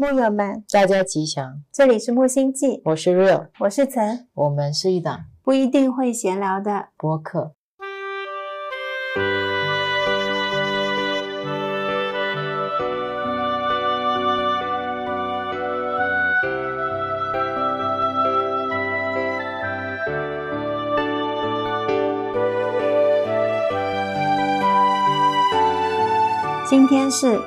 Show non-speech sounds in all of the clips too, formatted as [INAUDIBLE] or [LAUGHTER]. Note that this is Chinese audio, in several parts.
木友们，大家吉祥。这里是木星记，我是 Real，我是岑，我们是一档。不一定会闲聊的。播客。今天是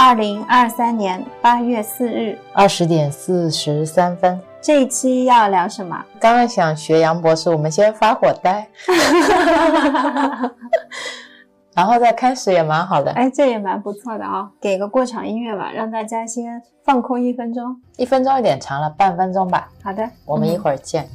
二零二三年八月四日，二十点四十三分。这一期要聊什么？刚刚想学杨博士，我们先发火呆，[LAUGHS] 然后再开始也蛮好的。哎，这也蛮不错的啊、给个过场音乐吧，让大家先放空一分钟。一分钟有点长了，半分钟吧。好的，我们一嗯会儿见。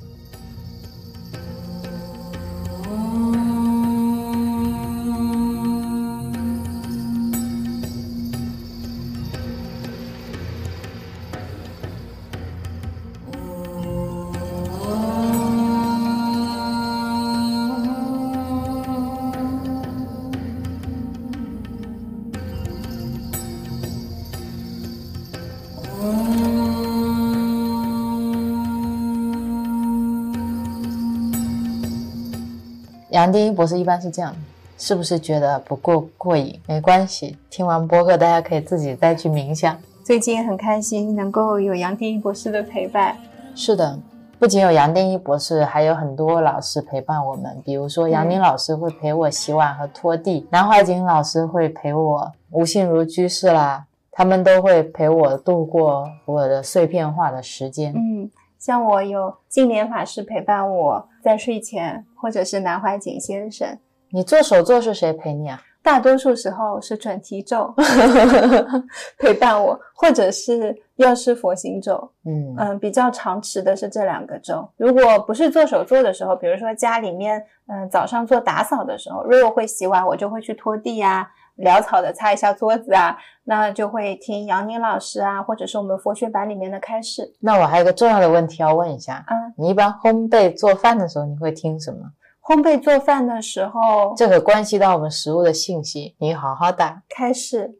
杨定一博士一般是这样，是不是觉得不够过瘾？没关系，听完播客大家可以自己再去冥想。最近很开心能够有杨定一博士的陪伴。是的，不仅有杨定一博士，还有很多老师陪伴我们。比如说杨宁老师会陪我洗碗和拖地，南怀瑾老师会陪我，吴信如居士啦，他们都会陪我度过我的碎片化的时间。嗯，像我有净莲法师陪伴我在睡前，或者是南怀瑾先生，你做手作是谁陪你啊？大多数时候是准提咒 [LAUGHS] 陪伴我，或者是药师佛行咒。嗯嗯，比较常持的是这两个咒。如果不是做手作的时候，比如说家里面，嗯，早上做打扫的时候，如果会洗碗，我就会去拖地呀、潦草的擦一下桌子啊，那就会听杨宁老师啊，或者是我们佛学版里面的开示。那我还有个重要的问题要问一下，嗯，你一般烘焙做饭的时候你会听什么？烘焙做饭的时候，这个关系到我们食物的信息，你好好打。开示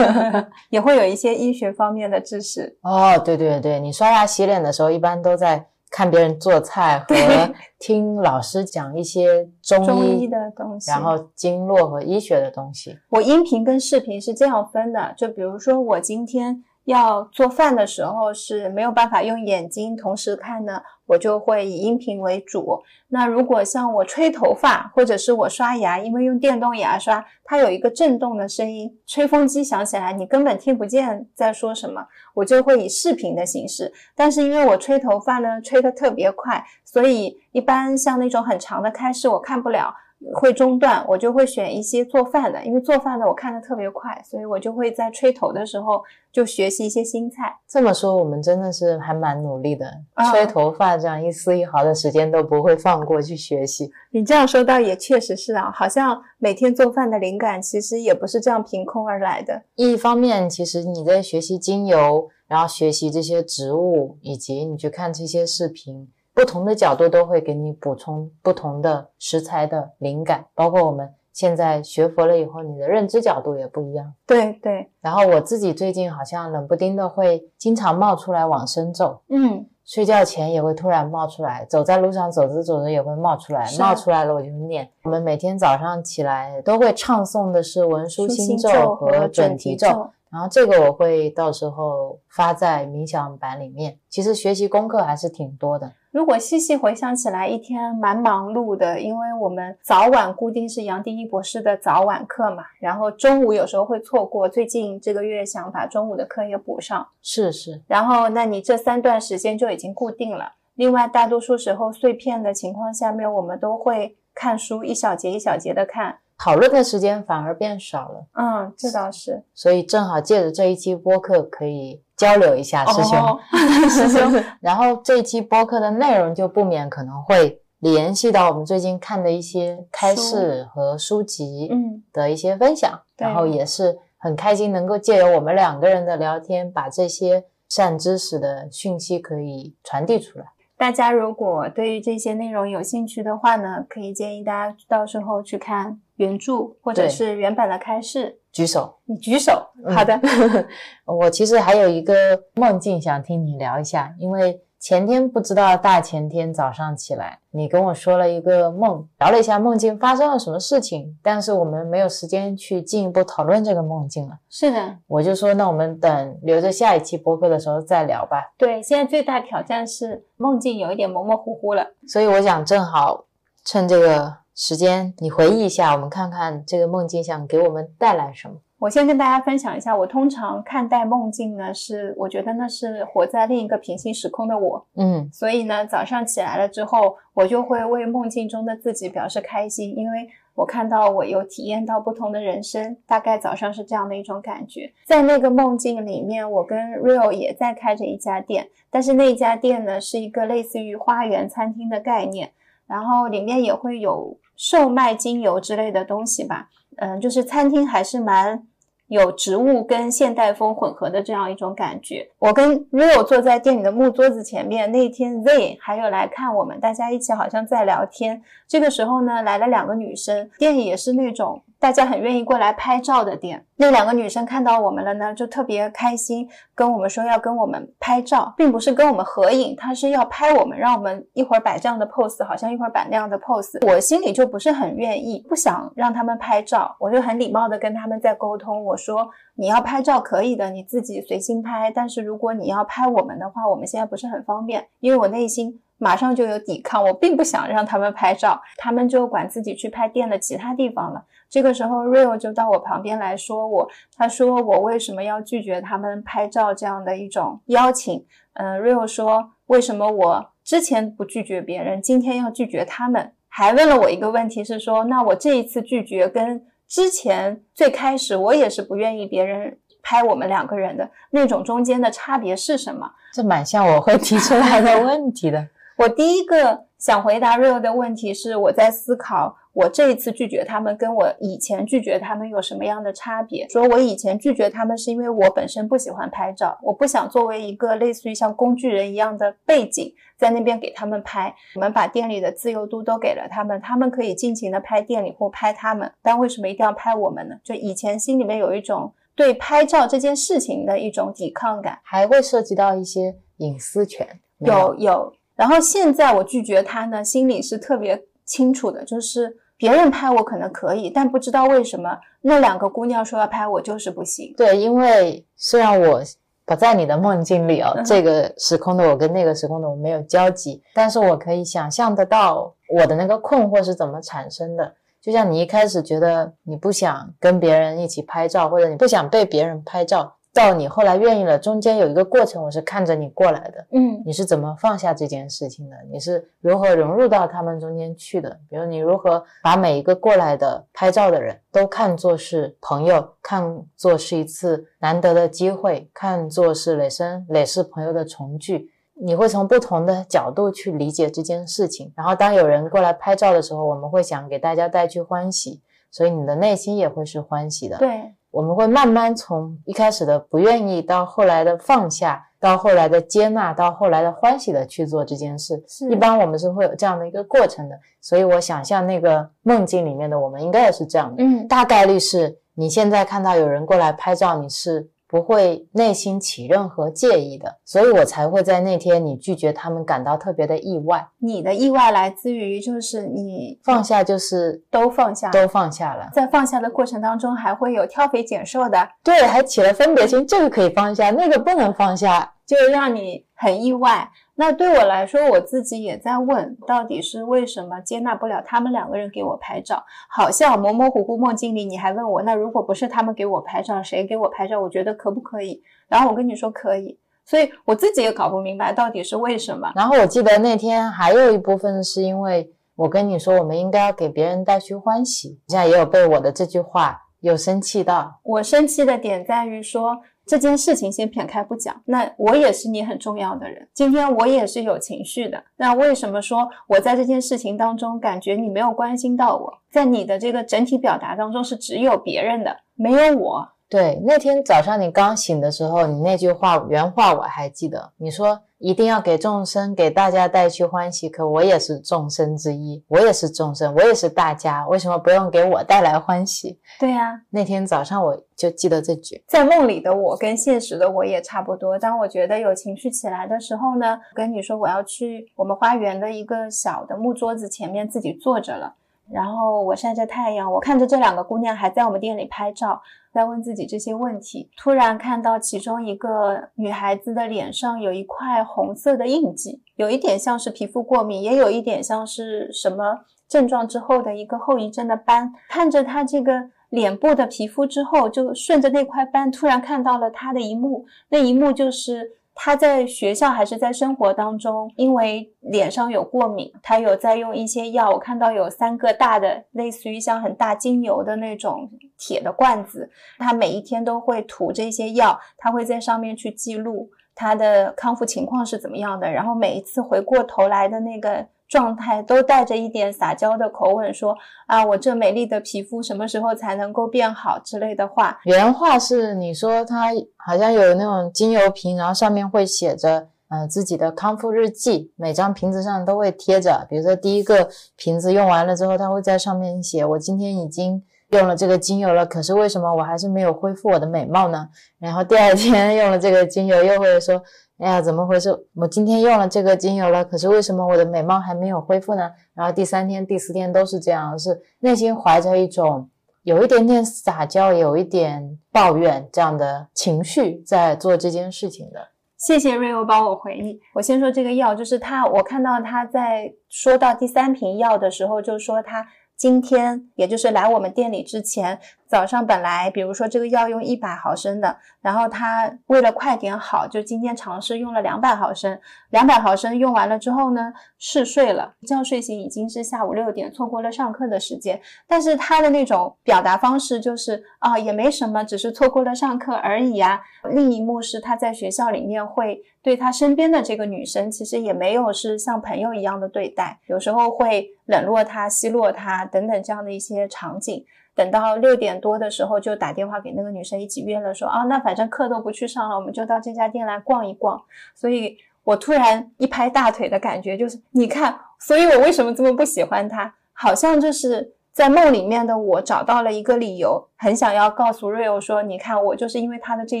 [LAUGHS] 也会有一些医学方面的知识。哦，对对对，你刷牙洗脸的时候，一般都在看别人做菜和听老师讲一些中医，的东西，然后经络和医学的东西。我音频跟视频是这样分的，就比如说我今天要做饭的时候是没有办法用眼睛同时看呢，我就会以音频为主。那如果像我吹头发或者是我刷牙，因为用电动牙刷，它有一个震动的声音，吹风机响起来你根本听不见在说什么，我就会以视频的形式。但是因为我吹头发呢，吹得特别快，所以一般像那种很长的开式我看不了。会中断，我就会选一些做饭的，因为做饭的我看的特别快，所以我就会在吹头的时候就学习一些新菜。这么说，我们真的是还蛮努力的，啊吹头发这样一丝一毫的时间都不会放过去学习。你这样说倒也确实是啊，好像每天做饭的灵感其实也不是这样凭空而来的。一方面，其实你在学习精油，然后学习这些植物，以及你去看这些视频，不同的角度都会给你补充不同的食材的灵感。包括我们现在学佛了以后，你的认知角度也不一样。对对，然后我自己最近好像冷不丁的会经常冒出来往生咒，嗯，睡觉前也会突然冒出来，走在路上走着走着也会冒出来，冒出来了我就念。我们每天早上起来都会唱诵的是文殊心咒咒和准提，咒。然后这个我会到时候发在冥想版里面。其实学习功课还是挺多的。如果细细回想起来，一天蛮忙碌的，因为我们早晚固定是杨定一博士的早晚课嘛，然后中午有时候会错过。最近这个月想把中午的课也补上，是是，然后那你这三段时间就已经固定了。另外，大多数时候碎片的情况下面，我们都会看书，一小节一小节的看。讨论的时间反而变少了，嗯，这倒是。所以正好借着这一期播客可以交流一下，师兄。哦。[LAUGHS] 师兄，然后这一期播客的内容就不免可能会联系到我们最近看的一些开示和书籍嗯，的一些分享，对。然后也是很开心能够借由我们两个人的聊天，把这些善知识的讯息可以传递出来。大家如果对于这些内容有兴趣的话呢，可以建议大家到时候去看原著或者是原版的开示？举手。你举手。嗯好的，[LAUGHS] 我其实还有一个梦境想听你聊一下，因为前天不知道大前天早上起来，你跟我说了一个梦，聊了一下梦境发生了什么事情，但是我们没有时间去进一步讨论这个梦境了。是的，我就说，那我们等留着下一期播客的时候再聊吧。对。现在最大挑战是梦境有一点模模糊糊了。所以我想正好趁这个时间，你回忆一下，我们看看这个梦境想给我们带来什么。我先跟大家分享一下，我通常看待梦境呢，是我觉得那是活在另一个平行时空的我，嗯所以呢，早上起来了之后，我就会为梦境中的自己表示开心，因为我看到我有体验到不同的人生，大概早上是这样的一种感觉。在那个梦境里面，我跟 Real 也在开着一家店，但是那家店呢是一个类似于花园餐厅的概念，然后里面也会有售卖精油之类的东西吧。嗯，就是餐厅还是蛮有植物跟现代风混合的这样一种感觉。我跟 Rio 坐在店里的木桌子前面，那天 Z 还有来看我们，大家一起好像在聊天。这个时候呢，来了两个女生，店里也是那种大家很愿意过来拍照的店。那两个女生看到我们了呢，就特别开心，跟我们说要跟我们拍照，并不是跟我们合影，她是要拍我们，让我们一会儿摆这样的 pose，好像一会儿摆那样的 pose。我心里就不是很愿意，不想让他们拍照，我就很礼貌的跟他们在沟通，我说你要拍照可以的，你自己随心拍，但是如果你要拍我们的话，我们现在不是很方便，因为我内心。马上就有抵抗，我并不想让他们拍照，他们就管自己去拍店的其他地方了。这个时候，Rio 就到我旁边来说我，他说我为什么要拒绝他们拍照这样的一种邀请？嗯，Rio 说为什么我之前不拒绝别人，今天要拒绝他们？还问了我一个问题是说，那我这一次拒绝跟之前最开始我也是不愿意别人拍我们两个人的那种中间的差别是什么？这蛮像我会提出来的问题的。我第一个想回答 Rio 的问题是，我在思考我这一次拒绝他们跟我以前拒绝他们有什么样的差别。说我以前拒绝他们是因为我本身不喜欢拍照，我不想作为一个类似于像工具人一样的背景在那边给他们拍。我们把店里的自由度都给了他们，他们可以尽情的拍店里或拍他们，但为什么一定要拍我们呢？就以前心里面有一种对拍照这件事情的一种抵抗感。还会涉及到一些隐私权。有有，然后现在我拒绝他呢，心里是特别清楚的，就是别人拍我可能可以，但不知道为什么那两个姑娘说要拍我就是不行。对，因为虽然我不在你的梦境里哦，嗯这个时空的我跟那个时空的我没有交集，但是我可以想象得到我的那个困惑是怎么产生的。就像你一开始觉得你不想跟别人一起拍照，或者你不想被别人拍照，到你后来愿意了，中间有一个过程，我是看着你过来的。嗯你是怎么放下这件事情的？你是如何融入到他们中间去的？比如你如何把每一个过来的拍照的人都看作是朋友，看作是一次难得的机会，看作是累生累世朋友的重聚。你会从不同的角度去理解这件事情。然后当有人过来拍照的时候，我们会想给大家带去欢喜，所以你的内心也会是欢喜的。对，我们会慢慢从一开始的不愿意，到后来的放下，到后来的接纳，到后来的欢喜的去做这件事。一般我们是会有这样的一个过程的，所以我想象那个梦境里面的我们应该也是这样的。嗯大概率是你现在看到有人过来拍照，你是不会内心起任何介意的，所以我才会在那天你拒绝他们感到特别的意外。你的意外来自于就是你放下就是都放下，都放下了，在放下的过程当中还会有挑肥拣瘦的，对，还起了分别心，这个可以放下，那个不能放下。就让你很意外。那对我来说，我自己也在问，到底是为什么接纳不了他们两个人给我拍照？好像模模糊糊梦境里，你还问我，那如果不是他们给我拍照，谁给我拍照？我觉得可不可以？然后我跟你说可以，所以我自己也搞不明白到底是为什么。然后我记得那天还有一部分是因为我跟你说，我们应该要给别人带去欢喜，现在也有被我的这句话有生气到。我生气的点在于说这件事情先撇开不讲，那我也是你很重要的人，今天我也是有情绪的。那为什么说我在这件事情当中感觉你没有关心到我？在你的这个整体表达当中是只有别人的，没有我。对，那天早上你刚醒的时候，你那句话原话我还记得，你说一定要给众生、给大家带去欢喜。可我也是众生之一，我也是众生，我也是大家，为什么不用给我带来欢喜？对呀，那天早上我就记得这句。在梦里的我跟现实的我也差不多。当我觉得有情绪起来的时候呢，跟你说我要去我们花园的一个小的木桌子前面自己坐着了。然后我晒着太阳，我看着这两个姑娘还在我们店里拍照，在问自己这些问题。突然看到其中一个女孩子的脸上有一块红色的印记，有一点像是皮肤过敏，也有一点像是什么症状之后的一个后遗症的斑。看着她这个脸部的皮肤之后，就顺着那块斑，突然看到了她的一幕，那一幕就是。他在学校还是在生活当中，因为脸上有过敏，他有在用一些药。我看到有三个大的，类似于像很大精油的那种铁的罐子，他每一天都会涂这些药，他会在上面去记录他的康复情况是怎么样的，然后每一次回过头来的那个。状态都带着一点撒娇的口吻说：“啊，我这美丽的皮肤什么时候才能够变好之类的话。”原话是你说他好像有那种精油瓶，然后上面会写着呃自己的康复日记，每张瓶子上都会贴着。比如说第一个瓶子用完了之后，他会在上面写：“我今天已经用了这个精油了，可是为什么我还是没有恢复我的美貌呢？”然后第二天 [LAUGHS] 用了这个精油，又会说。哎呀，怎么回事？我今天用了这个精油了，可是为什么我的美貌还没有恢复呢？然后第三天、第四天都是这样，是内心怀着一种有一点点撒娇、有一点抱怨这样的情绪在做这件事情的。谢谢瑞欧帮我回忆。我先说这个药，就是他，我看到他在说到第三瓶药的时候，就说他今天，也就是来我们店里之前。早上本来，比如说这个药用一百毫升的，然后他为了快点好，就今天尝试用了两百毫升。两百毫升用完了之后呢，嗜睡了，一觉睡醒已经是下午六点，错过了上课的时间。但是他的那种表达方式就是啊，也没什么，只是错过了上课而已啊。另一幕是他在学校里面会对他身边的这个女生，其实也没有是像朋友一样的对待，有时候会冷落他、奚落他等等这样的一些场景。等到六点多的时候，就打电话给那个女生一起约了，说啊，那反正课都不去上了，我们就到这家店来逛一逛。所以我突然一拍大腿的感觉就是，你看，所以我为什么这么不喜欢他？好像就是在梦里面的我找到了一个理由，很想要告诉瑞欧说，你看，我就是因为他的这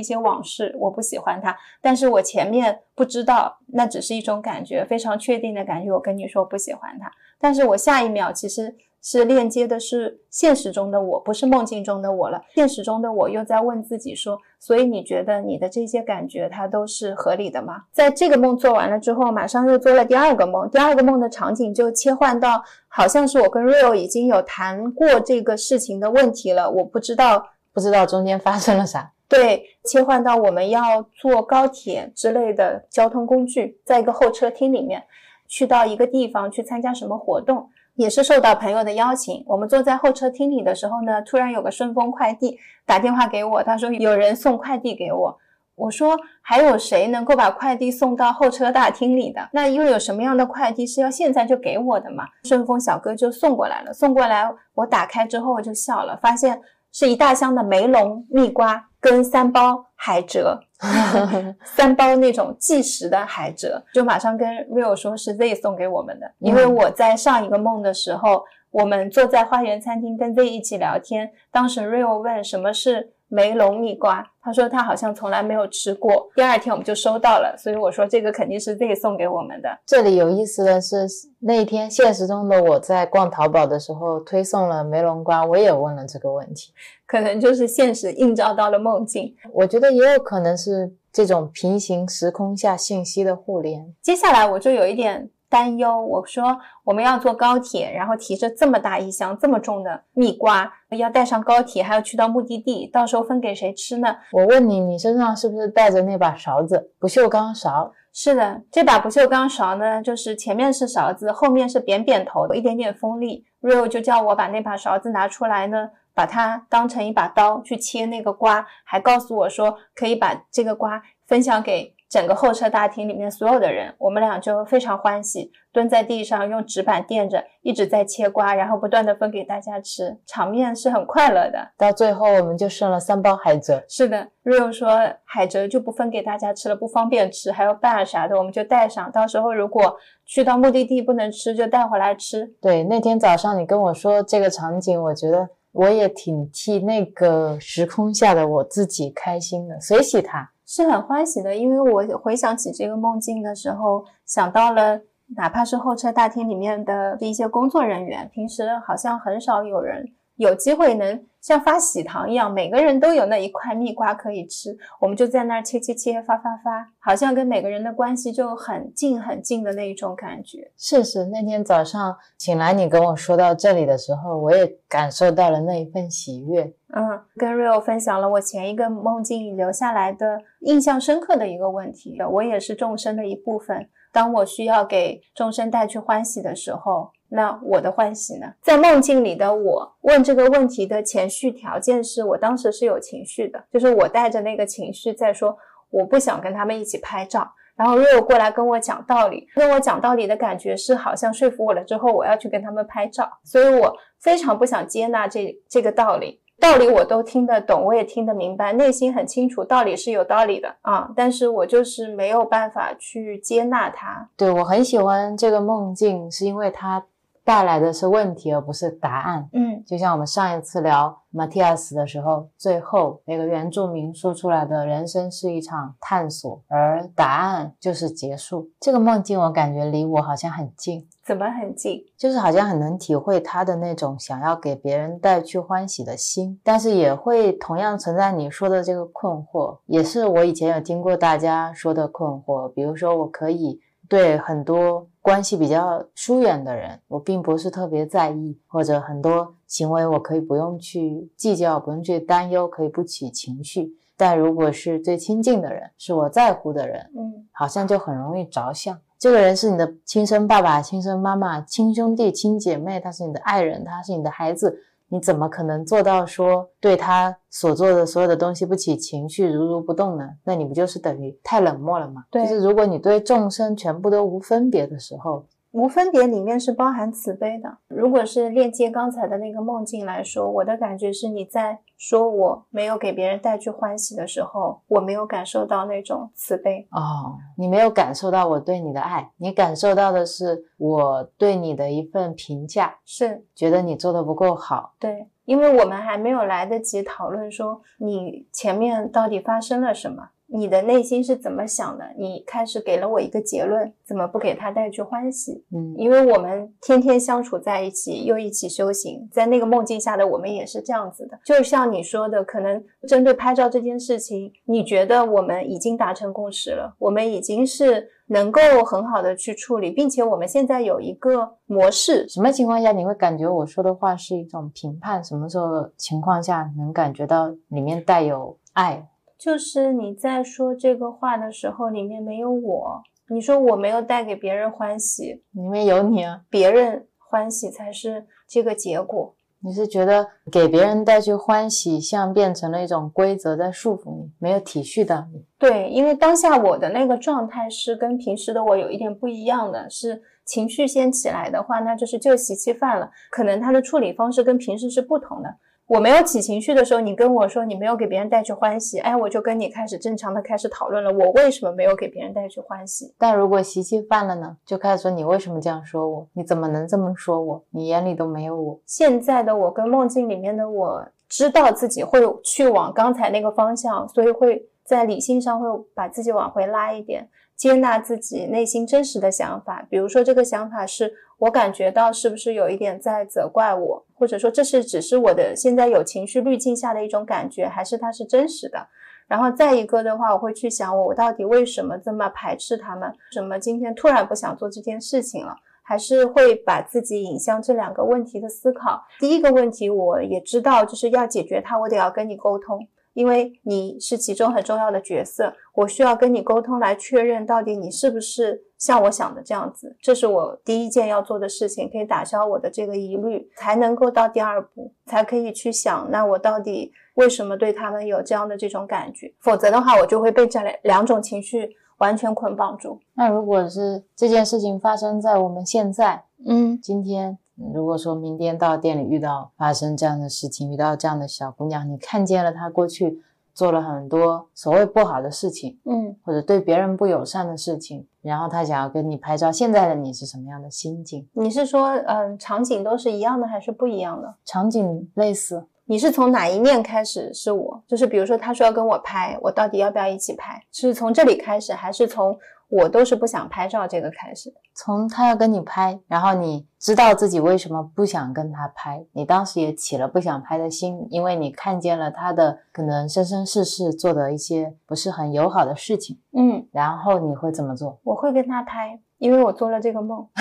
些往事，我不喜欢他。但是我前面不知道，那只是一种感觉，非常确定的感觉。我跟你说不喜欢他，但是我下一秒其实。是链接的是现实中的我，不是梦境中的我了。现实中的我又在问自己说：所以你觉得你的这些感觉它都是合理的吗？在这个梦做完了之后，马上又做了第二个梦。第二个梦的场景就切换到，好像是我跟 Rio 已经有谈过这个事情的问题了。我不知道，不知道中间发生了啥。对，切换到我们要坐高铁之类的交通工具，在一个候车厅里面，去到一个地方去参加什么活动。也是受到朋友的邀请，我们坐在候车厅里的时候呢，突然有个顺丰快递打电话给我，他说有人送快递给我。我说还有谁能够把快递送到候车大厅里的？那又有什么样的快递是要现在就给我的嘛？顺丰小哥就送过来了，送过来我打开之后就笑了，发现是一大箱的梅龙蜜瓜。跟三包海蜇，[LAUGHS] 三包那种即食的海蜇，就马上跟 Rio 说是 Z 送给我们的，因为我在上一个梦的时候，我们坐在花园餐厅跟 Z 一起聊天，当时 Rio 问什么是。梅龙蜜瓜，他说他好像从来没有吃过。第二天我们就收到了，所以我说这个肯定是自己送给我们的。这里有意思的是，那一天现实中的我在逛淘宝的时候推送了梅龙瓜，我也问了这个问题，可能就是现实映照到了梦境。我觉得也有可能是这种平行时空下信息的互联。接下来我就有一点。担忧，我说我们要坐高铁，然后提着这么大一箱这么重的蜜瓜，要带上高铁，还要去到目的地，到时候分给谁吃呢？我问你，你身上是不是带着那把勺子？不锈钢勺？是的，这把不锈钢勺呢，就是前面是勺子，后面是扁扁头，有一点点锋利。Rio 就叫我把那把勺子拿出来呢，把它当成一把刀去切那个瓜，还告诉我说可以把这个瓜分享给。整个候车大厅里面所有的人，我们俩就非常欢喜，蹲在地上用纸板垫着，一直在切瓜，然后不断的分给大家吃，场面是很快乐的。到最后我们就剩了三包海蜇。是的，Rio 说海蜇就不分给大家吃了，不方便吃，还有拌啥的，我们就带上，到时候如果去到目的地不能吃，就带回来吃。对，那天早上你跟我说这个场景，我觉得我也挺替那个时空下的我自己开心的，随喜他。是很欢喜的，因为我回想起这个梦境的时候，想到了哪怕是候车大厅里面的一些工作人员，平时好像很少有人有机会能。像发喜糖一样，每个人都有那一块蜜瓜可以吃，我们就在那儿切切切，发发发，好像跟每个人的关系就很近很近的那一种感觉。是是，那天早上醒来，你跟我说到这里的时候，我也感受到了那一份喜悦。嗯，跟 Rio 分享了我前一个梦境留下来的印象深刻的一个问题。我也是众生的一部分，当我需要给众生带去欢喜的时候。那我的欢喜呢？在梦境里的我问这个问题的前序条件是我当时是有情绪的，就是我带着那个情绪在说，我不想跟他们一起拍照。然后 Rio 过来跟我讲道理，跟我讲道理的感觉是好像说服我了之后，我要去跟他们拍照，所以我非常不想接纳这这个道理。道理我都听得懂，我也听得明白，内心很清楚，道理是有道理的啊，但是我就是没有办法去接纳它。对我很喜欢这个梦境，是因为它。带来的是问题，而不是答案。嗯，就像我们上一次聊马蒂亚斯的时候，最后那个原住民说出来的人生是一场探索，而答案就是结束。这个梦境我感觉离我好像很近，怎么很近？就是好像很能体会他的那种想要给别人带去欢喜的心，但是也会同样存在你说的这个困惑，也是我以前有听过大家说的困惑。比如说，我可以对很多。关系比较疏远的人，我并不是特别在意，或者很多行为我可以不用去计较，不用去担忧，可以不起情绪。但如果是最亲近的人，是我在乎的人，嗯，好像就很容易着相。这个人是你的亲生爸爸、亲生妈妈、亲兄弟、亲姐妹，他是你的爱人，他是你的孩子。你怎么可能做到说对他所做的所有的东西不起情绪、如如不动呢？那你不就是等于太冷漠了吗？对，就是如果你对众生全部都无分别的时候。无分别里面是包含慈悲的。如果是链接刚才的那个梦境来说，我的感觉是你在说我没有给别人带去欢喜的时候，我没有感受到那种慈悲哦，你没有感受到我对你的爱，你感受到的是我对你的一份评价，是觉得你做的不够好。对，因为我们还没有来得及讨论说你前面到底发生了什么。你的内心是怎么想的？你开始给了我一个结论，怎么不给他带去欢喜？嗯，因为我们天天相处在一起，又一起修行，在那个梦境下的我们也是这样子的。就像你说的，可能针对拍照这件事情，你觉得我们已经达成共识了，我们已经是能够很好的去处理，并且我们现在有一个模式。什么情况下你会感觉我说的话是一种评判？什么时候情况下能感觉到里面带有爱？就是你在说这个话的时候，里面没有我。你说我没有带给别人欢喜，里面有你啊。别人欢喜才是这个结果。你是觉得给别人带去欢喜，像变成了一种规则在束缚你，没有体恤到你。对，因为当下我的那个状态是跟平时的我有一点不一样的，是情绪先起来的话，那就是旧习气犯了。可能他的处理方式跟平时是不同的。我没有起情绪的时候，你跟我说你没有给别人带去欢喜，哎，我就跟你开始正常的开始讨论了，我为什么没有给别人带去欢喜？但如果习气犯了呢，就开始说你为什么这样说我？你怎么能这么说我？你眼里都没有我。现在的我跟梦境里面的我知道自己会去往刚才那个方向，所以会在理性上会把自己往回拉一点，接纳自己内心真实的想法。比如说这个想法是。我感觉到是不是有一点在责怪我，或者说这是只是我的现在有情绪滤镜下的一种感觉，还是它是真实的？然后再一个的话，我会去想我到底为什么这么排斥他们？什么今天突然不想做这件事情了？还是会把自己引向这两个问题的思考。第一个问题我也知道，就是要解决它，我得要跟你沟通。因为你是其中很重要的角色，我需要跟你沟通来确认到底你是不是像我想的这样子，这是我第一件要做的事情，可以打消我的这个疑虑，才能够到第二步，才可以去想，那我到底为什么对他们有这样的这种感觉？否则的话，我就会被这两两种情绪完全捆绑住。那如果是这件事情发生在我们现在，嗯今天如果说明天到店里遇到发生这样的事情，遇到这样的小姑娘，你看见了她过去做了很多所谓不好的事情，嗯，或者对别人不友善的事情，然后他想要跟你拍照，现在的你是什么样的心境？你是说，嗯、场景都是一样的还是不一样的？场景类似，你是从哪一面开始是我？就是比如说，他说要跟我拍，我到底要不要一起拍？是从这里开始，还是从我都是不想拍照这个开始？从他要跟你拍，然后你知道自己为什么不想跟他拍，你当时也起了不想拍的心，因为你看见了他的可能生生世世做的一些不是很友好的事情，嗯，然后你会怎么做？我会跟他拍，因为我做了这个梦。[LAUGHS]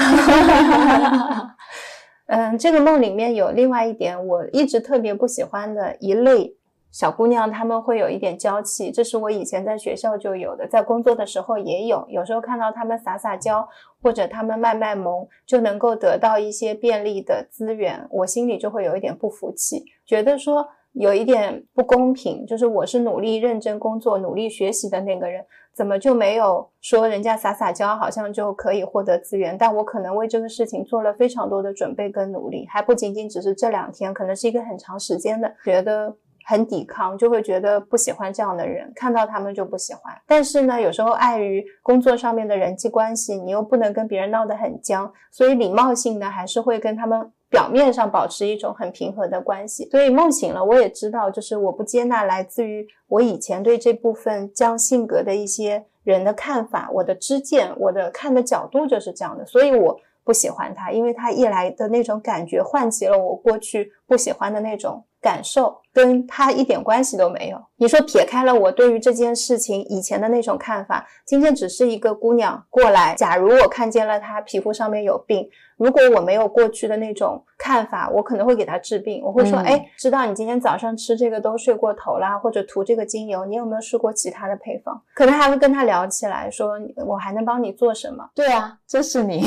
嗯，这个梦里面有另外一点，我一直特别不喜欢的一类小姑娘，她们会有一点娇气，这是我以前在学校就有的，在工作的时候也有。有时候看到她们撒撒娇，或者她们卖卖萌，就能够得到一些便利的资源，我心里就会有一点不服气，觉得说有一点不公平，就是我是努力认真工作、努力学习的那个人，怎么就没有说人家撒撒娇好像就可以获得资源？但我可能为这个事情做了非常多的准备跟努力，还不仅仅只是这两天，可能是一个很长时间的，觉得很抵抗，就会觉得不喜欢这样的人，看到他们就不喜欢。但是呢，有时候碍于工作上面的人际关系，你又不能跟别人闹得很僵，所以礼貌性的还是会跟他们。表面上保持一种很平和的关系，所以梦醒了，我也知道，就是我不接纳来自于我以前对这部分这样性格的一些人的看法，我的知见，我的看的角度就是这样的，所以我不喜欢他，因为他一来的那种感觉唤起了我过去不喜欢的那种感受，跟他一点关系都没有。你说撇开了我对于这件事情以前的那种看法，今天只是一个姑娘过来，假如我看见了她皮肤上面有病。如果我没有过去的那种看法，我可能会给她治病。我会说，嗯哎、知道你今天早上吃这个都睡过头啦，或者涂这个精油，你有没有试过其他的配方？可能还会跟她聊起来，说我还能帮你做什么？对啊，这是你。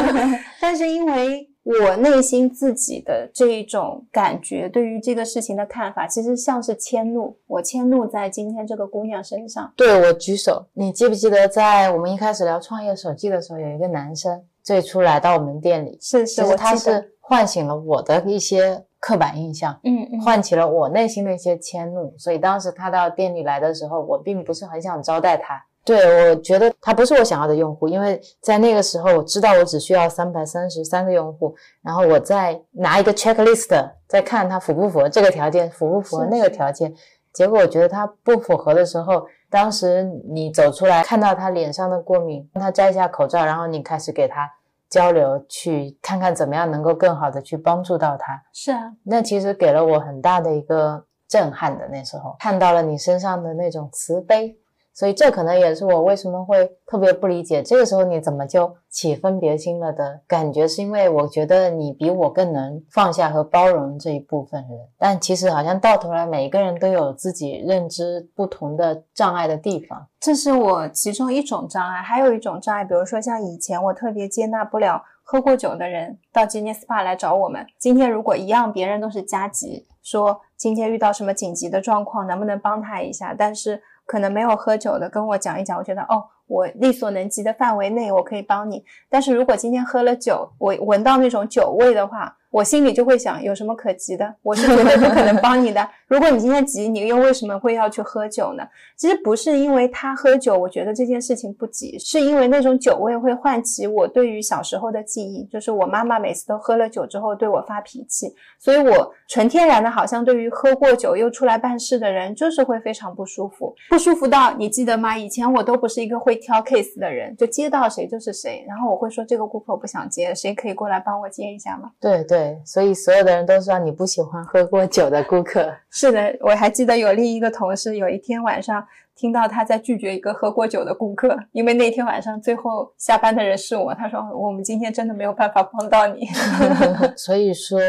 [LAUGHS] 但是因为我内心自己的这一种感觉，对于这个事情的看法，其实像是迁怒，我迁怒在今天这个姑娘身上。对我举手，你记不记得在我们一开始聊创业手记的时候，有一个男生最初来到我们店里，是是，我其实他是唤醒了我的一些刻板印象，嗯嗯，唤起了我内心的一些迁怒，所以当时他到店里来的时候，我并不是很想招待他。对，我觉得他不是我想要的用户，因为在那个时候我知道我只需要三百三十三个用户，然后我再拿一个 checklist，再看他符不符合这个条件，符不符合那个条件。结果我觉得他不符合的时候，当时你走出来看到他脸上的过敏，让他摘下口罩，然后你开始给他交流，去看看怎么样能够更好的去帮助到他。是啊，那其实给了我很大的一个震撼的。那时候看到了你身上的那种慈悲，所以这可能也是我为什么会特别不理解，这个时候你怎么就起分别心了的感觉，是因为我觉得你比我更能放下和包容这一部分人，但其实好像到头来每一个人都有自己认知不同的障碍的地方。这是我其中一种障碍，还有一种障碍，比如说像以前我特别接纳不了喝过酒的人到今天 SPA 来找我们。今天如果一样，别人都是加急，说今天遇到什么紧急的状况，能不能帮他一下？但是可能没有喝酒的跟我讲一讲，我觉得哦，我力所能及的范围内我可以帮你。但是如果今天喝了酒，我闻到那种酒味的话，我心里就会想，有什么可急的？我是绝对不可能帮你的。如果你今天急，你又为什么会要去喝酒呢？其实不是因为他喝酒，我觉得这件事情不急，是因为那种酒味会唤起我对于小时候的记忆，就是我妈妈每次都喝了酒之后对我发脾气，所以我纯天然的好像对于喝过酒又出来办事的人，就是会非常不舒服，不舒服到你记得吗？以前我都不是一个会挑 case 的人，就接到谁就是谁，然后我会说这个顾客我不想接，谁可以过来帮我接一下吗？对对，所以所有的人都知道你不喜欢喝过酒的顾客。是的，我还记得有另一个同事，有一天晚上听到他在拒绝一个喝过酒的顾客，因为那天晚上最后下班的人是我，他说我们今天真的没有办法帮到你。[LAUGHS] [LAUGHS] 所以说，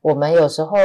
我们有时候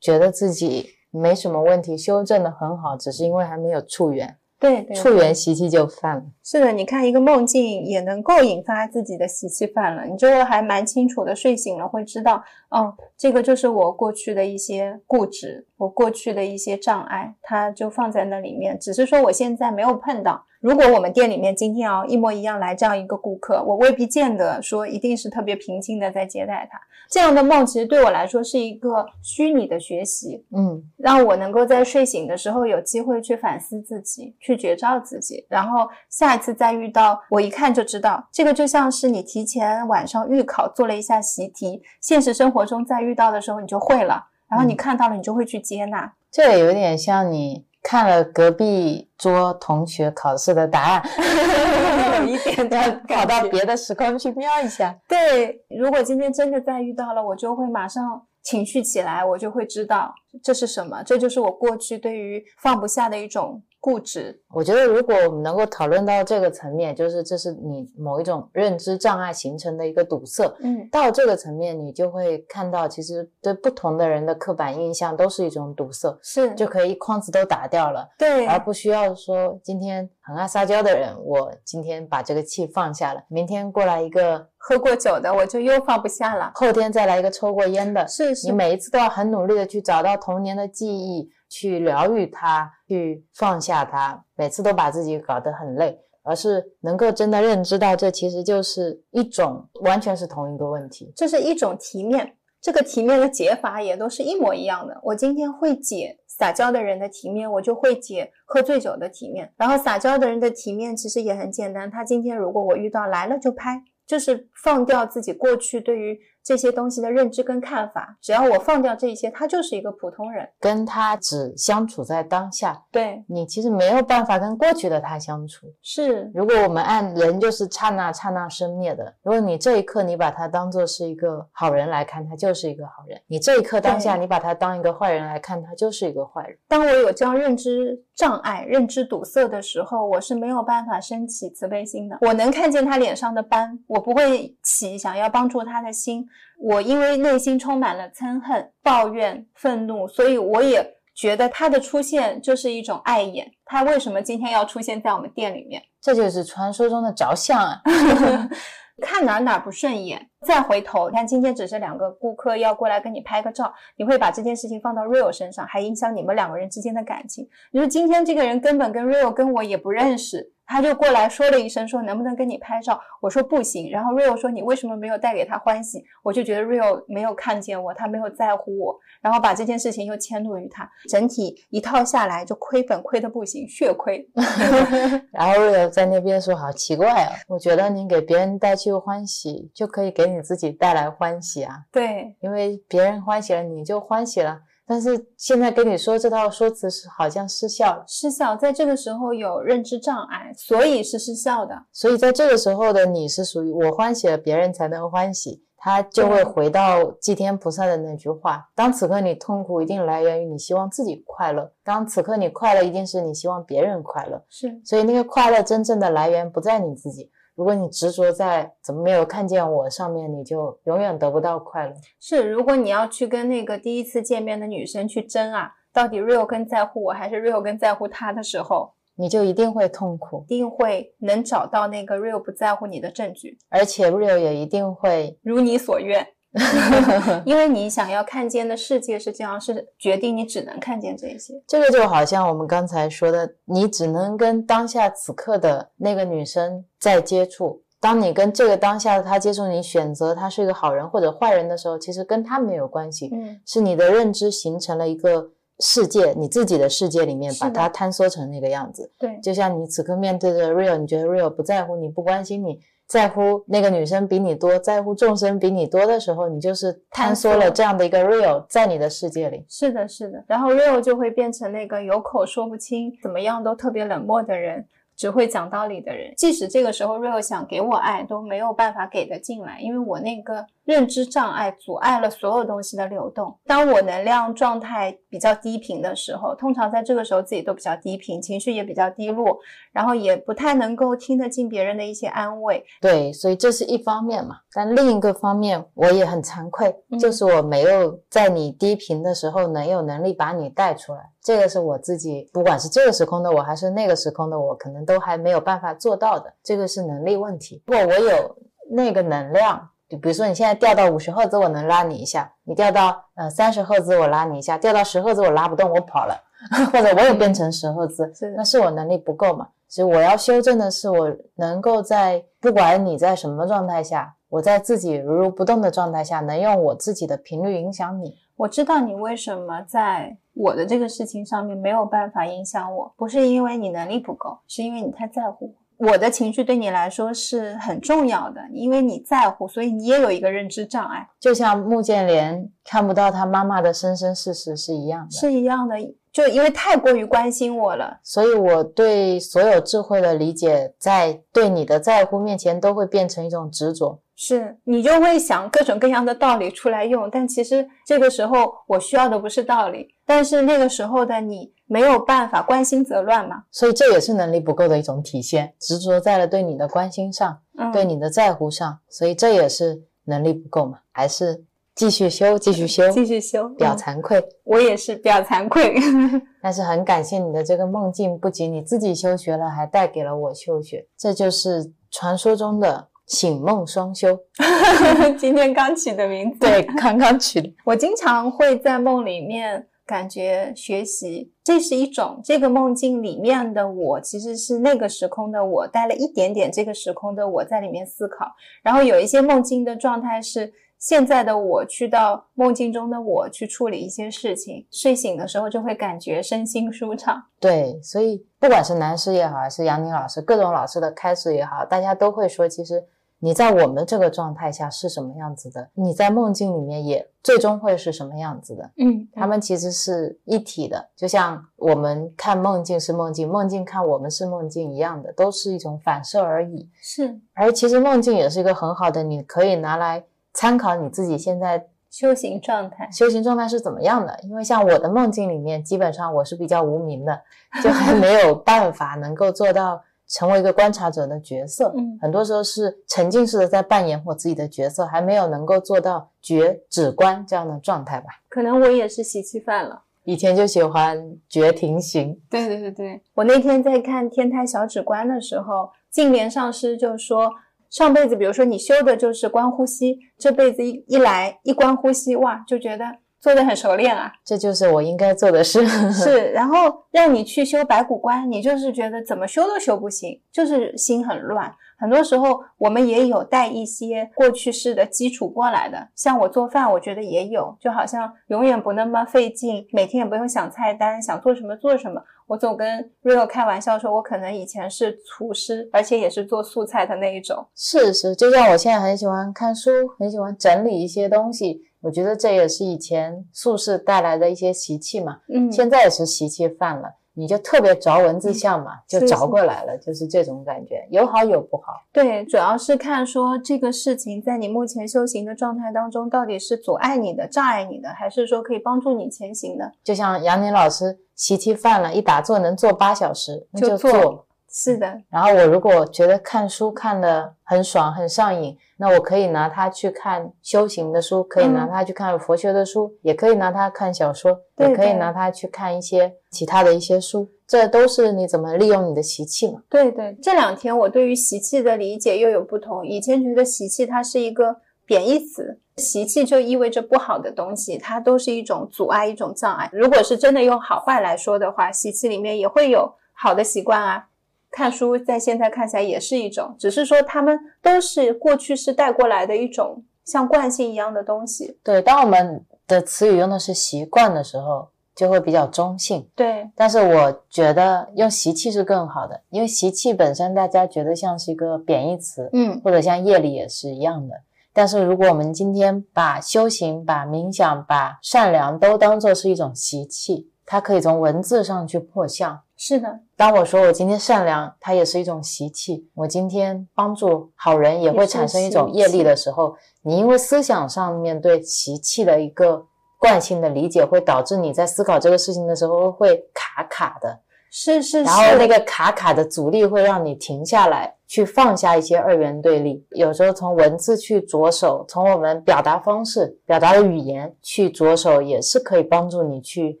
觉得自己没什么问题，修正的很好，只是因为还没有触缘，对对，触缘习气就犯了。是的，你看一个梦境也能够引发自己的习气犯了，你就还蛮清楚的睡醒了，会知道哦，这个就是我过去的一些固执，我过去的一些障碍，它就放在那里面，只是说我现在没有碰到。如果我们店里面今天啊一模一样来这样一个顾客，我未必见得说一定是特别平静的在接待他。这样的梦其实对我来说是一个虚拟的学习，嗯，让我能够在睡醒的时候有机会去反思自己，去觉照自己，然后下一次再遇到，我一看就知道，这个就像是你提前晚上预考做了一下习题，现实生活中再遇到的时候你就会了，然后你看到了你就会去接纳。这也有点像你看了隔壁桌同学考试的答案，[LAUGHS] 有一点要的跑到别的时空去瞄一下。对，如果今天真的再遇到了，我就会马上情绪起来，我就会知道这是什么，这就是我过去对于放不下的一种固执。我觉得，如果我们能够讨论到这个层面，就是这是你某一种认知障碍形成的一个堵塞。嗯，到这个层面，你就会看到，其实对不同的人的刻板印象都是一种堵塞，是就可以一筐子都打掉了，对，而不需要说今天很爱撒娇的人，我今天把这个气放下了，明天过来一个，喝过酒的我就又放不下了。后天再来一个抽过烟的，是是你，每一次都要很努力的去找到童年的记忆，去疗愈它，去放下它，每次都把自己搞得很累，而是能够真的认知到，这其实就是一种完全是同一个问题。这是一种题面，这个题面的解法也都是一模一样的。我今天会解撒娇的人的题面，我就会解喝醉酒的题面。然后撒娇的人的题面其实也很简单，他今天如果我遇到来了就拍，就是放掉自己过去对于这些东西的认知跟看法。只要我放掉这些，他就是一个普通人。跟他只相处在当下，对，你其实没有办法跟过去的他相处。是，如果我们按人就是刹那刹那生灭的，如果你这一刻你把他当做是一个好人来看，他就是一个好人；你这一刻当下你把他当一个坏人来看，他就是一个坏人。当我有这样认知障碍、认知堵塞的时候，我是没有办法升起慈悲心的。我能看见他脸上的斑，我不会起想要帮助他的心。我因为内心充满了憎恨、抱怨、愤怒，所以我也觉得他的出现就是一种碍眼。他为什么今天要出现在我们店里面？这就是传说中的着相啊！[LAUGHS] [LAUGHS] 看哪儿哪儿不顺眼，再回头看今天只是两个顾客要过来跟你拍个照，你会把这件事情放到 Real 身上，还影响你们两个人之间的感情。你说今天这个人根本跟 Real 跟我也不认识，他就过来说了一声说能不能跟你拍照，我说不行，然后 Rio 说你为什么没有带给他欢喜，我就觉得 Rio 没有看见我，他没有在乎我，然后把这件事情又迁怒于他，整体一套下来就亏本亏的不行，血亏。[LAUGHS] 然后 Rio 在那边说：“好奇怪啊，我觉得你给别人带去欢喜，就可以给你自己带来欢喜啊，对，因为别人欢喜了，你就欢喜了。但是现在跟你说这套说辞是好像失效了，失效在这个时候有认知障碍，所以是失效的。所以在这个时候的你是属于我欢喜了，别人才能欢喜。”他就会回到祭天菩萨的那句话：当此刻你痛苦，一定来源于你希望自己快乐；当此刻你快乐，一定是你希望别人快乐。是所以那个快乐真正的来源不在你自己。如果你执着在怎么没有看见我上面，你就永远得不到快乐。是，如果你要去跟那个第一次见面的女生去争啊，到底 real 更在乎我还是 real 更在乎他的时候，你就一定会痛苦，一定会能找到那个 real 不在乎你的证据，而且 real 也一定会，如你所愿。[LAUGHS] 因为你想要看见的世界是这样，是决定你只能看见这些。这个就好像我们刚才说的，你只能跟当下此刻的那个女生在接触。当你跟这个当下的她接触，你选择她是一个好人或者坏人的时候，其实跟她没有关系，嗯，是你的认知形成了一个世界，你自己的世界里面把它坍缩成那个样子。对，就像你此刻面对着 real，你觉得 real 不在乎你，不关心你，在乎那个女生比你多，在乎众生比你多的时候，你就是坍缩了这样的一个 real 在你的世界里。是的，是的。然后 real 就会变成那个有口说不清，怎么样都特别冷漠的人。只会讲道理的人，即使这个时候 real 想给我爱，都没有办法给得进来，因为我那个认知障碍阻碍了所有东西的流动。当我能量状态比较低频的时候，通常在这个时候自己都比较低频，情绪也比较低落，然后也不太能够听得进别人的一些安慰。对，所以这是一方面嘛。但另一个方面，我也很惭愧，嗯就是我没有在你低频的时候能有能力把你带出来。这个是我自己，不管是这个时空的我，还是那个时空的我，可能都还没有办法做到的。这个是能力问题。如果我有那个能量，就比如说你现在掉到五十赫兹，我能拉你一下；你掉到呃三十赫兹，我拉你一下；掉到十赫兹，我拉不动，我跑了，[LAUGHS] 或者我也变成十赫兹，是那是我能力不够嘛？所以我要修正的是，我能够在不管你在什么状态下，我在自己如如不动的状态下，能用我自己的频率影响你。我知道你为什么在我的这个事情上面没有办法影响我，不是因为你能力不够，是因为你太在乎我。我的情绪对你来说是很重要的，因为你在乎，所以你也有一个认知障碍，就像穆建连看不到他妈妈的生生世世是一样的，是一样的。就因为太过于关心我了，所以我对所有智慧的理解，在对你的在乎面前，都会变成一种执着。是你就会想各种各样的道理出来用，但其实这个时候我需要的不是道理，但是那个时候的你没有办法关心则乱嘛，所以这也是能力不够的一种体现，执着在了对你的关心上，对你的在乎上，所以这也是能力不够嘛，还是。继续修，继续修，继续修，表惭愧，我也是表惭愧。[LAUGHS] 但是很感谢你的这个梦境，不仅你自己修学了，还带给了我修学，这就是传说中的醒梦双修。[LAUGHS] 今天刚起的名字，对，刚刚取的。我经常会在梦里面感觉学习，这是一种这个梦境里面的我，其实是那个时空的我，带了一点点这个时空的我在里面思考，然后有一些梦境的状态是。现在的我去到梦境中的我去处理一些事情，睡醒的时候就会感觉身心舒畅。对，所以不管是男师也好，还是杨宁老师，各种老师的开始也好，大家都会说，其实你在我们这个状态下是什么样子的，你在梦境里面也最终会是什么样子的。嗯，他们其实是一体的，就像我们看梦境是梦境，梦境看我们是梦境一样的，都是一种反射而已。是，而其实梦境也是一个很好的，你可以拿来。参考你自己现在修行状态，修行状态是怎么样的？因为像我的梦境里面，基本上我是比较无名的，就还没有办法能够做到成为一个观察者的角色。嗯，很多时候是沉浸式的在扮演我自己的角色，还没有能够做到觉止观这样的状态吧？可能我也是习气犯了，以前就喜欢觉停行。对对对对，我那天在看天台小止观的时候，净莲上师就说。上辈子，比如说你修的就是观呼吸，这辈子一一来一观呼吸，哇，就觉得做的很熟练啊。这就是我应该做的事。[LAUGHS] [LAUGHS] 是，然后让你去修白骨观，你就是觉得怎么修都修不行，就是心很乱。很多时候我们也有带一些过去式的基础过来的，像我做饭，我觉得也有，就好像永远不那么费劲，每天也不用想菜单，想做什么做什么。我总跟 Rio 开玩笑说，我可能以前是厨师，而且也是做素菜的那一种。是是，就像我现在很喜欢看书，很喜欢整理一些东西。我觉得这也是以前宿世带来的一些习气嘛。嗯，现在也是习气犯了。你就特别着文字相嘛，就着过来了，就是这种感觉，有好有不好。对，主要是看说这个事情在你目前修行的状态当中，到底是阻碍你的、障碍你的，还是说可以帮助你前行的？就像杨宁老师习气犯了，一打坐能坐八小时，那就做。是的。然后我如果觉得看书看的很爽、很上瘾。那我可以拿它去看修行的书，可以拿它去看佛学的书，也可以拿它看小说，也可以拿它去看一些其他的一些书，这都是你怎么利用你的习气嘛？对对，这两天我对于习气的理解又有不同。以前觉得习气它是一个贬义词，习气就意味着不好的东西，它都是一种阻碍、一种障碍。如果是真的用好坏来说的话，习气里面也会有好的习惯啊。看书在现在看起来也是一种，只是说他们都是过去是带过来的一种像惯性一样的东西。对，当我们的词语用的是习惯的时候，就会比较中性。对，但是我觉得用习气是更好的，因为习气本身大家觉得像是一个贬义词，嗯，或者像业力也是一样的。但是如果我们今天把修行、把冥想、把善良都当做是一种习气，它可以从文字上去破相。是的，当我说我今天善良，它也是一种习气。我今天帮助好人，也会产生一种业力的时候，你因为思想上面对习气的一个惯性的理解，会导致你在思考这个事情的时候会卡卡的。是是是。然后那个卡卡的阻力会让你停下来，去放下一些二元对立。有时候从文字去着手，从我们表达方式、表达的语言去着手，也是可以帮助你去。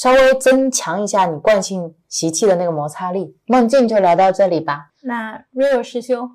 稍微增强一下你惯性习气的那个摩擦力。梦境就聊到这里吧。那 Real 师兄，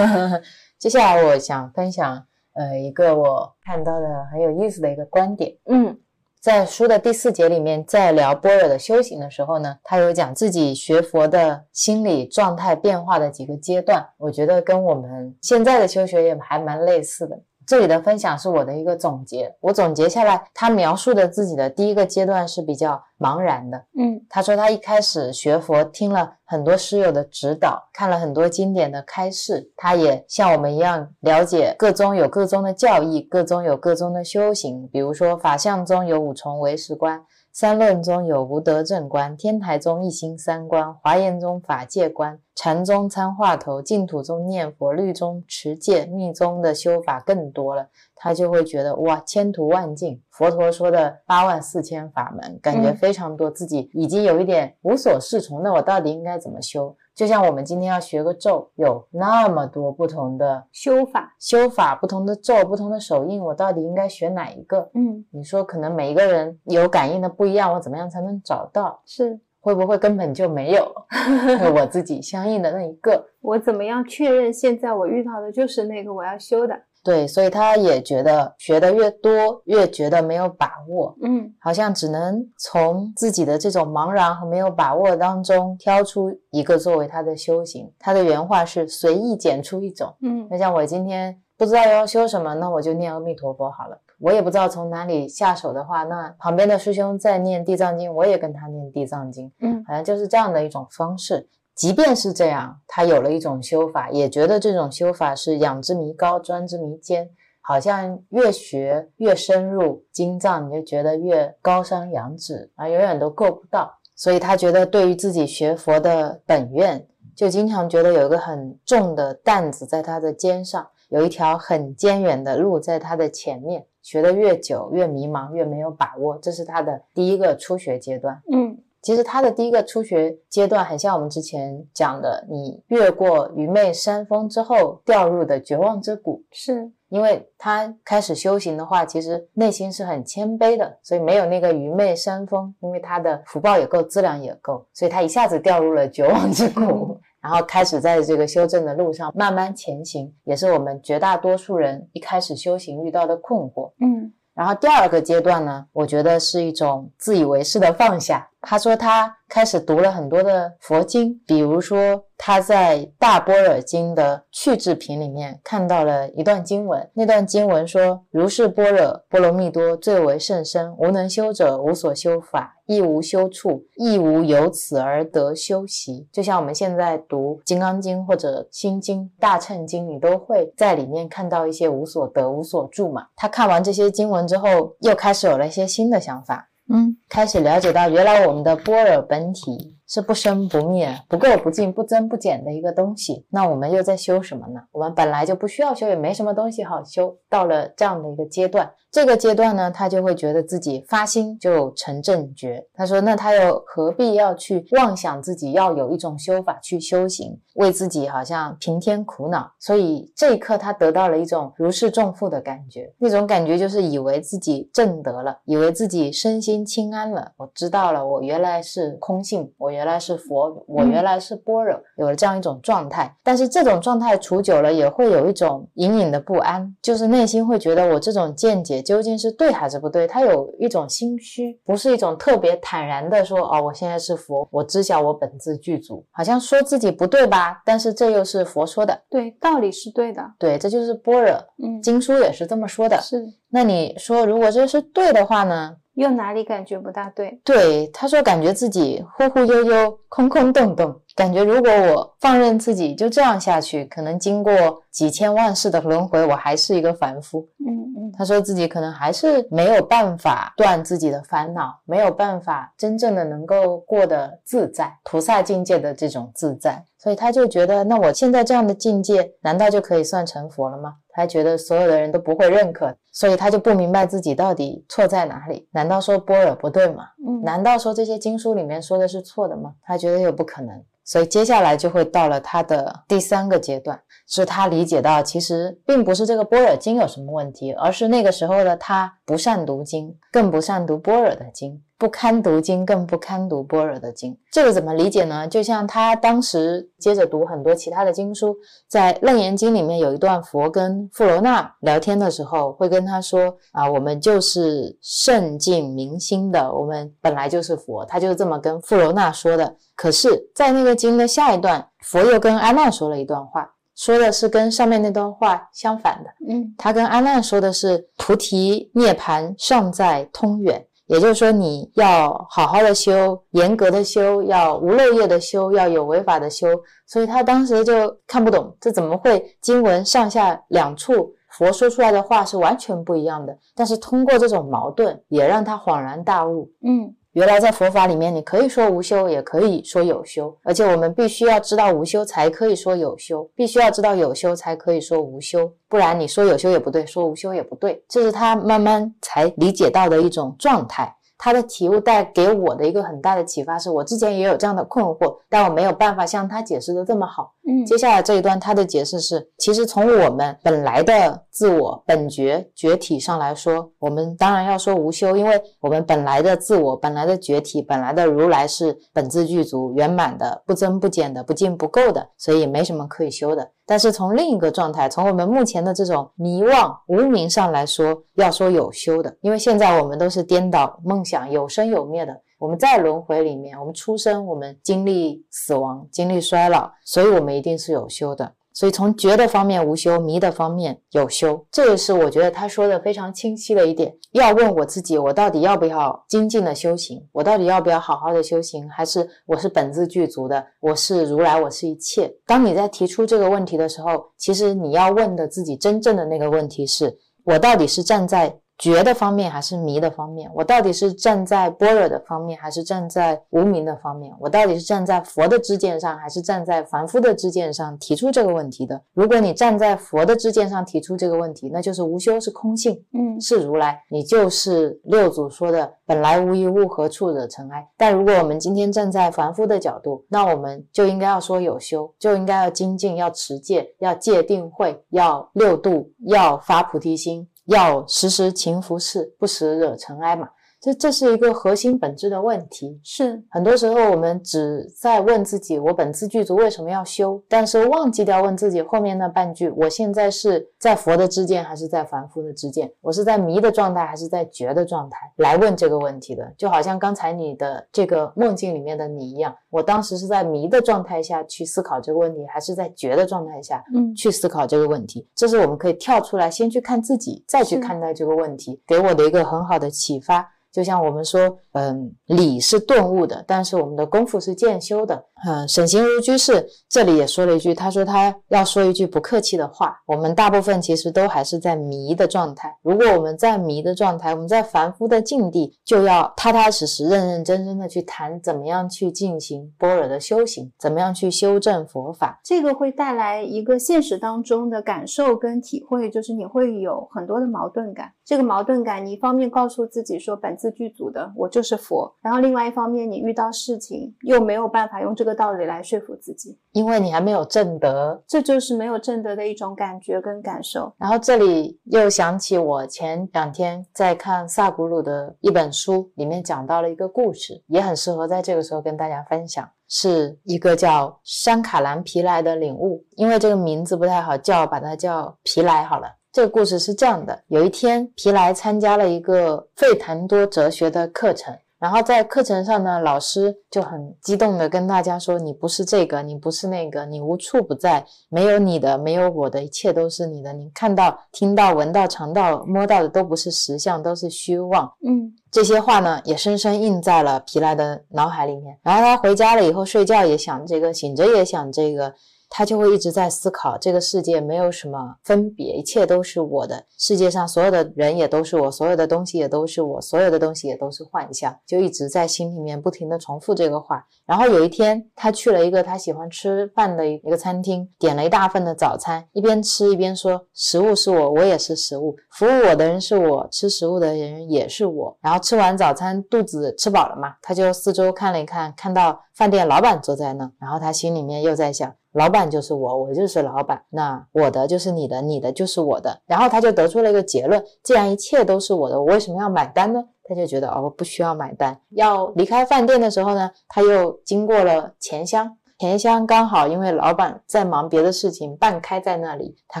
[LAUGHS] 接下来我想分享呃一个我看到的很有意思的一个观点。嗯，在书的第四节里面，在聊波尔的修行的时候呢，他有讲自己学佛的心理状态变化的几个阶段，我觉得跟我们现在的修学也还蛮类似的。这里的分享是我的一个总结，我总结下来，他描述的自己的第一个阶段是比较茫然的。嗯，他说他一开始学佛，听了很多师友的指导，看了很多经典的开示，他也像我们一样了解各宗有各宗的教义，各宗有各宗的修行。比如说法相中有五重唯识观。三论中有无德正观，天台中一心三观，华严中法界观，禅宗参话头，净土宗念佛，律宗持戒，密宗的修法更多了。他就会觉得哇，千途万境，佛陀说的八万四千法门，感觉非常多，自己已经有一点无所适从。那我到底应该怎么修？就像我们今天要学个咒，有那么多不同的修法，修法不同的咒，不同的手印，我到底应该学哪一个？嗯，你说可能每一个人有感应的不一样，我怎么样才能找到？是会不会根本就没有 [LAUGHS] 我自己相应的那一个？我怎么样确认现在我遇到的就是那个我要修的？对，所以他也觉得学的越多，越觉得没有把握，嗯，好像只能从自己的这种茫然和没有把握当中挑出一个作为他的修行。他的原话是随意拣出一种，嗯，就像我今天不知道要修什么，那我就念阿弥陀佛好了。我也不知道从哪里下手的话，那旁边的师兄在念地藏经，我也跟他念地藏经，嗯，好像就是这样的一种方式。即便是这样，他有了一种修法，也觉得这种修法是仰之弥高，专之弥坚，好像越学越深入经藏，你就觉得越高山仰止啊，永远都够不到。所以他觉得对于自己学佛的本愿，就经常觉得有一个很重的担子在他的肩上，有一条很艰远的路在他的前面。学得越久，越迷茫，越没有把握，这是他的第一个初学阶段。嗯。其实他的第一个初学阶段很像我们之前讲的，你越过愚昧山峰之后掉入的绝望之谷，是因为他开始修行的话，其实内心是很谦卑的，所以没有那个愚昧山峰，因为他的福报也够，资粮也够，所以他一下子掉入了绝望之谷，[LAUGHS] 然后开始在这个修正的路上慢慢前行，也是我们绝大多数人一开始修行遇到的困惑。嗯。然后第二个阶段呢，我觉得是一种自以为是的放下。他说他开始读了很多的佛经，比如说他在《大般若经》的趣智品里面看到了一段经文，那段经文说：“如是般若波罗蜜多最为甚深，无能修者无所修法，亦无修处，亦无由此而得修习。”就像我们现在读《金刚经》或者《心经》《大乘经》，你都会在里面看到一些无所得、无所住嘛。他看完这些经文之后，又开始有了一些新的想法。嗯，开始了解到，原来我们的波尔本体是不生不灭、不垢不净、不增不减的一个东西。那我们又在修什么呢？我们本来就不需要修，也没什么东西好修。到了这样的一个阶段。这个阶段呢，他就会觉得自己发心就成正觉。他说：“那他又何必要去妄想自己要有一种修法去修行，为自己好像平添苦恼？所以这一刻，他得到了一种如释重负的感觉。那种感觉就是以为自己正得了，以为自己身心清安了。我知道了，我原来是空性，我原来是佛，我原来是般若，有了这样一种状态。但是这种状态处久了，也会有一种隐隐的不安，就是内心会觉得我这种见解。”究竟是对还是不对？他有一种心虚，不是一种特别坦然的说哦，我现在是佛，我知晓我本自具足，好像说自己不对吧？但是这又是佛说的，对，道理是对的，对，这就是般若，嗯，经书也是这么说的。是，那你说如果这是对的话呢？又哪里感觉不大对？对，他说感觉自己忽忽悠悠、空空洞洞，感觉如果我放任自己就这样下去，可能经过几千万世的轮回，我还是一个凡夫。嗯嗯，他说自己可能还是没有办法断自己的烦恼，没有办法真正的能够过得自在，菩萨境界的这种自在，所以他就觉得，那我现在这样的境界，难道就可以算成佛了吗？他觉得所有的人都不会认可，所以他就不明白自己到底错在哪里。难道说波尔不对吗？嗯，难道说这些经书里面说的是错的吗？他觉得又不可能，所以接下来就会到了他的第三个阶段，是他理解到其实并不是这个波尔经有什么问题，而是那个时候的他不善读经，更不善读波尔的经。不堪读经，更不堪读般若的经。这个怎么理解呢？就像他当时接着读很多其他的经书，在《楞严经》里面有一段，佛跟富罗那聊天的时候，会跟他说：“啊，我们就是圣境明心的，我们本来就是佛。”他就是这么跟富罗那说的。可是，在那个经的下一段，佛又跟阿难说了一段话。说的是跟上面那段话相反的，嗯，他跟阿难说的是菩提涅盘尚在通远，也就是说你要好好的修，严格的修，要无漏业的修，要有违法的修，所以他当时就看不懂，这怎么会经文上下两处佛说出来的话是完全不一样的？但是通过这种矛盾，也让他恍然大悟，嗯。原来在佛法里面，你可以说无修，也可以说有修，而且我们必须要知道无修，才可以说有修；必须要知道有修，才可以说无修。不然你说有修也不对，说无修也不对。这是他慢慢才理解到的一种状态。他的体悟带给我的一个很大的启发，是我之前也有这样的困惑，但我没有办法像他解释的这么好。嗯，接下来这一段他的解释是，其实从我们本来的自我本觉觉体上来说，我们当然要说无修，因为我们本来的自我、本来的觉体、本来的如来是本自具足、圆满的、不增不减的、不尽不够的，所以没什么可以修的。但是从另一个状态，从我们目前的这种迷惘无明上来说，要说有修的，因为现在我们都是颠倒梦想、有生有灭的。我们在轮回里面，我们出生，我们经历死亡，经历衰老，所以我们一定是有修的。所以从觉的方面无修，迷的方面有修，这也是我觉得他说的非常清晰的一点。要问我自己，我到底要不要精进的修行？我到底要不要好好的修行？还是我是本自具足的？我是如来，我是一切。当你在提出这个问题的时候，其实你要问的自己真正的那个问题是：我到底是站在。觉的方面还是迷的方面，我到底是站在般若的方面，还是站在无明的方面？我到底是站在佛的支见上，还是站在凡夫的支见上提出这个问题的？如果你站在佛的支见上提出这个问题，那就是无修，是空性，嗯，是如来，你就是六祖说的本来无一物，何处惹尘埃。但如果我们今天站在凡夫的角度，那我们就应该要说有修，就应该要精进，要持戒，要戒定慧，要六度，要发菩提心。要时时勤拂拭，不时惹尘埃嘛。这这是一个核心本质的问题。是很多时候我们只在问自己：我本次具足为什么要修？但是忘记掉问自己后面那半句：我现在是在佛的之见，还是在凡夫的之见？我是在迷的状态，还是在觉的状态？来问这个问题的，就好像刚才你的这个梦境里面的你一样。我当时是在迷的状态下去思考这个问题，还是在觉的状态下嗯去思考这个问题？这是我们可以跳出来，先去看自己，再去看待这个问题，给我的一个很好的启发。就像我们说，嗯，理是顿悟的，但是我们的功夫是渐修的。嗯，沈行如居士这里也说了一句，他说他要说一句不客气的话。我们大部分其实都还是在迷的状态。如果我们在迷的状态，我们在凡夫的境地，就要踏踏实实、认认真真的去谈怎么样去进行般若的修行，怎么样去修正佛法。这个会带来一个现实当中的感受跟体会，就是你会有很多的矛盾感。这个矛盾感，你一方面告诉自己说本自具足的我就是佛，然后另外一方面你遇到事情又没有办法用这个道理来说服自己，因为你还没有证得，这就是没有证得的一种感觉跟感受。然后这里又想起我前两天在看萨古鲁的一本书，里面讲到了一个故事，也很适合在这个时候跟大家分享，是一个叫山卡兰皮莱的领悟。因为这个名字不太好叫，把它叫皮莱好了。这个故事是这样的：有一天，皮莱参加了一个费谈多哲学的课程。然后在课程上呢，老师就很激动的跟大家说：“你不是这个，你不是那个，你无处不在，没有你的，没有我的，一切都是你的。你看到、听到、闻到、尝到、摸到的都不是实相，都是虚妄。”嗯，这些话呢，也深深印在了皮莱的脑海里面。然后他回家了以后，睡觉也想这个，醒着也想这个。他就会一直在思考，这个世界没有什么分别，一切都是我的。世界上所有的人也都是我，所有的东西也都是我，所有的东西也都是幻象，就一直在心里面不停的重复这个话。然后有一天，他去了一个他喜欢吃饭的一个餐厅，点了一大份的早餐，一边吃一边说：“食物是我，我也是食物，服务我的人是我，吃食物的人也是我。”然后吃完早餐，肚子吃饱了嘛，他就四周看了一看，看到饭店老板坐在那，然后他心里面又在想。老板就是我，我就是老板。那我的就是你的，你的就是我的。然后他就得出了一个结论：既然一切都是我的，我为什么要买单呢？他就觉得哦不需要买单。要离开饭店的时候呢，他又经过了钱箱，钱箱刚好因为老板在忙别的事情，半开在那里，他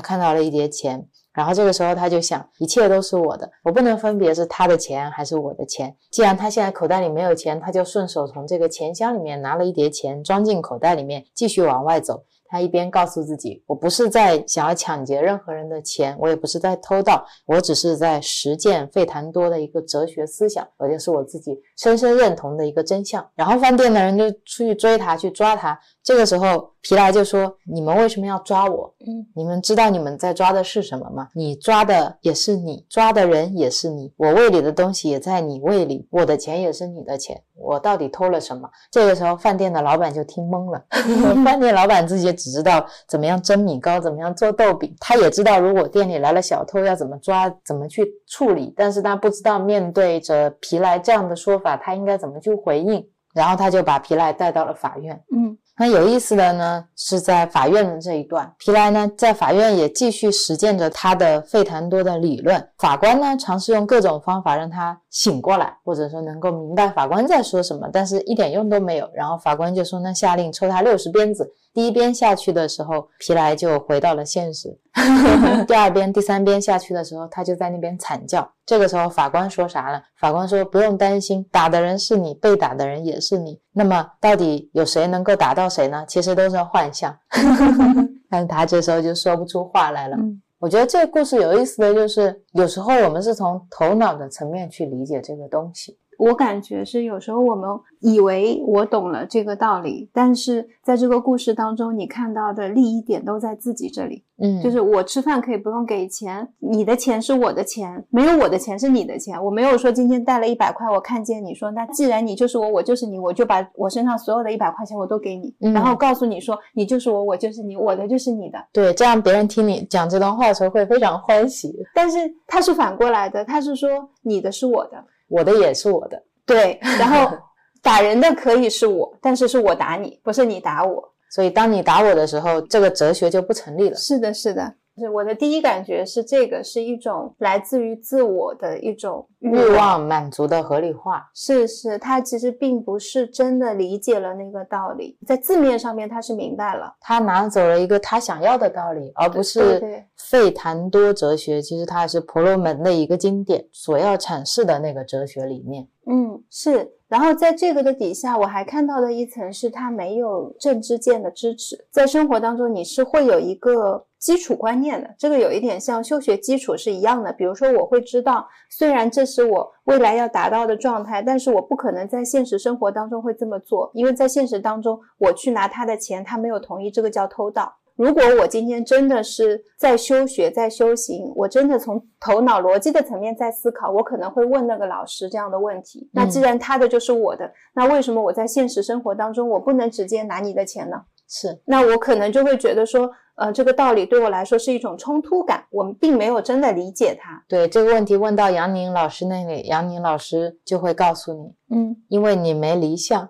看到了一叠钱。然后这个时候他就想，一切都是我的，我不能分别是他的钱还是我的钱。既然他现在口袋里没有钱，他就顺手从这个钱箱里面拿了一叠钱，装进口袋里面，继续往外走。他一边告诉自己，我不是在想要抢劫任何人的钱，我也不是在偷盗，我只是在实践费谈多的一个哲学思想，而且是我自己深深认同的一个真相。然后饭店的人就出去追他，去抓他。这个时候，皮莱就说：“你们为什么要抓我？嗯，你们知道你们在抓的是什么吗？你抓的也是你，抓的人也是你，我胃里的东西也在你胃里，我的钱也是你的钱，我到底偷了什么？”这个时候，饭店的老板就听懵了。[LAUGHS] 饭店老板自己只知道怎么样蒸米糕，怎么样做豆饼，他也知道如果店里来了小偷要怎么抓，怎么去处理，但是他不知道面对着皮莱这样的说法，他应该怎么去回应。然后他就把皮莱带到了法院。嗯。那有意思的呢，是在法院的这一段，皮莱呢在法院也继续实践着他的费坦多的理论。法官呢尝试用各种方法让他醒过来，或者说能够明白法官在说什么，但是一点用都没有。然后法官就说：“呢下令抽他六十鞭子。”第一鞭下去的时候，皮莱就回到了现实。[LAUGHS] 第二鞭、第三鞭下去的时候，他就在那边惨叫。这个时候，法官说啥了？法官说：“不用担心，打的人是你，被打的人也是你。那么，到底有谁能够打到谁呢？其实都是幻象。[LAUGHS] ”但他这时候就说不出话来了。我觉得这个故事有意思的就是，有时候我们是从头脑的层面去理解这个东西。我感觉是有时候我们以为我懂了这个道理，但是在这个故事当中，你看到的利益点都在自己这里。嗯，就是我吃饭可以不用给钱，你的钱是我的钱，没有我的钱是你的钱。我没有说今天带了一百块，我看见你说，那既然你就是我，我就是你，我就把我身上所有的一百块钱我都给你，嗯然后告诉你说，你就是我，我就是你，我的就是你的。对，这样别人听你讲这段话的时候会非常欢喜。但是他是反过来的，他是说你的是我的。我的也是我的，[LAUGHS] 对。然后打人的可以是我，但是是我打你，不是你打我。所以当你打我的时候，这个哲学就不成立了。是的，是的。是我的第一感觉是，这个是一种来自于自我的一种欲望满足的合理化。是是，他其实并不是真的理解了那个道理，在字面上面他是明白了，他拿走了一个他想要的道理，而不是费谈多哲学。其实它是婆罗门的一个经典所要阐释的那个哲学理念。嗯，是。然后在这个的底下，我还看到的一层，是他没有政知见的支持。在生活当中，你是会有一个基础观念的，这个有一点像修学基础是一样的。比如说，我会知道，虽然这是我未来要达到的状态，但是我不可能在现实生活当中会这么做，因为在现实当中，我去拿他的钱，他没有同意，这个叫偷盗。如果我今天真的是在修学，在修行，我真的从头脑逻辑的层面在思考，我可能会问那个老师这样的问题。那既然他的就是我的，那为什么我在现实生活当中我不能直接拿你的钱呢？是，那我可能就会觉得说，呃，这个道理对我来说是一种冲突感，我们并没有真的理解它。对这个问题问到杨宁老师那里，杨宁老师就会告诉你，嗯，因为你没离相，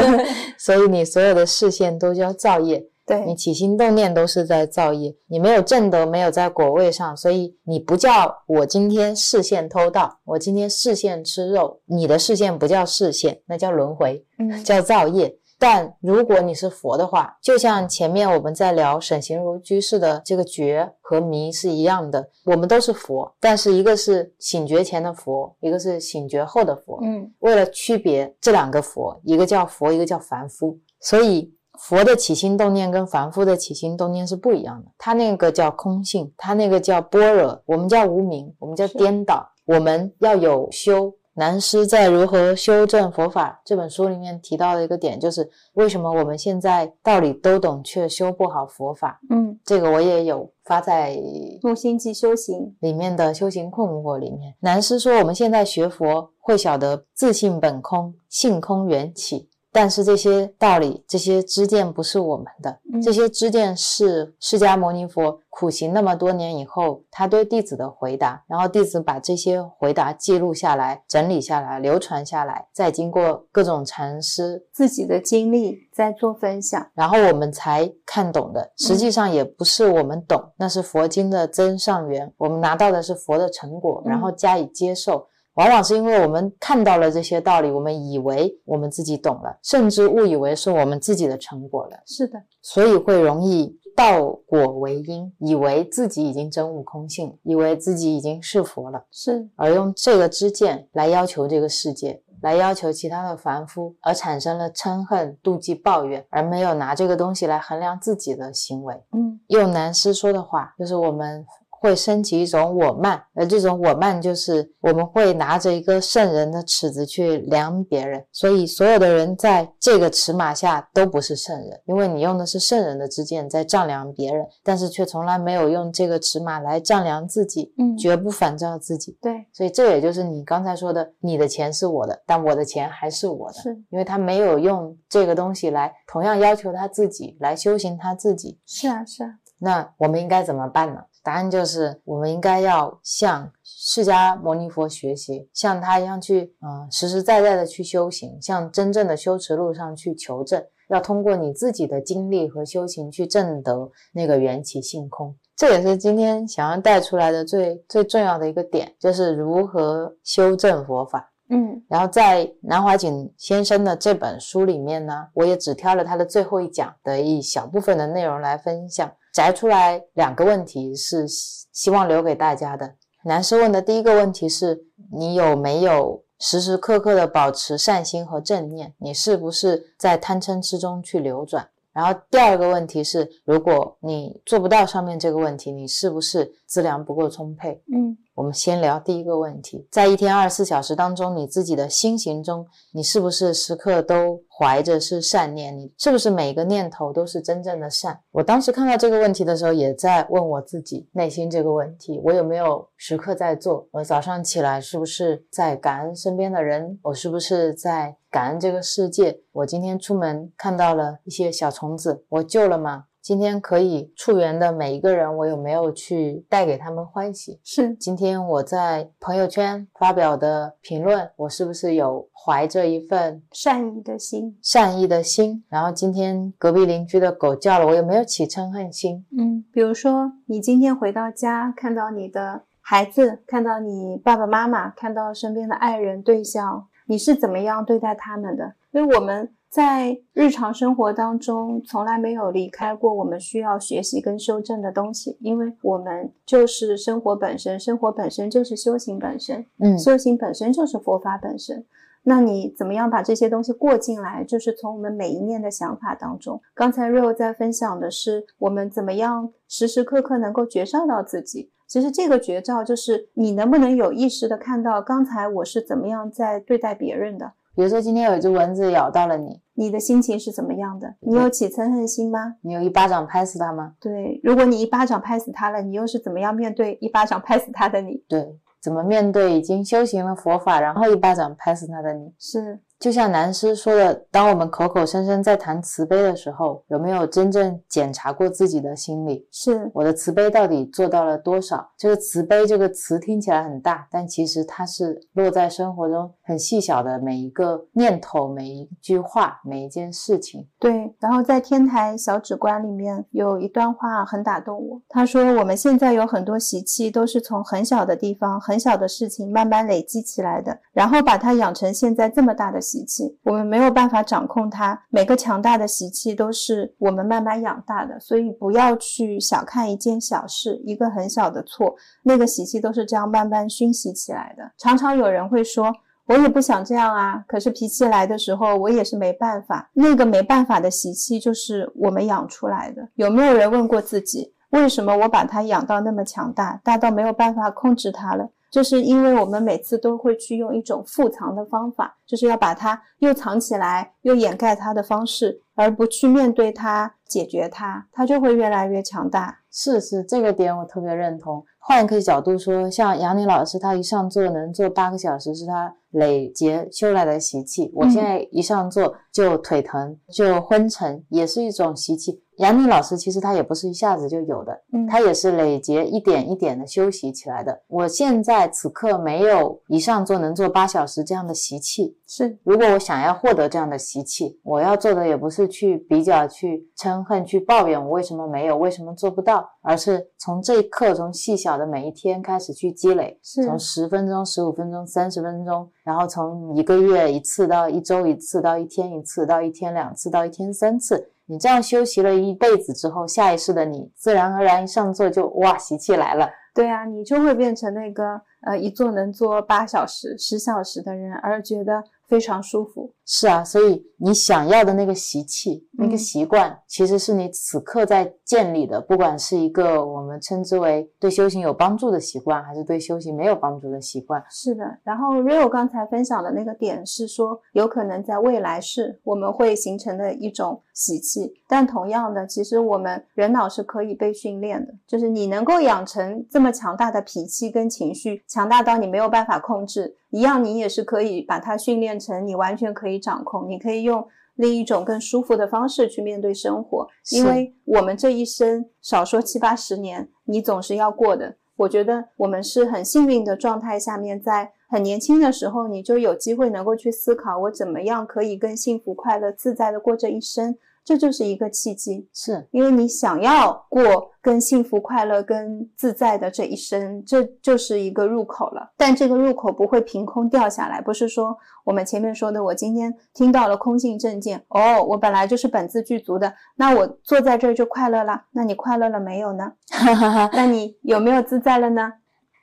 [LAUGHS] 所以你所有的视线都叫造业。对你起心动念都是在造业，你没有正德，没有在果位上，所以你不叫我今天视线偷盗，我今天视线吃肉，你的视线不叫视线，那叫轮回，嗯，叫造业。但如果你是佛的话，就像前面我们在聊沈行如居士的这个觉和迷是一样的，我们都是佛，但是一个是醒觉前的佛，一个是醒觉后的佛，嗯，为了区别这两个佛，一个叫佛，一个叫凡夫，所以。佛的起心动念跟凡夫的起心动念是不一样的，他那个叫空性，他那个叫般若，我们叫无明，我们叫颠倒。我们要有修。南师在《如何修正佛法》这本书里面提到的一个点，就是为什么我们现在道理都懂，却修不好佛法。嗯，这个我也有发在《木心记修行》里面的修行困惑里面。南师说，我们现在学佛会晓得自性本空，性空缘起。但是这些道理、这些支见不是我们的，这些支见是释迦牟尼佛苦行那么多年以后，他对弟子的回答，然后弟子把这些回答记录下来、整理下来、流传下来，再经过各种禅师自己的经历再做分享，然后我们才看懂的。实际上也不是我们懂，那是佛经的真上缘，我们拿到的是佛的成果，然后加以接受。往往是因为我们看到了这些道理，我们以为我们自己懂了，甚至误以为是我们自己的成果了。是的，所以会容易倒果为因，以为自己已经真悟空性，以为自己已经是佛了，是而用这个知见来要求这个世界。来要求其他的凡夫，而产生了嗔恨、妒忌、抱怨，而没有拿这个东西来衡量自己的行为。嗯，用南师说的话，就是我们。会升起一种我慢，而这种我慢就是我们会拿着一个圣人的尺子去量别人，所以所有的人在这个尺码下都不是圣人，因为你用的是圣人的之剑在丈量别人，但是却从来没有用这个尺码来丈量自己，嗯，绝不反照自己。对，所以这也就是你刚才说的，你的钱是我的，但我的钱还是我的，是因为他没有用这个东西来同样要求他自己来修行他自己。是啊，是啊。那我们应该怎么办呢？答案就是，我们应该要向释迦牟尼佛学习，像他一样去，嗯，实实在在的去修行，向真正的修持路上去求证，要通过你自己的经历和修行去证得那个缘起性空。这也是今天想要带出来的最最重要的一个点，就是如何修正佛法。嗯，然后在南怀瑾先生的这本书里面呢，我也只挑了他的最后一讲的一小部分的内容来分享。摘出来两个问题是希望留给大家的。男士问的第一个问题是：你有没有时时刻刻的保持善心和正念？你是不是在贪嗔痴中去流转？然后第二个问题是：如果你做不到上面这个问题，你是不是资粮不够充沛？嗯。我们先聊第一个问题，在一天二十四小时当中，你自己的心行中，你是不是时刻都怀着是善念？你是不是每一个念头都是真正的善？我当时看到这个问题的时候，也在问我自己内心这个问题：我有没有时刻在做？我早上起来是不是在感恩身边的人？我是不是在感恩这个世界？我今天出门看到了一些小虫子，我救了吗？今天可以触缘的每一个人，我有没有去带给他们欢喜？是。今天我在朋友圈发表的评论，我是不是有怀着一份善意的心？善意的心。然后今天隔壁邻居的狗叫了，我有没有起嗔恨心？嗯，比如说你今天回到家，看到你的孩子，看到你爸爸妈妈，看到身边的爱人对象，你是怎么样对待他们的？因为我们。在日常生活当中，从来没有离开过我们需要学习跟修正的东西，因为我们就是生活本身，生活本身就是修行本身，嗯，修行本身就是佛法本身。那你怎么样把这些东西过进来？就是从我们每一念的想法当中。刚才 Rio 在分享的是我们怎么样时时刻刻能够觉照到自己。其实这个觉照就是你能不能有意识的看到刚才我是怎么样在对待别人的。比如说，今天有一只蚊子咬到了你，你的心情是怎么样的？你有起嗔恨心吗？你有一巴掌拍死它吗？对，如果你一巴掌拍死它了，你又是怎么样面对一巴掌拍死它的你？对，怎么面对已经修行了佛法，然后一巴掌拍死它的你？是。就像南师说的，当我们口口声声在谈慈悲的时候，有没有真正检查过自己的心理？是我的慈悲到底做到了多少？这个慈悲这个词听起来很大，但其实它是落在生活中很细小的每一个念头、每一句话、每一件事情。对。然后在天台小指观里面有一段话很打动我，他说：“我们现在有很多习气，都是从很小的地方、很小的事情慢慢累积起来的，然后把它养成现在这么大的。”习气，我们没有办法掌控它。每个强大的习气都是我们慢慢养大的，所以不要去小看一件小事，一个很小的错，那个习气都是这样慢慢熏习起来的。常常有人会说：“我也不想这样啊，可是脾气来的时候，我也是没办法。”那个没办法的习气就是我们养出来的。有没有人问过自己，为什么我把它养到那么强大，大到没有办法控制它了？就是因为我们每次都会去用一种复藏的方法，就是要把它又藏起来，又掩盖它的方式，而不去面对它、解决它，它就会越来越强大。是是，这个点我特别认同。换一个角度说，像杨宁老师，他一上座能坐八个小时，是他累劫修来的习气。我现在一上座就腿疼，就昏沉，也是一种习气。杨宁老师其实他也不是一下子就有的，嗯，他也是累劫一点一点的修习起来的。我现在此刻没有一上座能坐八小时这样的习气，是。如果我想要获得这样的习气，我要做的也不是去比较、去嗔恨、去抱怨我为什么没有、为什么做不到，而是从这一刻、从细小的每一天开始去积累，从十分钟、十五分钟、三十分钟，然后从一个月一次到一周一次，到一天一次，到一天两次，到一天三次。你这样修习了一辈子之后，下意识的你自然而然一上座就哇习气来了。对啊，你就会变成那个呃一坐能坐八小时、十小时的人，而觉得。非常舒服，是啊，所以你想要的那个习气、那个习惯，其实是你此刻在建立的。不管是一个我们称之为对修行有帮助的习惯，还是对修行没有帮助的习惯，是的。然后 Rio 刚才分享的那个点是说，有可能在未来是我们会形成的一种习气，但同样的，其实我们人脑是可以被训练的，就是你能够养成这么强大的脾气跟情绪，强大到你没有办法控制。一样，你也是可以把它训练成你完全可以掌控。你可以用另一种更舒服的方式去面对生活，因为我们这一生少说七八十年，你总是要过的。我觉得我们是很幸运的状态下面，在很年轻的时候，你就有机会能够去思考，我怎么样可以更幸福、快乐、自在的过这一生。这就是一个契机，是因为你想要过更幸福、快乐、跟自在的这一生，这就是一个入口了。但这个入口不会凭空掉下来，不是说我们前面说的，我今天听到了空性正见，哦，我本来就是本自具足的，那我坐在这儿就快乐了。那你快乐了没有呢？[LAUGHS] 那你有没有自在了呢？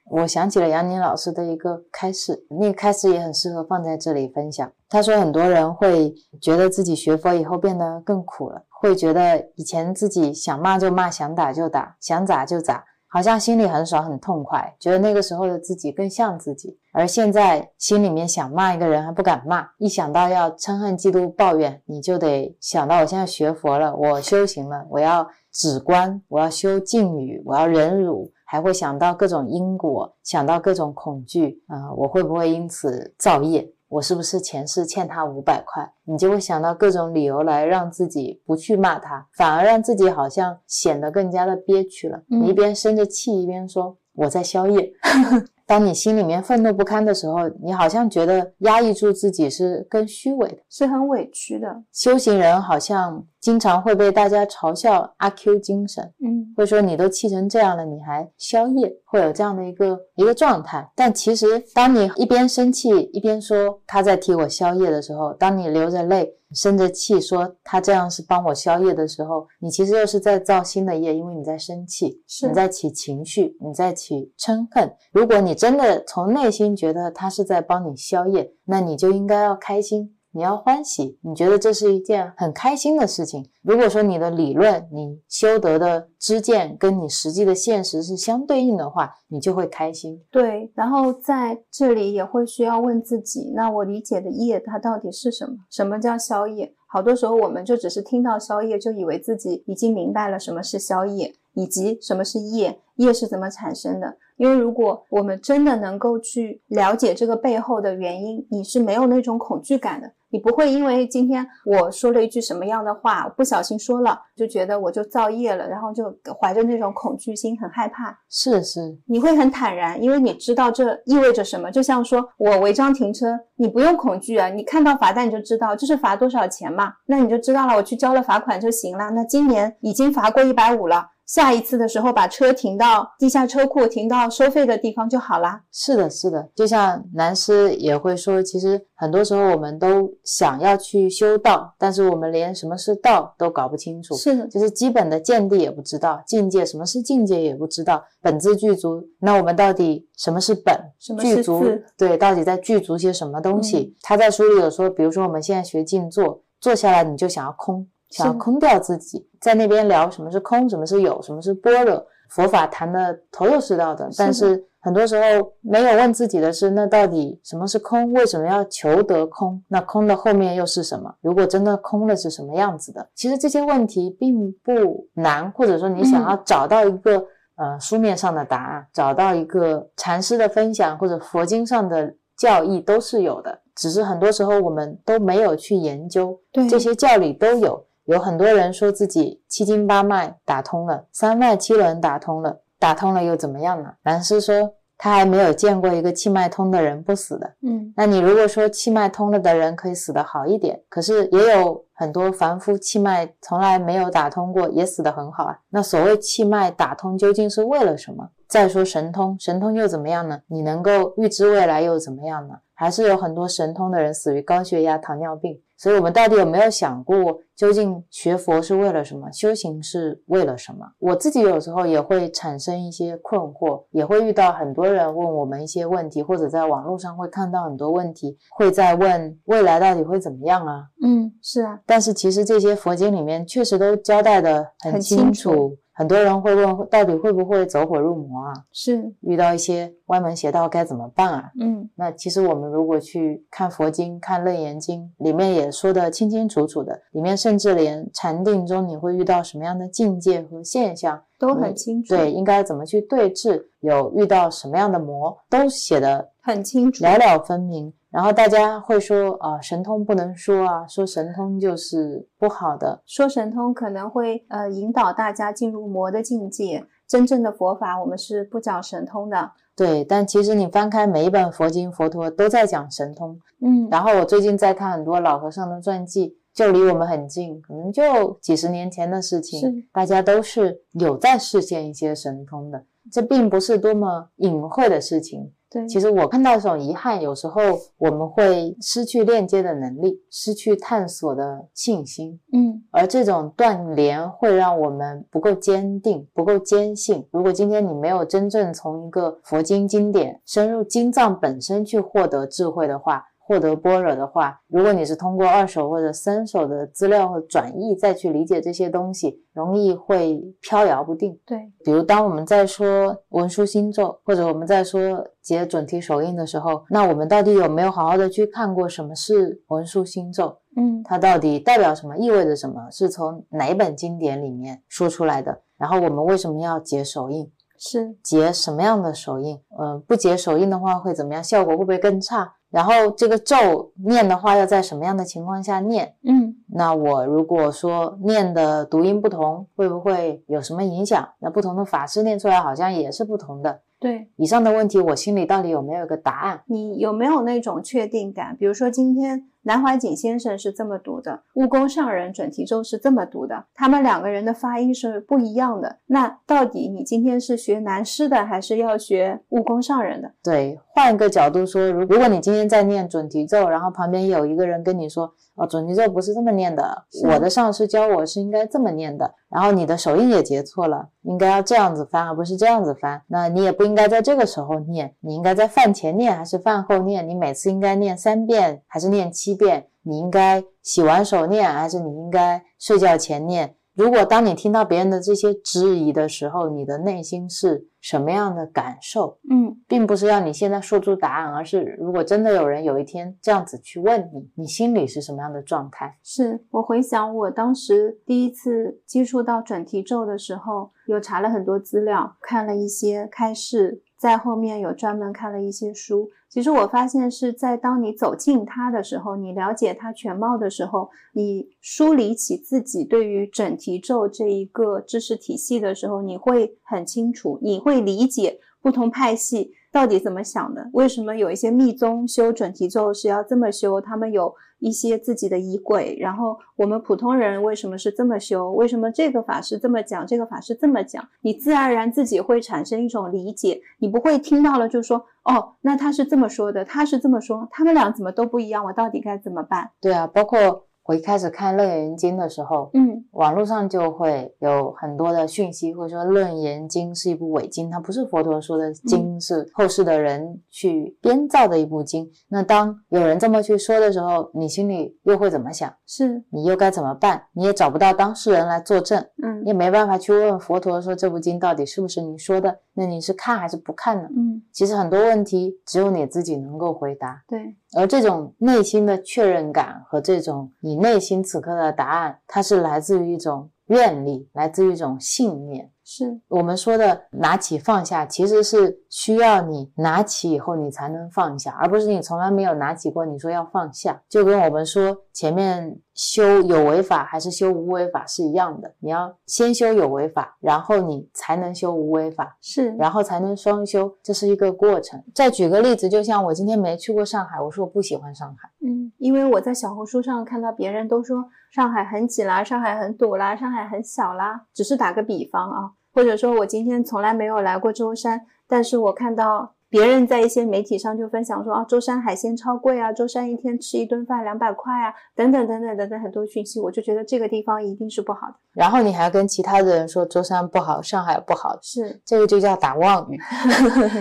我想起了杨宁老师的一个开示，那个开示也很适合放在这里分享。他说，很多人会觉得自己学佛以后变得更苦了，会觉得以前自己想骂就骂，想打就打，想咋就咋，好像心里很爽很痛快，觉得那个时候的自己更像自己。而现在心里面想骂一个人还不敢骂，一想到要嗔恨嫉妒抱怨，你就得想到我现在学佛了，我修行了，我要止观，我要修静语，我要忍辱。还会想到各种因果，想到各种恐惧啊！我会不会因此造业？我是不是前世欠他五百块？你就会想到各种理由来让自己不去骂他，反而让自己好像显得更加的憋屈了。你一边生着气，一边说我在消业。[LAUGHS] 当你心里面愤怒不堪的时候，你好像觉得压抑住自己是更虚伪的，是很委屈的。修行人好像经常会被大家嘲笑阿 Q 精神，嗯，会说你都气成这样了，你还宵夜，会有这样的一个一个状态。但其实，当你一边生气一边说他在替我宵夜的时候，当你流着泪。生着气说他这样是帮我宵夜的时候，你其实又是在造新的业，因为你在生气，你在起情绪，你在起嗔恨。如果你真的从内心觉得他是在帮你宵夜，那你就应该要开心。你要欢喜，你觉得这是一件很开心的事情。如果说你的理论、你修得的知见跟你实际的现实是相对应的话，你就会开心。对，然后在这里也会需要问自己：那我理解的业它到底是什么？什么叫宵夜？好多时候我们就只是听到宵夜，就以为自己已经明白了什么是宵夜，以及什么是业，业是怎么产生的。因为如果我们真的能够去了解这个背后的原因，你是没有那种恐惧感的。你不会因为今天我说了一句什么样的话，不小心说了，就觉得我就造业了，然后就怀着那种恐惧心，很害怕。是是，你会很坦然，因为你知道这意味着什么。就像说我违章停车，你不用恐惧啊，你看到罚单你就知道这是罚多少钱嘛，那你就知道了，我去交了罚款就行了。那今年已经罚过一百五了。下一次的时候，把车停到地下车库，停到收费的地方就好啦。是的，是的，就像南师也会说，其实很多时候我们都想要去修道，但是我们连什么是道都搞不清楚。是的，就是基本的见地也不知道，境界什么是境界也不知道，本自具足。那我们到底什么是本？什么是足？对，到底在具足些什么东西？他在书里有说，比如说我们现在学静坐，坐下来你就想要空。想要空掉自己，在那边聊什么是空，什么是有，什么是般若，佛法谈的头头是道的。但是很多时候没有问自己的是，那到底什么是空？为什么要求得空？那空的后面又是什么？如果真的空了，是什么样子的？其实这些问题并不难，或者说你想要找到一个呃书面上的答案，找到一个禅师的分享或者佛经上的教义都是有的，只是很多时候我们都没有去研究，这些教理都有。有很多人说自己七经八脉打通了，三脉七轮打通了，打通了又怎么样呢？南师说他还没有见过一个气脉通的人不死的。嗯，那你如果说气脉通了的人可以死得好一点，可是也有很多凡夫气脉从来没有打通过，也死得很好啊。那所谓气脉打通，究竟是为了什么？再说神通，神通又怎么样呢？你能够预知未来又怎么样呢？还是有很多神通的人死于高血压、糖尿病。所以，我们到底有没有想过，究竟学佛是为了什么？修行是为了什么？我自己有时候也会产生一些困惑，也会遇到很多人问我们一些问题，或者在网络上会看到很多问题，会在问未来到底会怎么样啊？嗯，是啊。但是其实这些佛经里面确实都交代的很清楚。很多人会问，到底会不会走火入魔啊？是遇到一些歪门邪道该怎么办啊？嗯，那其实我们如果去看佛经、看楞严经，里面也说的清清楚楚的，里面甚至连禅定中你会遇到什么样的境界和现象都很清楚。对，应该怎么去对峙，有遇到什么样的魔，都写的很清楚，了了分明。然后大家会说啊，神通不能说啊，说神通就是不好的，说神通可能会呃引导大家进入魔的境界。真正的佛法，我们是不讲神通的。对，但其实你翻开每一本佛经，佛陀都在讲神通。嗯，然后我最近在看很多老和尚的传记，就离我们很近，可能就几十年前的事情，大家都是有在实现一些神通的，这并不是多么隐晦的事情。其实我看到这种遗憾，有时候我们会失去链接的能力，失去探索的信心。嗯，而这种断联会让我们不够坚定，不够坚信。如果今天你没有真正从一个佛经经典深入经藏本身去获得智慧的话，获得般若的话，如果你是通过二手或者三手的资料和转译再去理解这些东西，容易会飘摇不定。对，比如当我们在说文殊心咒，或者我们在说解准提手印的时候，那我们到底有没有好好的去看过什么是文殊心咒？嗯，它到底代表什么？意味着什么？是从哪本经典里面说出来的？然后我们为什么要解手印？是结什么样的手印？嗯，不结手印的话会怎么样？效果会不会更差？然后这个咒念的话，要在什么样的情况下念？嗯，那我如果说念的读音不同，会不会有什么影响？那不同的法师念出来好像也是不同的。对，以上的问题，我心里到底有没有一个答案？你有没有那种确定感？比如说今天。南怀瑾先生是这么读的，悟空上人准提咒是这么读的，他们两个人的发音是不一样的。那到底你今天是学南师的，还是要学悟空上人的？对，换一个角度说，如如果你今天在念准提咒，然后旁边有一个人跟你说，哦，准提咒不是这么念的，我的上师教我是应该这么念的，然后你的手印也结错了，应该要这样子翻，而不是这样子翻，那你也不应该在这个时候念，你应该在饭前念还是饭后念？你每次应该念三遍还是念七遍？你应该洗完手念，还是你应该睡觉前念？如果当你听到别人的这些质疑的时候，你的内心是什么样的感受？嗯，并不是要你现在说出答案，而是如果真的有人有一天这样子去问你，你心里是什么样的状态？是我回想我当时第一次接触到转提咒的时候，有查了很多资料，看了一些开示，在后面有专门看了一些书。其实我发现是在当你走近它的时候，你了解它全貌的时候，你梳理起自己对于整体咒这一个知识体系的时候，你会很清楚，你会理解不同派系。到底怎么想的？为什么有一些密宗修准提咒是要这么修？他们有一些自己的衣柜。然后我们普通人为什么是这么修？为什么这个法师这么讲，这个法师这么讲？你自然而然自己会产生一种理解，你不会听到了就说哦，那他是这么说的，他是这么说，他们俩怎么都不一样？我到底该怎么办？对啊，包括。我一开始看《楞严经》的时候，嗯，网络上就会有很多的讯息，或者说《楞严经》是一部伪经，它不是佛陀说的经，是后世的人去编造的一部经。那当有人这么去说的时候，你心里又会怎么想？是你又该怎么办？你也找不到当事人来作证，嗯，你也没办法去问佛陀说这部经到底是不是你说的？那你是看还是不看呢？嗯，其实很多问题只有你自己能够回答。对，而这种内心的确认感和这种你内心此刻的答案，它是来自于一种愿力，来自于一种信念。是我们说的拿起放下，其实是需要你拿起以后你才能放下，而不是你从来没有拿起过，你说要放下，就跟我们说前面。修有为法还是修无为法是一样的，你要先修有为法，然后你才能修无为法，是，然后才能双修，这是一个过程。再举个例子，就像我今天没去过上海，我说我不喜欢上海，嗯。因为我在小红书上看到别人都说上海很挤啦，上海很堵啦，上海很小啦，只是打个比方啊，或者说我今天从来没有来过舟山，但是我看到。别人在一些媒体上就分享说啊，舟山海鲜超贵啊，舟山一天吃一顿饭两百块啊，等等等等等等很多讯息，我就觉得这个地方一定是不好的。然后你还要跟其他的人说舟山不好，上海不好，是这个就叫打妄语。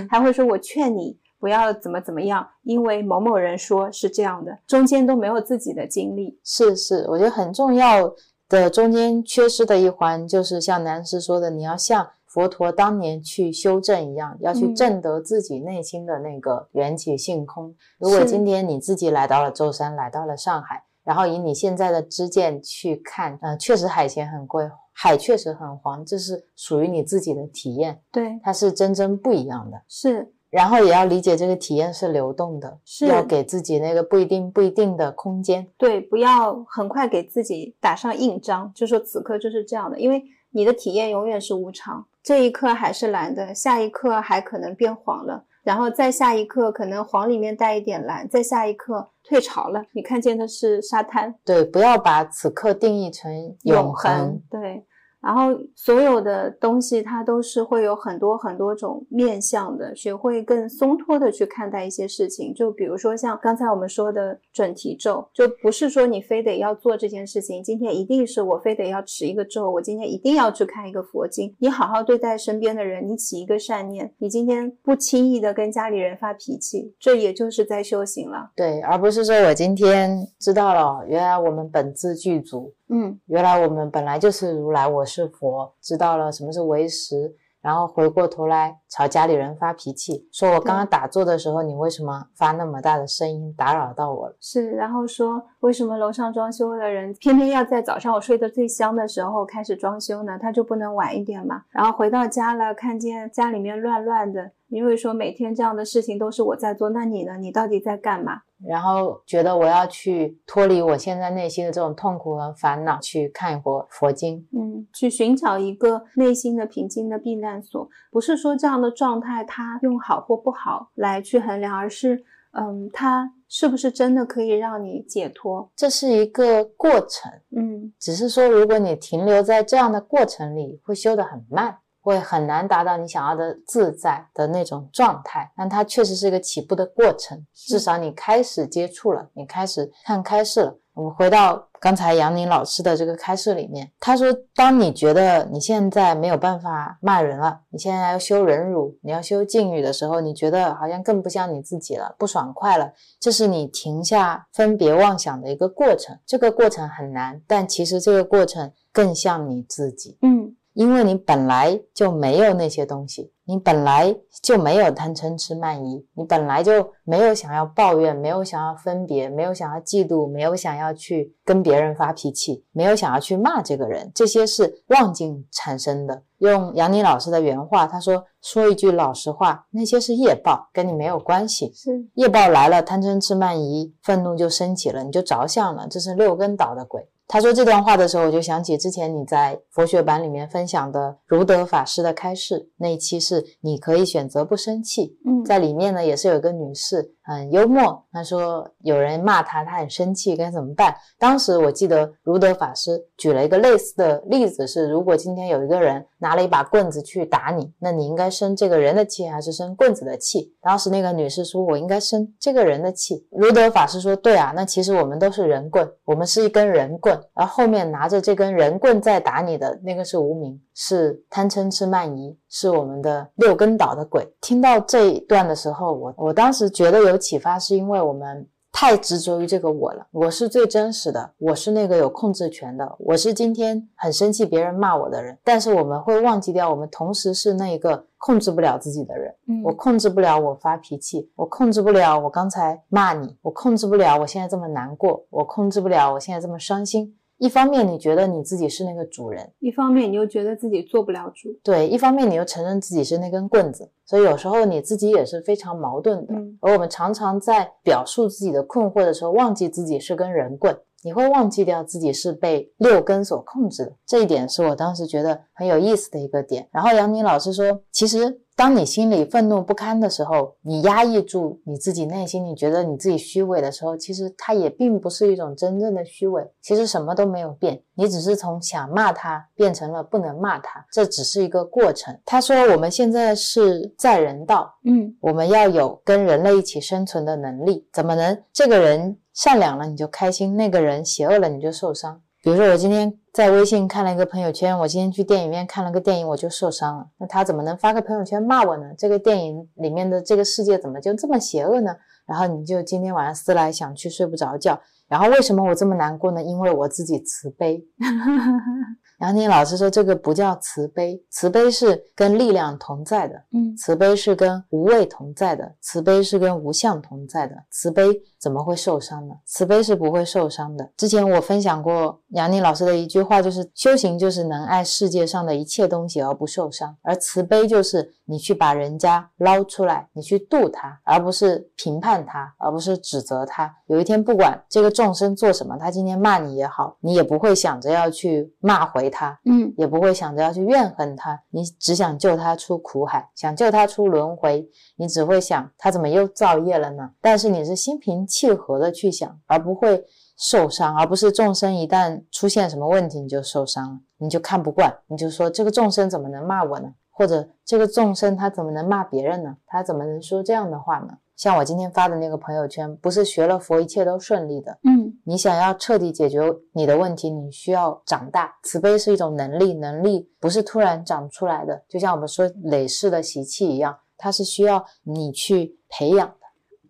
还会说我劝你不要怎么怎么样，因为某某人说是这样的，中间都没有自己的经历。是是，我觉得很重要的中间缺失的一环，就是像南师说的，你要像。佛陀当年去修正一样，要去证得自己内心的那个缘起性空。如果今天你自己来到了舟山，来到了上海，然后以你现在的知见去看，嗯，确实海鲜很贵，海确实很黄，这是属于你自己的体验，对，它是真真不一样的。是，然后也要理解这个体验是流动的，是要给自己那个不一定不一定的空间。对，不要很快给自己打上印章，就说此刻就是这样的，因为你的体验永远是无常。这一刻还是蓝的，下一刻还可能变黄了，然后再下一刻可能黄里面带一点蓝，再下一刻退潮了，你看见的是沙滩。对，不要把此刻定义成永恒。对。然后所有的东西，它都是会有很多很多种面向的。学会更松脱的去看待一些事情，就比如说像刚才我们说的准提咒，就不是说你非得要做这件事情，今天一定是我非得要持一个咒，我今天一定要去看一个佛经。你好好对待身边的人，你起一个善念，你今天不轻易的跟家里人发脾气，这也就是在修行了。对，而不是说我今天知道了，原来我们本自具足。嗯，原来我们本来就是如来，我是佛，知道了什么是为实，然后回过头来朝家里人发脾气，说我刚刚打坐的时候，你为什么发那么大的声音打扰到我了？是，然后说为什么楼上装修的人偏偏要在早上我睡得最香的时候开始装修呢？他就不能晚一点嘛？然后回到家了，看见家里面乱乱的。因为说每天这样的事情都是我在做，那你呢？你到底在干嘛？然后觉得我要去脱离我现在内心的这种痛苦和烦恼，去看一会佛经，嗯，去寻找一个内心的平静的避难所。不是说这样的状态它用好或不好来去衡量，而是，嗯，它是不是真的可以让你解脱？这是一个过程，嗯，只是说如果你停留在这样的过程里，会修得很慢。会很难达到你想要的自在的那种状态，但它确实是一个起步的过程。至少你开始接触了，你开始看开示了。我们回到刚才杨宁老师的这个开示里面，他说：当你觉得你现在没有办法骂人了，你现在要修忍辱，你要修禁语的时候，你觉得好像更不像你自己了，不爽快了，这是你停下分别妄想的一个过程。这个过程很难，但其实这个过程更像你自己。嗯。因为你本来就没有那些东西，你本来就没有贪嗔痴慢疑，你本来就没有想要抱怨，没有想要分别，没有想要嫉妒，没有想要去跟别人发脾气，没有想要去骂这个人，这些是妄境产生的。用杨宁老师的原话，他说：“说一句老实话，那些是业报，跟你没有关系。是业报来了，贪嗔痴慢疑，愤怒就升起了，你就着相了，这是六根倒的鬼。”他说这段话的时候，我就想起之前你在佛学版里面分享的如德法师的开示那一期，是你可以选择不生气。嗯，在里面呢，也是有一个女士很幽默，他说有人骂他，他很生气，该怎么办？当时我记得如德法师举了一个类似的例子，是如果今天有一个人拿了一把棍子去打你，那你应该生这个人的气还是生棍子的气？当时那个女士说，我应该生这个人的气。如德法师说，对啊，那其实我们都是人棍，我们是一根人棍。而后面拿着这根人棍在打你的那个是无名，是贪嗔痴慢疑，是我们的六根倒的鬼。听到这一段的时候，我我当时觉得有启发，是因为我们。太执着于这个我了，我是最真实的，我是那个有控制权的，我是今天很生气别人骂我的人。但是我们会忘记掉，我们同时是那个控制不了自己的人。嗯，我控制不了我发脾气，我控制不了我刚才骂你，我控制不了我现在这么难过，我控制不了我现在这么伤心。一方面你觉得你自己是那个主人，一方面你又觉得自己做不了主。对，一方面你又承认自己是那根棍子，所以有时候你自己也是非常矛盾的。而我们常常在表述自己的困惑的时候，忘记自己是根人棍，你会忘记掉自己是被六根所控制的。这一点是我当时觉得很有意思的一个点。然后杨宁老师说，其实当你心里愤怒不堪的时候，你压抑住你自己内心，你觉得你自己虚伪的时候，其实它也并不是一种真正的虚伪。其实什么都没有变，你只是从想骂他变成了不能骂他，这只是一个过程。他说我们现在是在人道，嗯我们要有跟人类一起生存的能力。怎么能这个人善良了你就开心，那个人邪恶了你就受伤？比如说我今天在微信看了一个朋友圈，我今天去电影院看了个电影，我就受伤了。那他怎么能发个朋友圈骂我呢？这个电影里面的这个世界怎么就这么邪恶呢？然后你就今天晚上思来想去睡不着觉。然后为什么我这么难过呢？因为我自己慈悲。[LAUGHS] 杨宁老师说，这个不叫慈悲，慈悲是跟力量同在的，嗯慈悲是跟无畏同在的，慈悲是跟无相同在的。慈悲怎么会受伤呢？慈悲是不会受伤的。之前我分享过杨宁老师的一句话，就是修行就是能爱世界上的一切东西而不受伤，而慈悲就是你去把人家捞出来，你去渡他，而不是评判他，而不是指责他。有一天，不管这个众生做什么，他今天骂你也好，你也不会想着要去骂回他，嗯也不会想着要去怨恨他，你只想救他出苦海，想救他出轮回，你只会想他怎么又造业了呢？但是你是心平气和的去想，而不会受伤，而不是众生一旦出现什么问题你就受伤了，你就看不惯，你就说这个众生怎么能骂我呢？或者这个众生他怎么能骂别人呢？他怎么能说这样的话呢？像我今天发的那个朋友圈，不是学了佛一切都顺利的，嗯你想要彻底解决你的问题，你需要长大。慈悲是一种能力，能力不是突然长出来的，就像我们说累世的习气一样，它是需要你去培养的。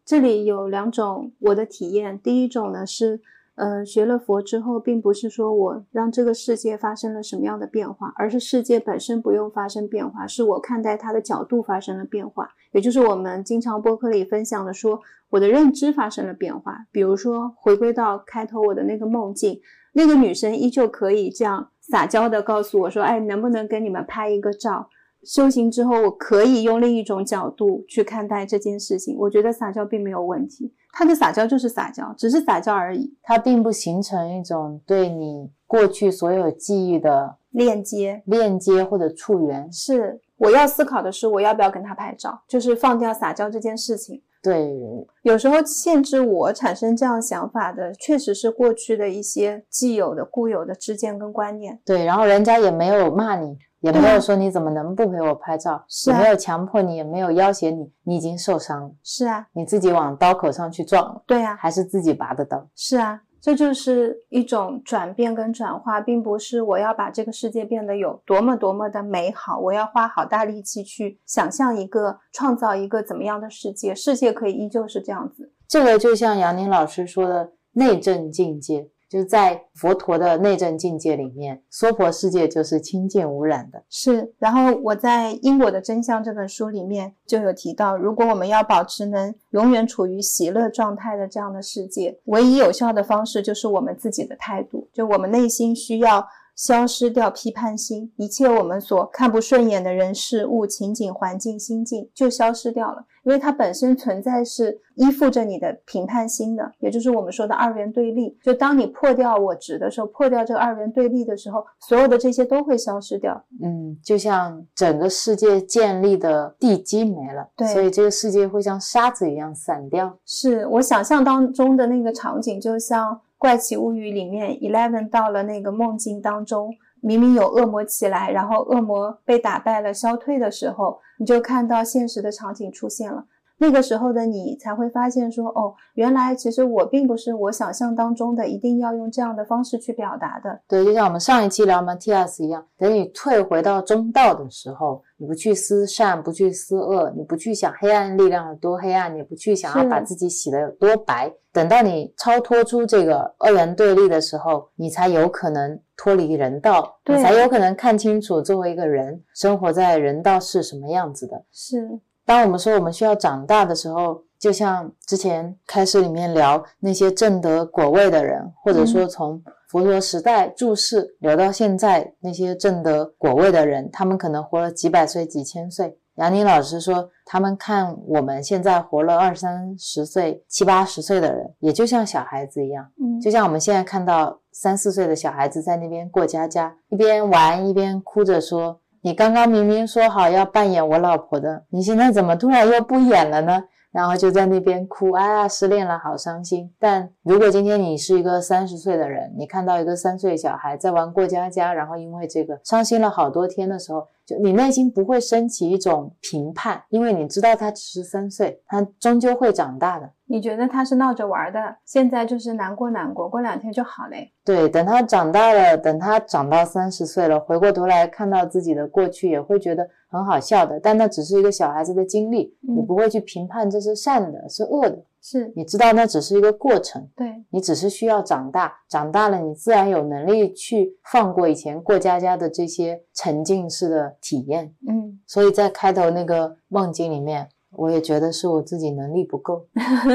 这里有两种我的体验，第一种呢是，呃，学了佛之后，并不是说我让这个世界发生了什么样的变化，而是世界本身不用发生变化，是我看待它的角度发生了变化。也就是我们经常播客里分享的说，我的认知发生了变化。比如说，回归到开头我的那个梦境，那个女生依旧可以这样撒娇的告诉我说：“哎，能不能跟你们拍一个照？”修行之后，我可以用另一种角度去看待这件事情。我觉得撒娇并没有问题，他的撒娇就是撒娇，只是撒娇而已。它并不形成一种对你过去所有记忆的链接链接或者触缘。是我要思考的是，我要不要跟他拍照，就是放掉撒娇这件事情。对，有时候限制我产生这样想法的，确实是过去的一些既有的、固有的知见跟观念。对，然后人家也没有骂你，也没有说你怎么能不陪我拍照，是啊也没有强迫你，也没有要挟你，你已经受伤了，是啊，你自己往刀口上去撞了，对啊，还是自己拔的刀。是啊，这就是一种转变跟转化，并不是我要把这个世界变得有多么多么的美好，我要花好大力气去想象一个、创造一个怎么样的世界，世界可以依旧是这样子。这个就像杨宁老师说的内证境界，就是在佛陀的内证境界里面，娑婆世界就是清净无染的。是，然后我在《因果的真相》这本书里面就有提到，如果我们要保持能永远处于喜乐状态的这样的世界，唯一有效的方式就是我们自己的态度，就我们内心需要消失掉批判心，一切我们所看不顺眼的人事物、情景、环境、心境就消失掉了，因为它本身存在是依附着你的评判心的，也就是我们说的二元对立。就当你破掉我执的时候，破掉这个二元对立的时候，所有的这些都会消失掉。嗯，就像整个世界建立的地基没了，对所以这个世界会像沙子一样散掉。是我想象当中的那个场景，就像《怪奇物语》里面，Eleven 到了那个梦境当中，明明有恶魔起来，然后恶魔被打败了、消退的时候，你就看到现实的场景出现了。那个时候的你才会发现说，哦，原来其实我并不是我想象当中的，一定要用这样的方式去表达的。对，就像我们上一期聊嘛 T S 一样，等你退回到中道的时候，你不去思善，不去思恶，你不去想黑暗力量有多黑暗，你不去想要把自己洗得有多白，等到你超脱出这个二元对立的时候，你才有可能脱离人道，你对才有可能看清楚作为一个人生活在人道是什么样子的。是，当我们说我们需要长大的时候，就像之前开始里面聊那些正得果位的人，或者说从佛陀时代注释聊到现在那些正得果位的人，他们可能活了几百岁、几千岁。杨宁老师说，他们看我们现在活了二三十岁、七八十岁的人，也就像小孩子一样，嗯，就像我们现在看到三四岁的小孩子在那边过家家，一边玩一边哭着说：“你刚刚明明说好要扮演我老婆的，你现在怎么突然又不演了呢？然后就在那边哭，哎呀，失恋了，好伤心。但如果今天你是一个三十岁的人，你看到一个三岁小孩在玩过家家，然后因为这个伤心了好多天的时候，就你内心不会升起一种评判，因为你知道他只是三岁，他终究会长大的。你觉得他是闹着玩的，现在就是难过难过，过两天就好嘞。对，等他长大了，等他长到三十岁了，回过头来看到自己的过去，也会觉得很好笑的。但那只是一个小孩子的经历，你不会去评判这是善的，是恶的。是你知道那只是一个过程，对你只是需要长大，长大了你自然有能力去放过以前过家家的这些沉浸式的体验。嗯，所以在开头那个梦境里面，我也觉得是我自己能力不够，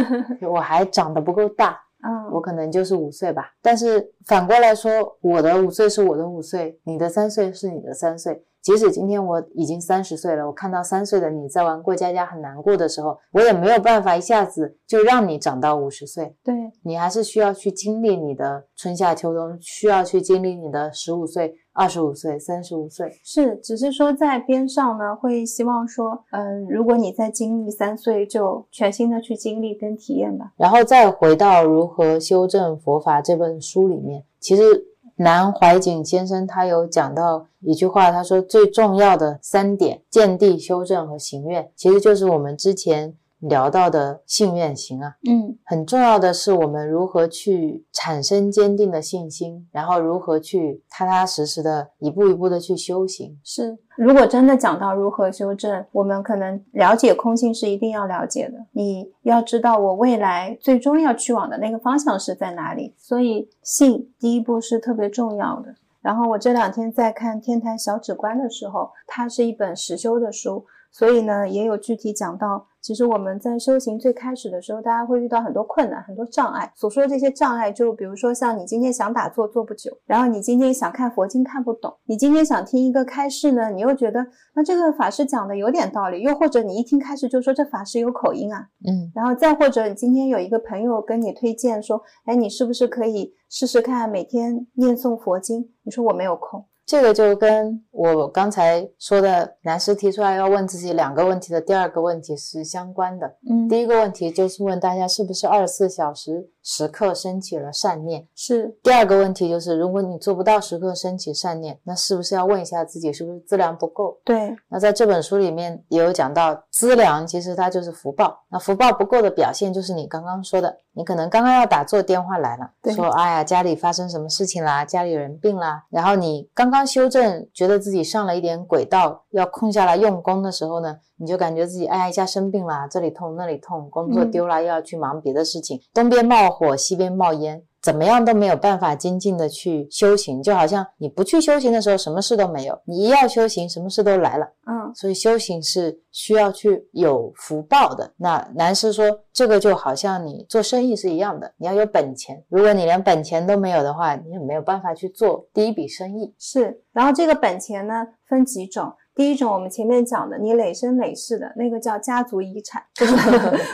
[LAUGHS] 我还长得不够大。嗯，我可能就是五岁吧，但是反过来说，我的五岁是我的五岁，你的三岁是你的三岁。即使今天我已经三十岁了，我看到三岁的你在玩过家家很难过的时候，我也没有办法一下子就让你长到五十岁。对你还是需要去经历你的春夏秋冬，需要去经历你的十五岁、二十五岁、三十五岁。是，只是说在边上呢，会希望说，嗯，如果你在经历三岁，就全新的去经历跟体验吧。然后再回到《如何修正佛法》这本书里面，其实。南怀瑾先生他有讲到一句话，他说最重要的三点：见地、修正和行愿，其实就是我们之前聊到的信愿行啊。嗯，很重要的是我们如何去产生坚定的信心，然后如何去踏踏实实的一步一步的去修行。是。如果真的讲到如何修正，我们可能了解空性是一定要了解的。你要知道我未来最终要去往的那个方向是在哪里，所以信第一步是特别重要的。然后我这两天在看《天台小止观》的时候，它是一本实修的书。所以呢，也有具体讲到，其实我们在修行最开始的时候，大家会遇到很多困难、很多障碍。所说的这些障碍，就比如说像你今天想打坐坐不久，然后你今天想看佛经看不懂，你今天想听一个开示呢，你又觉得那这个法师讲的有点道理，又或者你一听开始就说这法师有口音啊，嗯，然后再或者你今天有一个朋友跟你推荐说，哎，你是不是可以试试看每天念诵佛经？你说我没有空。这个就跟我刚才说的男士提出来要问自己两个问题的第二个问题是相关的。嗯，第一个问题就是问大家是不是二十四小时时刻升起了善念？是。第二个问题就是，如果你做不到时刻升起善念，那是不是要问一下自己是不是资粮不够？对。那在这本书里面也有讲到，资粮其实它就是福报。那福报不够的表现就是你刚刚说的，你可能刚刚要打坐，电话来了，说哎呀家里发生什么事情啦，家里人病啦，然后你刚刚。刚修正，觉得自己上了一点轨道，要空下来用功的时候呢，你就感觉自己哎呀一下生病了，这里痛那里痛，工作丢了又要去忙别的事情，东边冒火西边冒烟，怎么样都没有办法精进的去修行，就好像你不去修行的时候什么事都没有，你一要修行什么事都来了。嗯，所以修行是需要去有福报的。那南师说，这个就好像你做生意是一样的，你要有本钱。如果你连本钱都没有的话，你也没有办法去做第一笔生意。是，然后这个本钱呢，分几种。第一种，我们前面讲的，你累生累世的那个叫家族遗产，[LAUGHS] 就是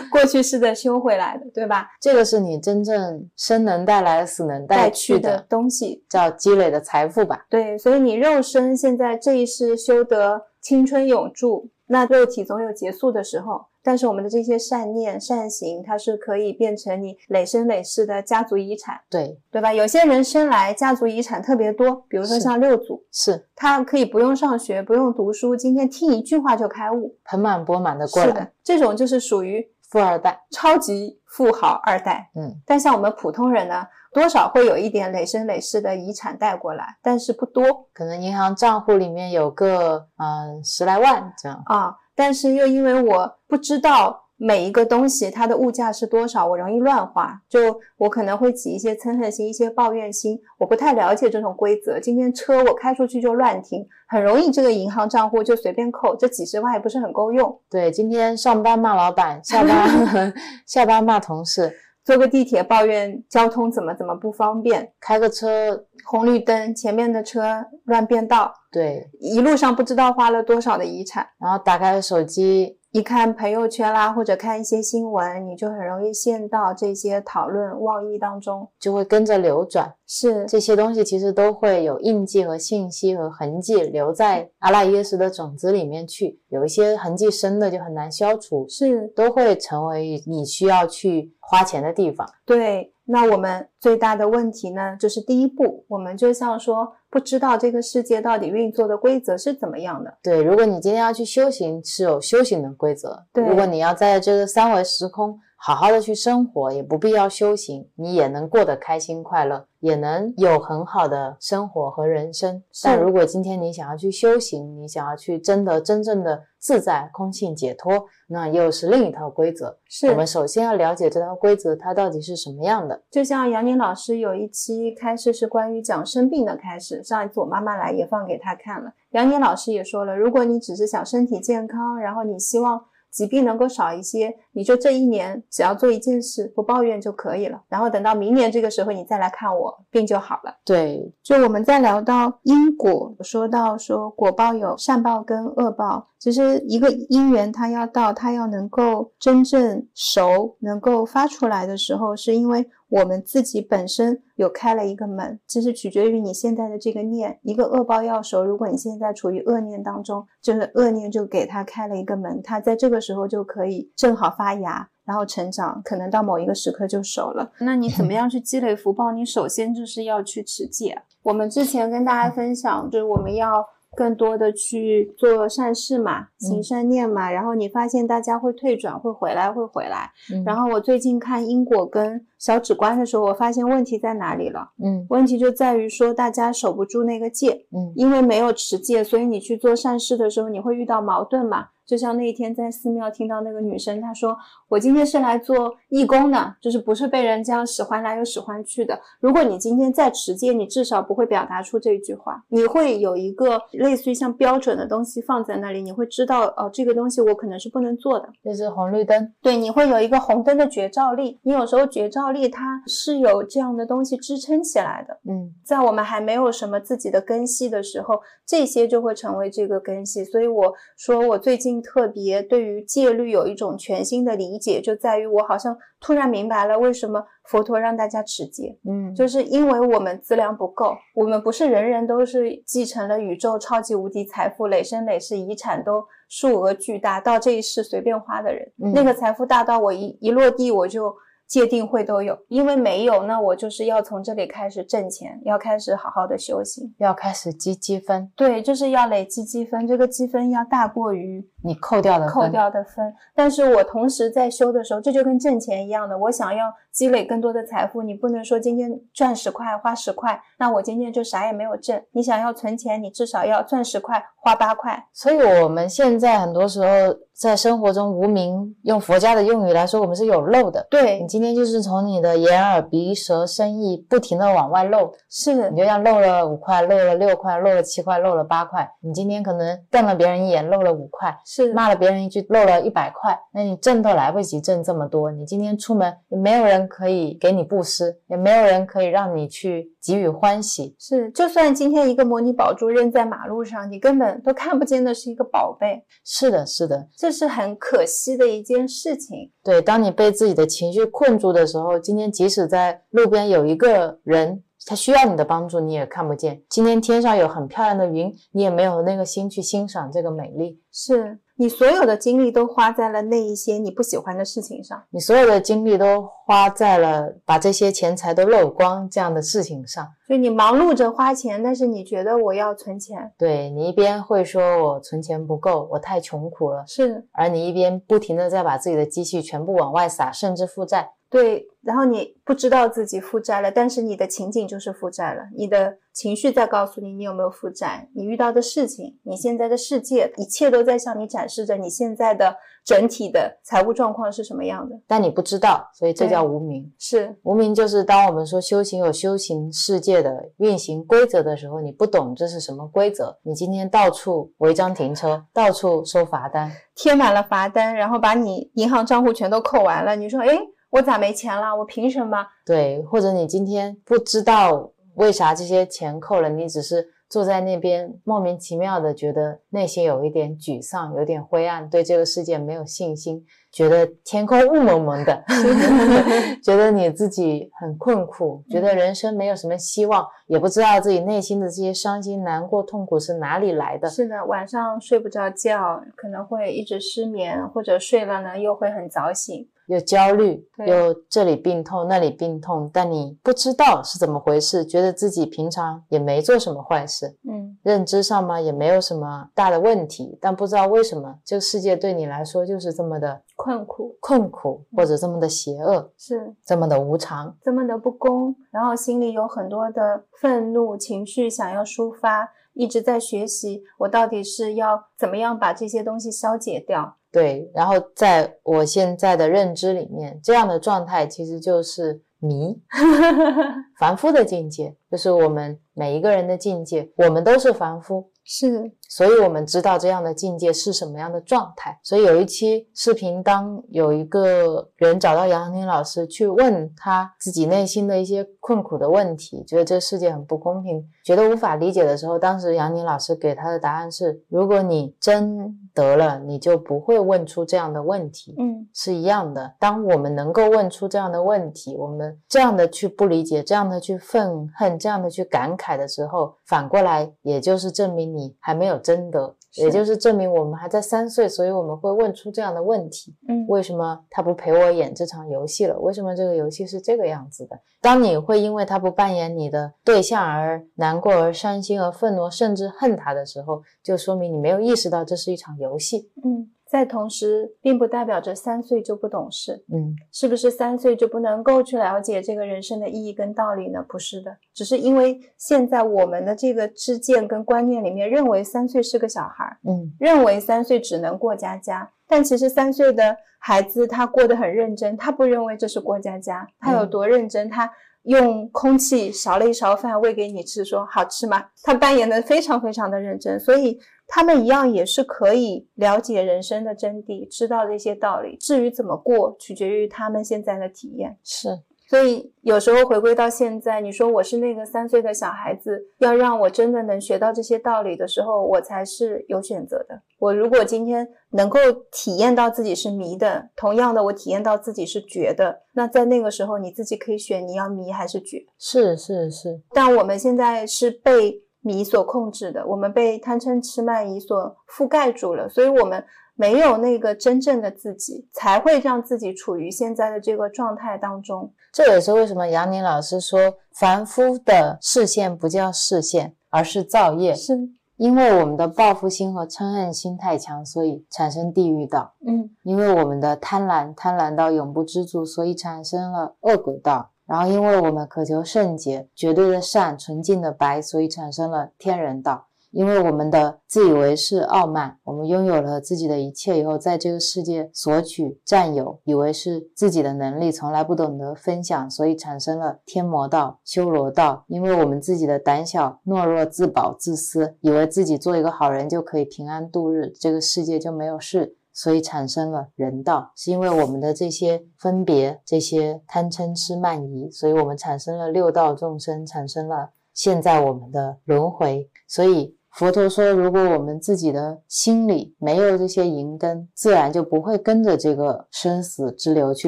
过去式的修回来的，对吧？这个是你真正生能带来，死能带去的东西，叫积累的财富吧？对，所以你肉身现在这一世修得青春永驻，那肉体总有结束的时候。但是我们的这些善念善行，它是可以变成你累生累世的家族遗产，对对吧？有些人生来家族遗产特别多，比如说像六祖，是他可以不用上学，不用读书，今天听一句话就开悟，盆满钵满的过来。是的，这种就是属于富二代，超级富豪二代。嗯，但像我们普通人呢，多少会有一点累生累世的遗产带过来，但是不多，可能银行账户里面有个嗯十来万这样啊。但是又因为我不知道每一个东西它的物价是多少，我容易乱花，就我可能会起一些嗔恨心、一些抱怨心。我不太了解这种规则。今天车我开出去就乱停，很容易这个银行账户就随便扣，这几十万也不是很够用。对，今天上班骂老板，下班 [LAUGHS] 下班骂同事，坐个地铁抱怨交通怎么怎么不方便，开个车红绿灯前面的车乱变道，对，一路上不知道花了多少的遗产，然后打开手机。一看朋友圈啦，或者看一些新闻，你就很容易陷到这些讨论妄议当中，就会跟着流转。是这些东西其实都会有印记和信息和痕迹留在阿赖耶识的种子里面去，有一些痕迹深的就很难消除，是，都会成为你需要去花钱的地方。对。那我们最大的问题呢，就是第一步，我们就像说不知道这个世界到底运作的规则是怎么样的。对，如果你今天要去修行，是有修行的规则。对，如果你要在这个三维时空。好好的去生活，也不必要修行，你也能过得开心快乐，也能有很好的生活和人生。但如果今天你想要去修行，你想要去真的真正的自在、空性、解脱，那又是另一套规则。是我们首先要了解这套规则，它到底是什么样的。就像杨宁老师有一期开始是关于讲生病的开始，上一次我妈妈来也放给他看了。杨宁老师也说了，如果你只是想身体健康，然后你希望。疾病能够少一些，你就这一年只要做一件事，不抱怨就可以了。然后等到明年这个时候你再来看我，病就好了。对，就我们在聊到因果，说到说果报有善报跟恶报。其实一个因缘，它要到，它要能够真正熟，能够发出来的时候，是因为我们自己本身有开了一个门。其实取决于你现在的这个念，一个恶报要熟。如果你现在处于恶念当中，就是恶念就给它开了一个门，它在这个时候就可以正好发芽，然后成长，可能到某一个时刻就熟了。那你怎么 [LAUGHS] 样去积累福报？你首先就是要去持戒。我们之前跟大家分享，就是我们要。更多的去做善事嘛，行善念嘛，然后你发现大家会退转，会回来，会回来。然后我最近看因果跟小指关的时候，我发现问题在哪里了？嗯，问题就在于说大家守不住那个戒，嗯，因为没有持戒，所以你去做善事的时候，你会遇到矛盾嘛。就像那一天在寺庙听到那个女生，她说：“我今天是来做义工的，就是不是被人这样使唤来又使唤去的。如果你今天在持戒，你至少不会表达出这句话，你会有一个类似于像标准的东西放在那里，你会知道哦，这个东西我可能是不能做的。这是红绿灯，对，你会有一个红灯的觉照力。你有时候觉照力它是有这样的东西支撑起来的。嗯，在我们还没有什么自己的根系的时候，这些就会成为这个根系。所以我说我最近。特别对于戒律有一种全新的理解，就在于我好像突然明白了为什么佛陀让大家持戒，嗯，就是因为我们资粮不够，我们不是人人都是继承了宇宙超级无敌财富，累生累世遗产都数额巨大，到这一世随便花的人，那个财富大到我一一落地我就。界定会都有，因为没有，那我就是要从这里开始挣钱，要开始好好的修行，要开始积积分。对，就是要累积积分，这个积分要大过于你扣掉的扣掉的分。但是我同时在修的时候，这就跟挣钱一样的，我想要积累更多的财富，你不能说今天赚十块花十块，那我今天就啥也没有挣。你想要存钱，你至少要赚十块花八块。所以我们现在很多时候。在生活中，无名用佛家的用语来说，我们是有漏的。对你今天就是从你的眼耳鼻舌身意不停的往外漏，是你就像漏了五块，漏了六块，漏了七块，漏了八块。你今天可能瞪了别人一眼，漏了五块；是骂了别人一句，漏了一百块。那你挣都来不及挣这么多，你今天出门也没有人可以给你布施，也没有人可以让你去给予欢喜。是，就算今天一个模拟宝珠扔在马路上，你根本都看不见的是一个宝贝。是的，是的。这是很可惜的一件事情。对，当你被自己的情绪困住的时候，今天即使在路边有一个人，他需要你的帮助，你也看不见。今天天上有很漂亮的云，你也没有那个心去欣赏这个美丽。是。你所有的精力都花在了那一些你不喜欢的事情上，你所有的精力都花在了把这些钱财都漏光这样的事情上。就你忙碌着花钱，但是你觉得我要存钱，对你一边会说我存钱不够，我太穷苦了，是，而你一边不停的在把自己的积蓄全部往外撒，甚至负债。对，然后你不知道自己负债了，但是你的情景就是负债了，你的情绪在告诉你你有没有负债，你遇到的事情，你现在的世界，一切都在向你展示着你现在的整体的财务状况是什么样的，但你不知道，所以这叫无名。是无名，就是当我们说修行有修行世界的运行规则的时候，你不懂这是什么规则，你今天到处违章停车，到处收罚单，贴满了罚单，然后把你银行账户全都扣完了，你说，哎。我咋没钱了？我凭什么？对，或者你今天不知道为啥这些钱扣了，你只是坐在那边莫名其妙的觉得内心有一点沮丧，有点灰暗，对这个世界没有信心，觉得天空雾蒙蒙的，[LAUGHS] [LAUGHS] 觉得你自己很困苦，觉得人生没有什么希望，也不知道自己内心的这些伤心、难过、痛苦是哪里来的。是的，晚上睡不着觉，可能会一直失眠，或者睡了呢又会很早醒。有焦虑，有这里病痛那里病痛，但你不知道是怎么回事，觉得自己平常也没做什么坏事，嗯，认知上嘛也没有什么大的问题，但不知道为什么这个世界对你来说就是这么的困苦、困苦，或者这么的邪恶，是。这么的无常，这么的不公，然后心里有很多的愤怒情绪想要抒发，一直在学习，我到底是要怎么样把这些东西消解掉。对，然后在我现在的认知里面，这样的状态其实就是迷，[LAUGHS] 凡夫的境界，就是我们每一个人的境界，我们都是凡夫。是，所以我们知道这样的境界是什么样的状态。所以有一期视频，当有一个人找到杨宁老师去问他自己内心的一些困苦的问题，觉得这个世界很不公平，觉得无法理解的时候，当时杨宁老师给他的答案是：如果你真得了，你就不会问出这样的问题。嗯，是一样的。当我们能够问出这样的问题，我们这样的去不理解，这样的去愤恨，这样的去感慨的时候，反过来也就是证明。你还没有真的，也就是证明我们还在三岁，所以我们会问出这样的问题：嗯，为什么他不陪我演这场游戏了？为什么这个游戏是这个样子的？当你会因为他不扮演你的对象而难过、而伤心、而愤怒，甚至恨他的时候，就说明你没有意识到这是一场游戏。嗯。在同时，并不代表着三岁就不懂事，嗯，是不是三岁就不能够去了解这个人生的意义跟道理呢？不是的，只是因为现在我们的这个知见跟观念里面认为三岁是个小孩，嗯，认为三岁只能过家家，但其实三岁的孩子他过得很认真，他不认为这是过家家，他有多认真，他用空气勺了一勺饭喂给你吃，说好吃吗？他扮演的非常非常的认真，所以。他们一样也是可以了解人生的真谛，知道这些道理。至于怎么过，取决于他们现在的体验。是，所以有时候回归到现在，你说我是那个三岁的小孩子，要让我真的能学到这些道理的时候，我才是有选择的。我如果今天能够体验到自己是迷的，同样的，我体验到自己是觉的，那在那个时候，你自己可以选你要迷还是觉。是是是，但我们现在是被。迷所控制的，我们被贪嗔痴慢疑所覆盖住了，所以我们没有那个真正的自己，才会让自己处于现在的这个状态当中。这也是为什么杨宁老师说，凡夫的视线不叫视线，而是造业。是因为我们的报复心和嗔恨心太强，所以产生地狱道。嗯，因为我们的贪婪，贪婪到永不知足，所以产生了恶鬼道。然后，因为我们渴求圣洁、绝对的善、纯净的白，所以产生了天人道。因为我们的自以为是、傲慢，我们拥有了自己的一切以后，在这个世界索取、占有，以为是自己的能力，从来不懂得分享，所以产生了天魔道、修罗道。因为我们自己的胆小、懦弱、自保、自私，以为自己做一个好人就可以平安度日，这个世界就没有事。所以产生了人道，是因为我们的这些分别、这些贪嗔痴慢疑，所以我们产生了六道众生，产生了现在我们的轮回。所以佛陀说，如果我们自己的心里没有这些银根，自然就不会跟着这个生死之流去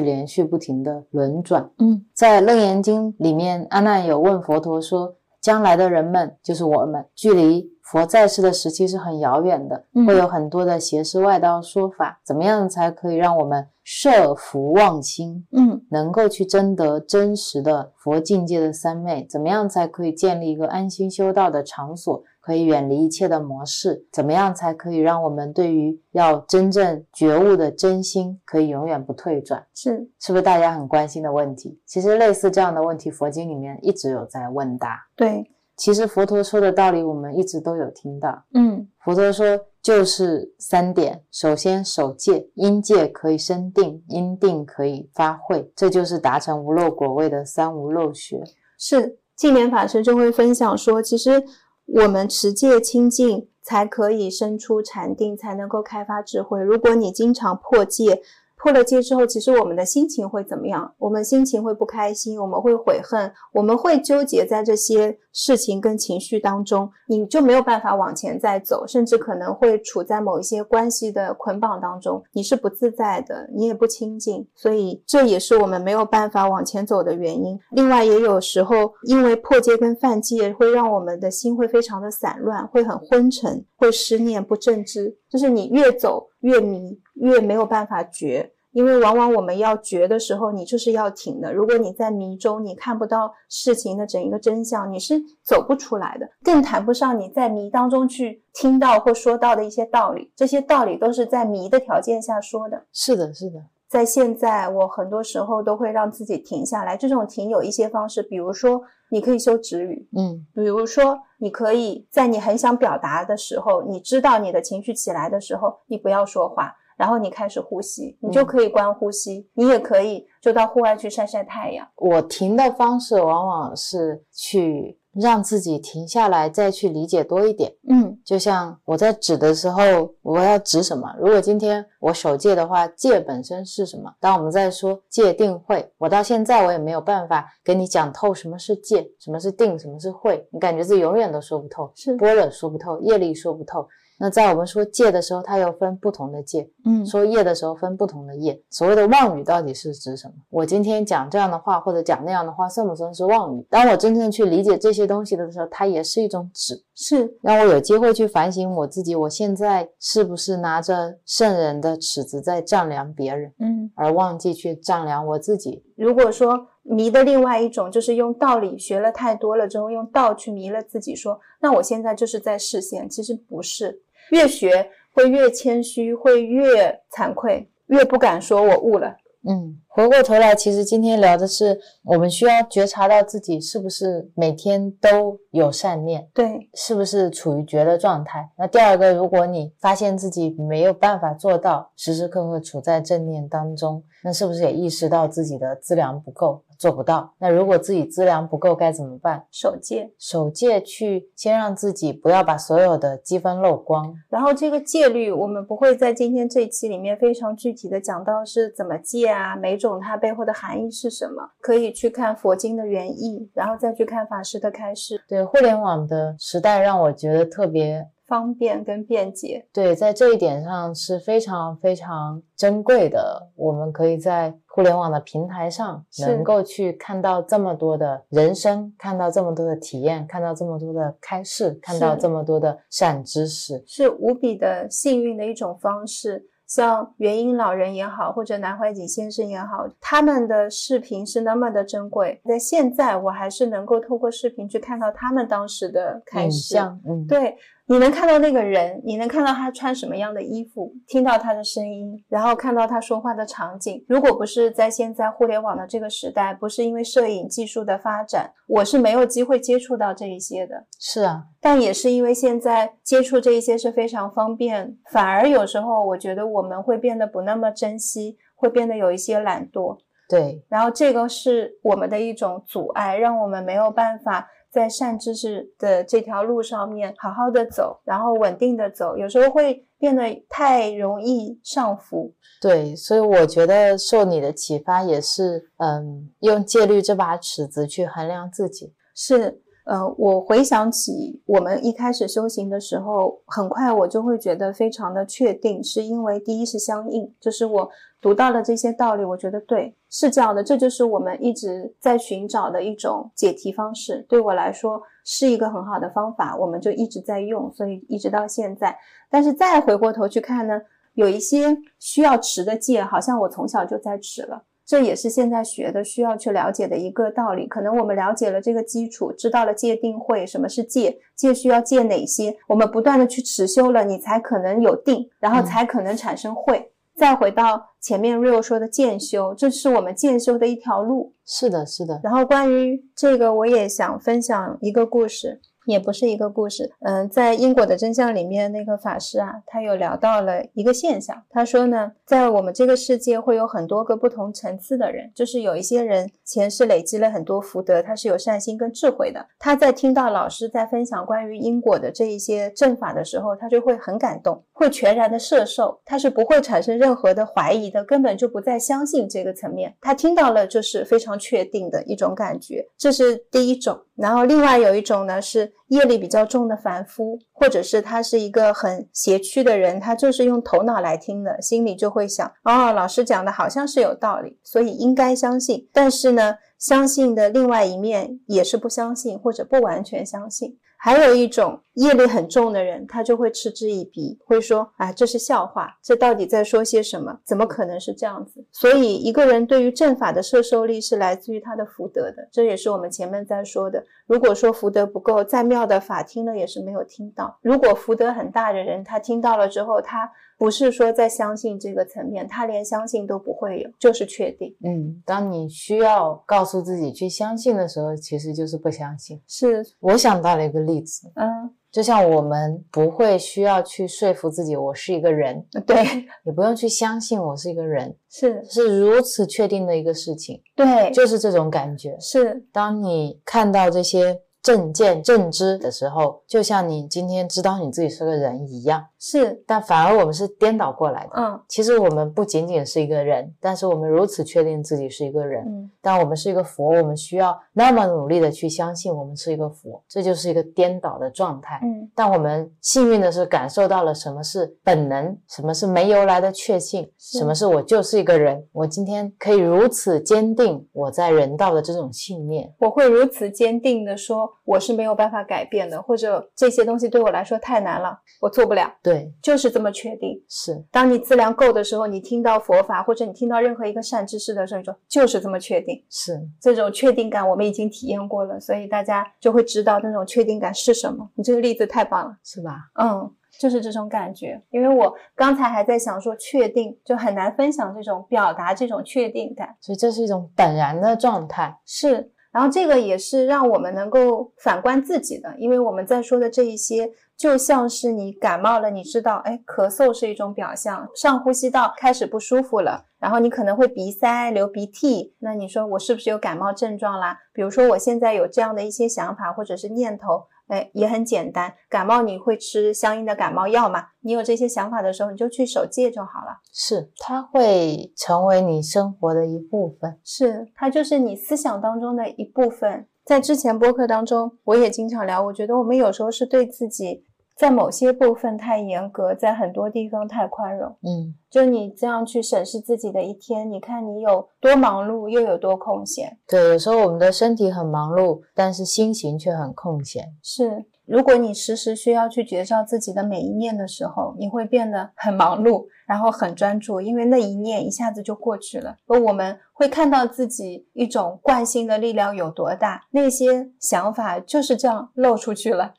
连续不停的轮转。嗯，在楞严经里面，阿难有问佛陀说，将来的人们就是我们，距离。佛在世的时期是很遥远的，会有很多的邪师外道说法，怎么样才可以让我们摄福忘心？嗯，能够去争得真实的佛境界的三昧？怎么样才可以建立一个安心修道的场所？可以远离一切的模式？怎么样才可以让我们对于要真正觉悟的真心，可以永远不退转？是是不是大家很关心的问题？其实类似这样的问题，佛经里面一直有在问答。对。其实佛陀说的道理，我们一直都有听到。嗯，佛陀说就是三点：首先守戒，因戒可以生定，因定可以发慧，这就是达成无漏果位的三无漏学。是净莲法师就会分享说，其实我们持戒清净，才可以生出禅定，才能够开发智慧。如果你经常破戒，破了戒之后，其实我们的心情会怎么样？我们心情会不开心，我们会悔恨，我们会纠结在这些事情跟情绪当中，你就没有办法往前再走，甚至可能会处在某一些关系的捆绑当中，你是不自在的，你也不亲近，所以这也是我们没有办法往前走的原因。另外，也有时候因为破戒跟犯戒，会让我们的心会非常的散乱，会很昏沉，会失念不正知，就是你越走越迷，越没有办法觉。因为往往我们要觉的时候，你就是要停的。如果你在迷中，你看不到事情的整一个真相，你是走不出来的，更谈不上你在迷当中去听到或说到的一些道理。这些道理都是在迷的条件下说的。是的，是的。在现在，我很多时候都会让自己停下来。这种停有一些方式，比如说你可以修止语，嗯，比如说你可以在你很想表达的时候，你知道你的情绪起来的时候，你不要说话。然后你开始呼吸，你就可以关呼吸，你也可以就到户外去晒晒太阳。我停的方式往往是去让自己停下来，再去理解多一点。嗯，就像我在指的时候，我要指什么？如果今天我守戒的话，戒本身是什么？当我们在说戒定慧，我到现在我也没有办法给你讲透什么是戒，什么是定，什么是慧。你感觉自己永远都说不透，是般若说不透，业力说不透。那在我们说戒的时候，它又分不同的戒，嗯，说业的时候分不同的业。所谓的妄语到底是指什么？我今天讲这样的话或者讲那样的话，算不算是妄语？当我真正去理解这些东西的时候，它也是一种指，是让我有机会去反省我自己，我现在是不是拿着圣人的尺子在丈量别人，嗯，而忘记去丈量我自己？如果说迷的另外一种就是用道理学了太多了之后，用道去迷了自己，说那我现在就是在视线，其实不是。越学会越谦虚，会越惭愧，越不敢说我悟了。嗯，回过头来，其实今天聊的是，我们需要觉察到自己是不是每天都有善念，对，是不是处于觉的状态。那第二个，如果你发现自己没有办法做到时时刻刻处在正念当中，那是不是也意识到自己的资粮不够？做不到，那如果自己资粮不够该怎么办？守戒，守戒去先让自己不要把所有的积分漏光。然后这个戒律，我们不会在今天这一期里面非常具体的讲到是怎么戒啊，每种它背后的含义是什么，可以去看佛经的原意，然后再去看法师的开示。对，互联网的时代让我觉得特别。方便跟便捷，对，在这一点上是非常非常珍贵的。我们可以在互联网的平台上，能够去看到这么多的人生，看到这么多的体验，看到这么多的开示，看到这么多的善知识，是无比的幸运的一种方式。像元婴老人也好，或者南怀瑾先生也好，他们的视频是那么的珍贵。在现在，我还是能够透过视频去看到他们当时的开始。嗯，对。你能看到那个人，你能看到他穿什么样的衣服，听到他的声音，然后看到他说话的场景。如果不是在现在互联网的这个时代，不是因为摄影技术的发展，我是没有机会接触到这一些的。是啊，但也是因为现在接触这一些是非常方便，反而有时候我觉得我们会变得不那么珍惜，会变得有一些懒惰。对，然后这个是我们的一种阻碍，让我们没有办法。在善知识的这条路上面好好的走，然后稳定的走，有时候会变得太容易上浮。对，所以我觉得受你的启发也是，嗯，用戒律这把尺子去衡量自己。是，呃，我回想起我们一开始修行的时候，很快我就会觉得非常的确定，是因为第一是相应，就是我。读到了这些道理，我觉得对，是这样的，这就是我们一直在寻找的一种解题方式。对我来说是一个很好的方法，我们就一直在用，所以一直到现在。但是再回过头去看呢，有一些需要持的戒，好像我从小就在持了，这也是现在学的需要去了解的一个道理。可能我们了解了这个基础，知道了戒定慧，什么是戒，戒需要戒哪些，我们不断的去持修了，你才可能有定，然后才可能产生慧。再回到前面 real 说的渐修，这是我们渐修的一条路。是的，是的。然后关于这个，我也想分享一个故事。也不是一个故事，嗯，在因果的真相里面，那个法师啊，他有聊到了一个现象。他说呢，在我们这个世界会有很多个不同层次的人，就是有一些人前世累积了很多福德，他是有善心跟智慧的。他在听到老师在分享关于因果的这一些正法的时候，他就会很感动，会全然的摄受，他是不会产生任何的怀疑的，根本就不再相信这个层面。他听到了就是非常确定的一种感觉，这是第一种。然后另外有一种呢是业力比较重的凡夫，或者是他是一个很邪曲的人，他就是用头脑来听的，心里就会想，哦，老师讲的好像是有道理，所以应该相信。但是呢，相信的另外一面也是不相信或者不完全相信。还有一种业力很重的人，他就会嗤之以鼻，会说：“啊，这是笑话，这到底在说些什么？怎么可能是这样子？”所以，一个人对于正法的摄受力是来自于他的福德的，这也是我们前面在说的。如果说福德不够，再妙的法听了也是没有听到。如果福德很大的人，他听到了之后，他。不是说在相信这个层面，他连相信都不会有，就是确定。嗯，当你需要告诉自己去相信的时候，其实就是不相信。是，我想到了一个例子，嗯，就像我们不会需要去说服自己我是一个人，对，[LAUGHS] 也不用去相信我是一个人，是是如此确定的一个事情，对，就是这种感觉。是，当你看到这些。证件、证知的时候，就像你今天知道你自己是个人一样，是，但反而我们是颠倒过来的。嗯，其实我们不仅仅是一个人，但是我们如此确定自己是一个人。嗯，但我们是一个佛，我们需要那么努力的去相信我们是一个佛，这就是一个颠倒的状态。嗯，但我们幸运的是感受到了什么是本能，什么是没由来的确信，什么是我就是一个人。我今天可以如此坚定我在人道的这种信念，我会如此坚定的说。我是没有办法改变的，或者这些东西对我来说太难了，我做不了。对，就是这么确定。是，当你资粮够的时候，你听到佛法，或者你听到任何一个善知识的时候，你说就是这么确定。是，这种确定感我们已经体验过了，所以大家就会知道那种确定感是什么。你这个例子太棒了，是吧？嗯，就是这种感觉。因为我刚才还在想说，确定就很难分享这种表达这种确定感，所以这是一种本然的状态。是。然后这个也是让我们能够反观自己的，因为我们在说的这一些，就像是你感冒了，你知道，哎，咳嗽是一种表象，上呼吸道开始不舒服了，然后你可能会鼻塞、流鼻涕，那你说我是不是有感冒症状啦？比如说我现在有这样的一些想法或者是念头。哎，也很简单。感冒你会吃相应的感冒药吗？你有这些想法的时候，你就去守戒就好了。是，它会成为你生活的一部分。是，它就是你思想当中的一部分。在之前播客当中，我也经常聊。我觉得我们有时候是对自己。在某些部分太严格，在很多地方太宽容。嗯，就你这样去审视自己的一天，你看你有多忙碌，又有多空闲。对，有时候我们的身体很忙碌，但是心情却很空闲。是，如果你时时需要去觉照自己的每一念的时候，你会变得很忙碌，然后很专注，因为那一念一下子就过去了。而我们。会看到自己一种惯性的力量有多大，那些想法就是这样漏出去了，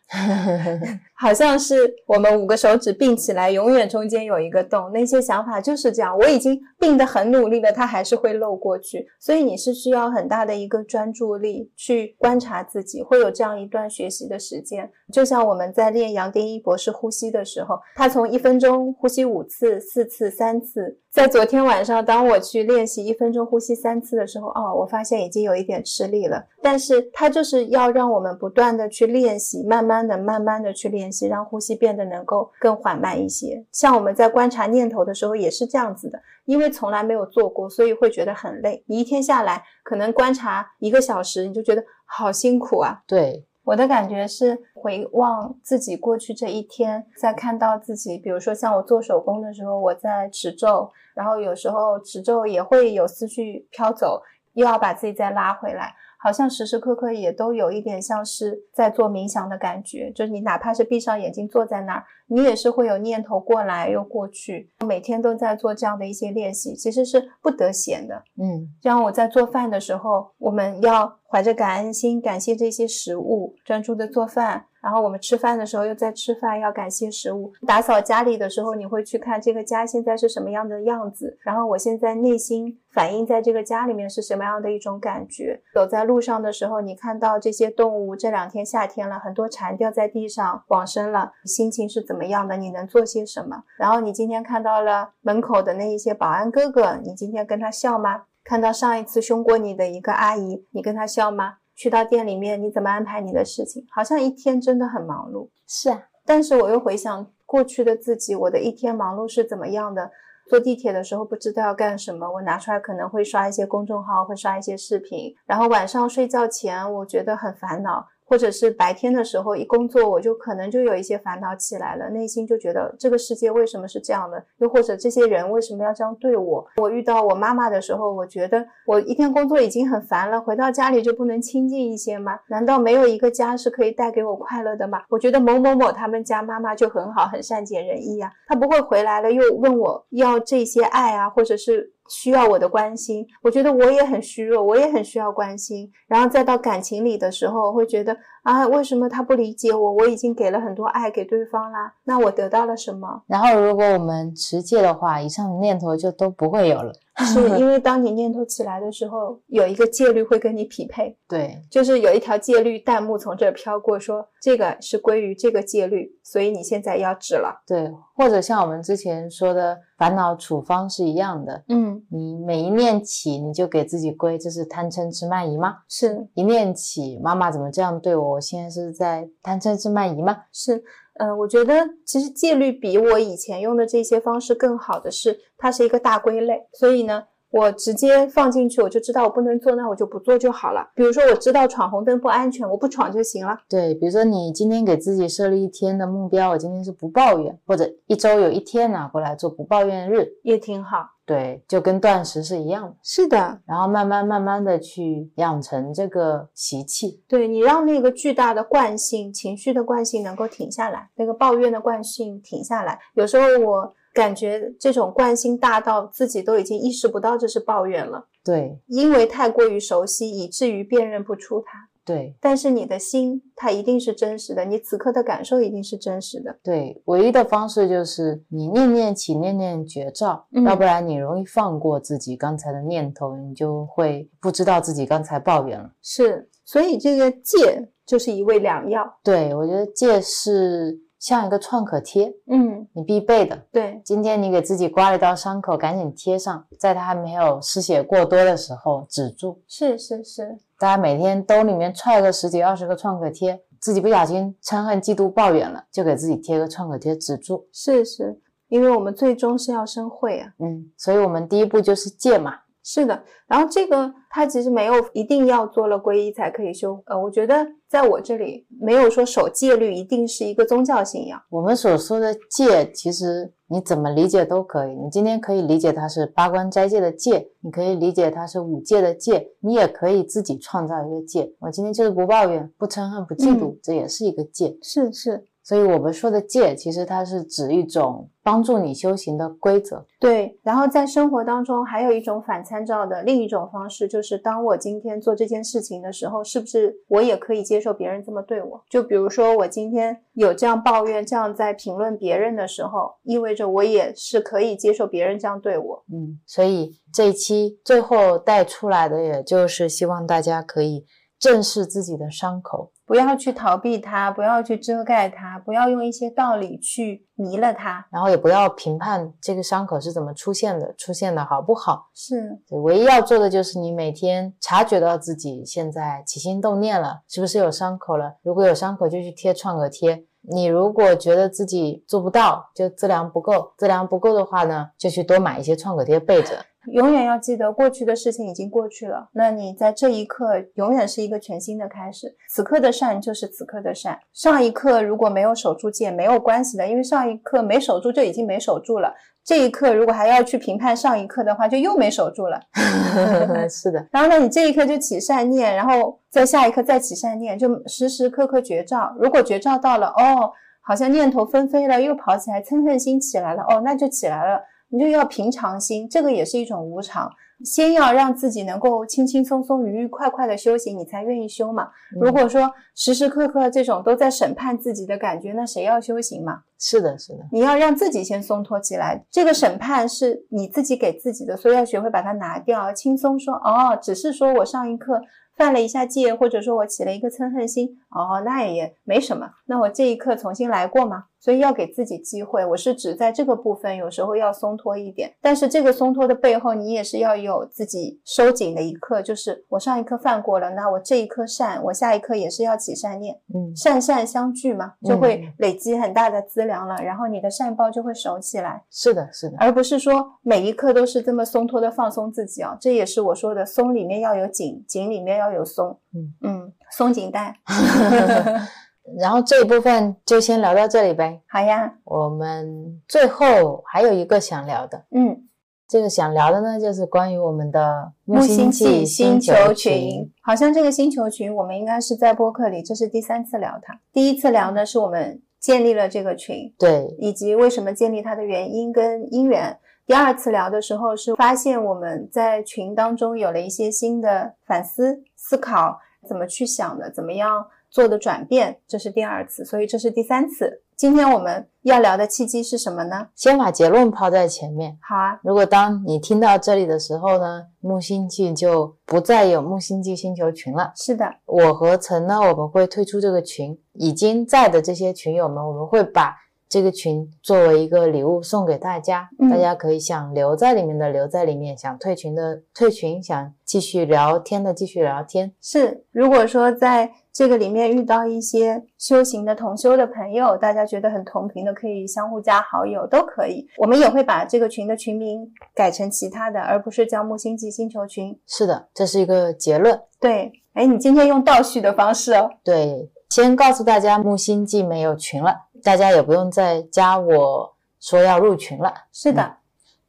[LAUGHS] 好像是我们五个手指并起来，永远中间有一个洞。那些想法就是这样，我已经并得很努力了，它还是会漏过去。所以你是需要很大的一个专注力去观察自己，会有这样一段学习的时间。就像我们在练杨定一博士呼吸的时候，他从一分钟呼吸五次、四四次、三次。在昨天晚上，当我去练习一分钟呼吸三次的时候，哦，我发现已经有一点吃力了。但是它就是要让我们不断的去练习，慢慢的、慢慢的去练习，让呼吸变得能够更缓慢一些。像我们在观察念头的时候也是这样子的，因为从来没有做过，所以会觉得很累。你一天下来可能观察一个小时，你就觉得好辛苦啊。对。我的感觉是回望自己过去这一天，在看到自己，比如说像我做手工的时候，我在持咒，然后有时候持咒也会有思绪飘走，又要把自己再拉回来，好像时时刻刻也都有一点像是在做冥想的感觉，就是你哪怕是闭上眼睛坐在那儿。你也是会有念头过来又过去，每天都在做这样的一些练习，其实是不得闲的。嗯，像我在做饭的时候，我们要怀着感恩心，感谢这些食物，专注的做饭。然后我们吃饭的时候又在吃饭，要感谢食物。打扫家里的时候，你会去看这个家现在是什么样的样子，然后我现在内心反映在这个家里面是什么样的一种感觉。走在路上的时候，你看到这些动物，这两天夏天了，很多蝉掉在地上往生了，心情是怎么？怎么样的？你能做些什么？然后你今天看到了门口的那一些保安哥哥，你今天跟他笑吗？看到上一次凶过你的一个阿姨，你跟他笑吗？去到店里面，你怎么安排你的事情？好像一天真的很忙碌。是啊，但是我又回想过去的自己，我的一天忙碌是怎么样的。坐地铁的时候不知道要干什么，我拿出来可能会刷一些公众号，会刷一些视频。然后晚上睡觉前，我觉得很烦恼。或者是白天的时候一工作，我就可能就有一些烦恼起来了，内心就觉得这个世界为什么是这样的？又或者这些人为什么要这样对我？我遇到我妈妈的时候，我觉得我一天工作已经很烦了，回到家里就不能清静一些吗？难道没有一个家是可以带给我快乐的吗？我觉得某某某他们家妈妈就很好，很善解人意啊，她不会回来了又问我要这些爱啊，或者是。需要我的关心，我觉得我也很虚弱，我也很需要关心。然后再到感情里的时候，会觉得啊，为什么他不理解我？我已经给了很多爱给对方啦，那我得到了什么？然后如果我们持戒的话，以上的念头就都不会有了。是因为 [LAUGHS] 当你念头起来的时候，有一个戒律会跟你匹配。对，就是有一条戒律弹幕从这儿飘过，说这个是归于这个戒律，所以你现在要止了。对，或者像我们之前说的烦恼处方是一样的。嗯，你每一念起，你就给自己归，这是贪嗔痴慢疑吗？是一念起，妈妈怎么这样对我？我现在是在贪嗔痴慢疑吗？是。嗯，我觉得其实戒律比我以前用的这些方式更好的是，它是一个大归类，所以呢，我直接放进去，我就知道我不能做，那我就不做就好了。比如说，我知道闯红灯不安全，我不闯就行了。对，比如说你今天给自己设立一天的目标，我今天是不抱怨，或者一周有一天拿过来做不抱怨日，也挺好。对，就跟断食是一样的。是的，然后慢慢慢慢的去养成这个习气。对你让那个巨大的惯性、情绪的惯性能够停下来，那个抱怨的惯性停下来。有时候我感觉这种惯性大到自己都已经意识不到这是抱怨了。对，因为太过于熟悉，以至于辨认不出它。对，但是你的心它一定是真实的，你此刻的感受一定是真实的。对，唯一的方式就是你念念起，念念觉照，要不然你容易放过自己刚才的念头，你就会不知道自己刚才抱怨了。是，所以这个戒就是一味良药。对，我觉得戒是。像一个创可贴，嗯，你必备的。对，今天你给自己刮了一道伤口，赶紧贴上，在它还没有失血过多的时候止住。是是是，大家每天兜里面揣个十几二十个创可贴，自己不小心嗔恨嫉妒抱怨了，就给自己贴个创可贴止住。是是，因为我们最终是要生慧啊。嗯，所以我们第一步就是戒嘛。是的，然后这个它其实没有一定要做了皈依才可以修。呃，我觉得在我这里没有说守戒律一定是一个宗教信仰。我们所说的戒，其实你怎么理解都可以。你今天可以理解它是八关斋戒的戒，你可以理解它是五戒的戒，你也可以自己创造一个戒。我今天就是不抱怨、不嗔恨、不嫉妒，这也是一个戒。是是。所以我们说的戒，其实它是指一种帮助你修行的规则。对，然后在生活当中还有一种反参照的另一种方式，就是当我今天做这件事情的时候，是不是我也可以接受别人这么对我？就比如说我今天有这样抱怨、这样在评论别人的时候，意味着我也是可以接受别人这样对我。嗯，所以这一期最后带出来的，也就是希望大家可以正视自己的伤口。不要去逃避它，不要去遮盖它，不要用一些道理去迷了它，然后也不要评判这个伤口是怎么出现的，出现的好不好？是，唯一要做的就是你每天察觉到自己现在起心动念了，是不是有伤口了？如果有伤口，就去贴创可贴。你如果觉得自己做不到，就质量不够，质量不够的话呢，就去多买一些创可贴备着。永远要记得，过去的事情已经过去了。那你在这一刻，永远是一个全新的开始。此刻的善就是此刻的善。上一刻如果没有守住戒，没有关系的，因为上一刻没守住就已经没守住了。这一刻如果还要去评判上一刻的话，就又没守住了。[LAUGHS] [LAUGHS] 是的。然后呢，你这一刻就起善念，然后在下一刻再起善念，就时时刻刻觉照。如果觉照到了，哦，好像念头纷飞了，又跑起来，嗔恨心起来了，哦，那就起来了。你就要平常心，这个也是一种无常。先要让自己能够轻轻松松、愉愉快快的修行，你才愿意修嘛。如果说时时刻刻这种都在审判自己的感觉，那谁要修行嘛？是的，是的。你要让自己先松脱起来，这个审判是你自己给自己的，所以要学会把它拿掉，轻松说哦，只是说我上一刻。犯了一下戒，或者说我起了一个嗔恨心，哦，那也没什么。那我这一刻重新来过吗？所以要给自己机会。我是指在这个部分，有时候要松脱一点。但是这个松脱的背后，你也是要有。自己收紧的一刻，就是我上一刻犯过了，那我这一刻善，我下一刻也是要起善念，嗯善善相聚嘛，就会嗯累积很大的资粮了，然后你的善报就会熟起来，是的，是的，而不是说每一刻都是这么松脱的放松自己啊。这也是我说的，松里面要有紧，紧里面要有松，嗯嗯，松紧带，[LAUGHS] 然后这一部分就先聊到这里呗。好呀，我们最后还有一个想聊的，嗯。这个想聊的呢，就是关于我们的木星记记星球球群，好像这个星球群，我们应该是在播客里，这是第三次聊它。第一次聊呢，是我们建立了这个群，对，以及为什么建立它的原因跟因缘。第二次聊的时候，是发现我们在群当中有了一些新的反思、思考，怎么去想的，怎么样做的转变，这是第二次，所以这是第三次。今天我们要聊的契机是什么呢？先把结论抛在前面。好啊，如果当你听到这里的时候呢，木星记就不再有木星记星球群了。是的，我和陈呢，我们会退出这个群，已经在的这些群友们，我们会把这个群作为一个礼物送给大家，嗯大家可以想留在里面的留在里面，想退群的退群，想继续聊天的继续聊天。是，如果说在这个里面遇到一些修行的同修的朋友，大家觉得很同频的，可以相互加好友，都可以。我们也会把这个群的群名改成其他的，而不是叫木星记星球群。是的，这是一个结论。对，哎，你今天用倒叙的方式哦。对，先告诉大家木星记没有群了，大家也不用再加我说要入群了。是的，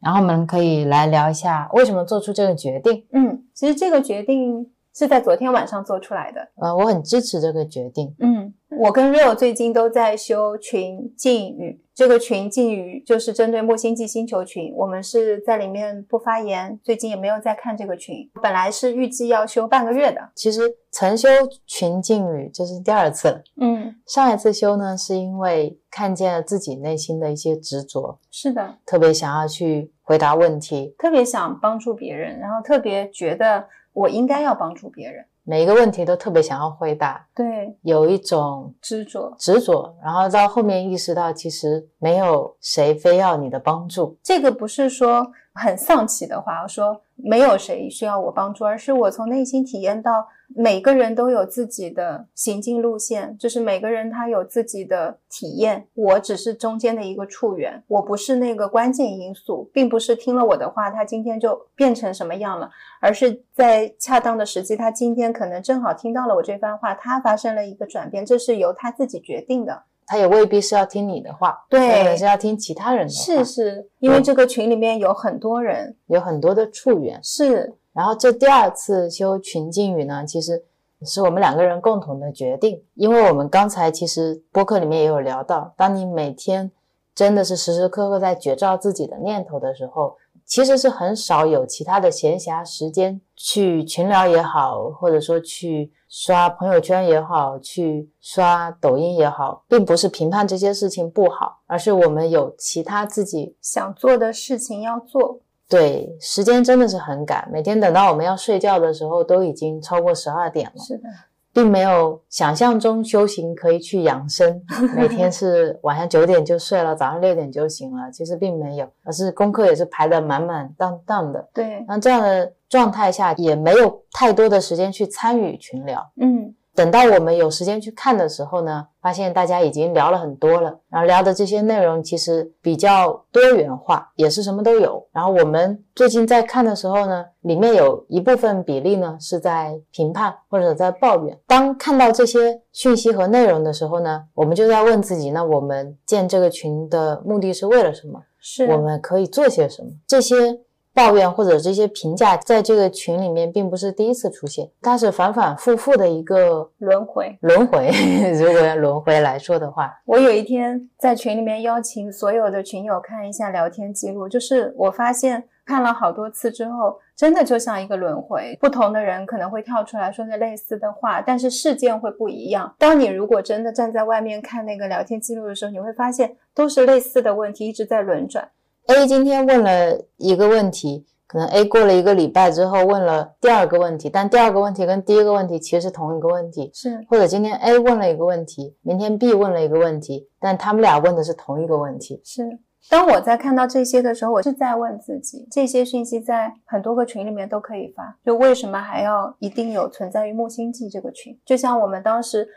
然后我们可以来聊一下为什么做出这个决定。嗯，其实这个决定是在昨天晚上做出来的。呃，我很支持这个决定。嗯，我跟 Real 最近都在修群禁语，这个群禁语就是针对木星记星球群，我们是在里面不发言，最近也没有在看这个群，本来是预计要修半个月的。其实晨修群禁语这是第二次了，嗯，上一次修呢是因为看见了自己内心的一些执着，是的，特别想要去回答问题，特别想帮助别人，然后特别觉得我应该要帮助别人。每一个问题都特别想要回答，对，有一种执着，执着，然后到后面意识到其实没有谁非要你的帮助，这个不是说很丧气的话，我说没有谁需要我帮助，而是我从内心体验到每个人都有自己的行进路线，就是每个人他有自己的体验，我只是中间的一个触缘，我不是那个关键因素，并不是听了我的话，他今天就变成什么样了，而是在恰当的时机，他今天可能正好听到了我这番话，他发生了一个转变，这是由他自己决定的。他也未必是要听你的话，对可能是要听其他人的话，是是，因为这个群里面有很多人，有很多的触缘。是然后这第二次修群禁语呢，其实是我们两个人共同的决定，因为我们刚才其实播客里面也有聊到，当你每天真的是时时刻刻在觉照自己的念头的时候，其实是很少有其他的闲暇时间去群聊也好，或者说去刷朋友圈也好，去刷抖音也好，并不是评判这些事情不好，而是我们有其他自己想做的事情要做。对，时间真的是很赶，每天等到我们要睡觉的时候，都已经超过十二点了，是的，并没有想象中修行可以去养生，每天是晚上九点就睡了，早上六点就醒了，其实并没有，而是功课也是排得满满当当的。对，那这样的状态下，也没有太多的时间去参与群聊。嗯，等到我们有时间去看的时候呢，发现大家已经聊了很多了，然后聊的这些内容其实比较多元化，也是什么都有。然后我们最近在看的时候呢，里面有一部分比例呢是在评判或者在抱怨。当看到这些讯息和内容的时候呢，我们就在问自己：那我们建这个群的目的是为了什么？是我们可以做些什么？这些抱怨或者这些评价，在这个群里面并不是第一次出现，它是反反复复的一个轮回。轮回。[LAUGHS] 如果要轮回来说的话，我有一天在群里面邀请所有的群友看一下聊天记录，就是我发现看了好多次之后，真的就像一个轮回，不同的人可能会跳出来说着类似的话，但是事件会不一样。当你如果真的站在外面看那个聊天记录的时候，你会发现都是类似的问题一直在轮转。A 今天问了一个问题，可能 A 过了一个礼拜之后问了第二个问题，但第二个问题跟第一个问题其实是同一个问题。是或者今天 A 问了一个问题，明天 B 问了一个问题，但他们俩问的是同一个问题。是，当我在看到这些的时候，我是在问自己：这些讯息在很多个群里面都可以发，就为什么还要一定有存在于木星记这个群？就像我们当时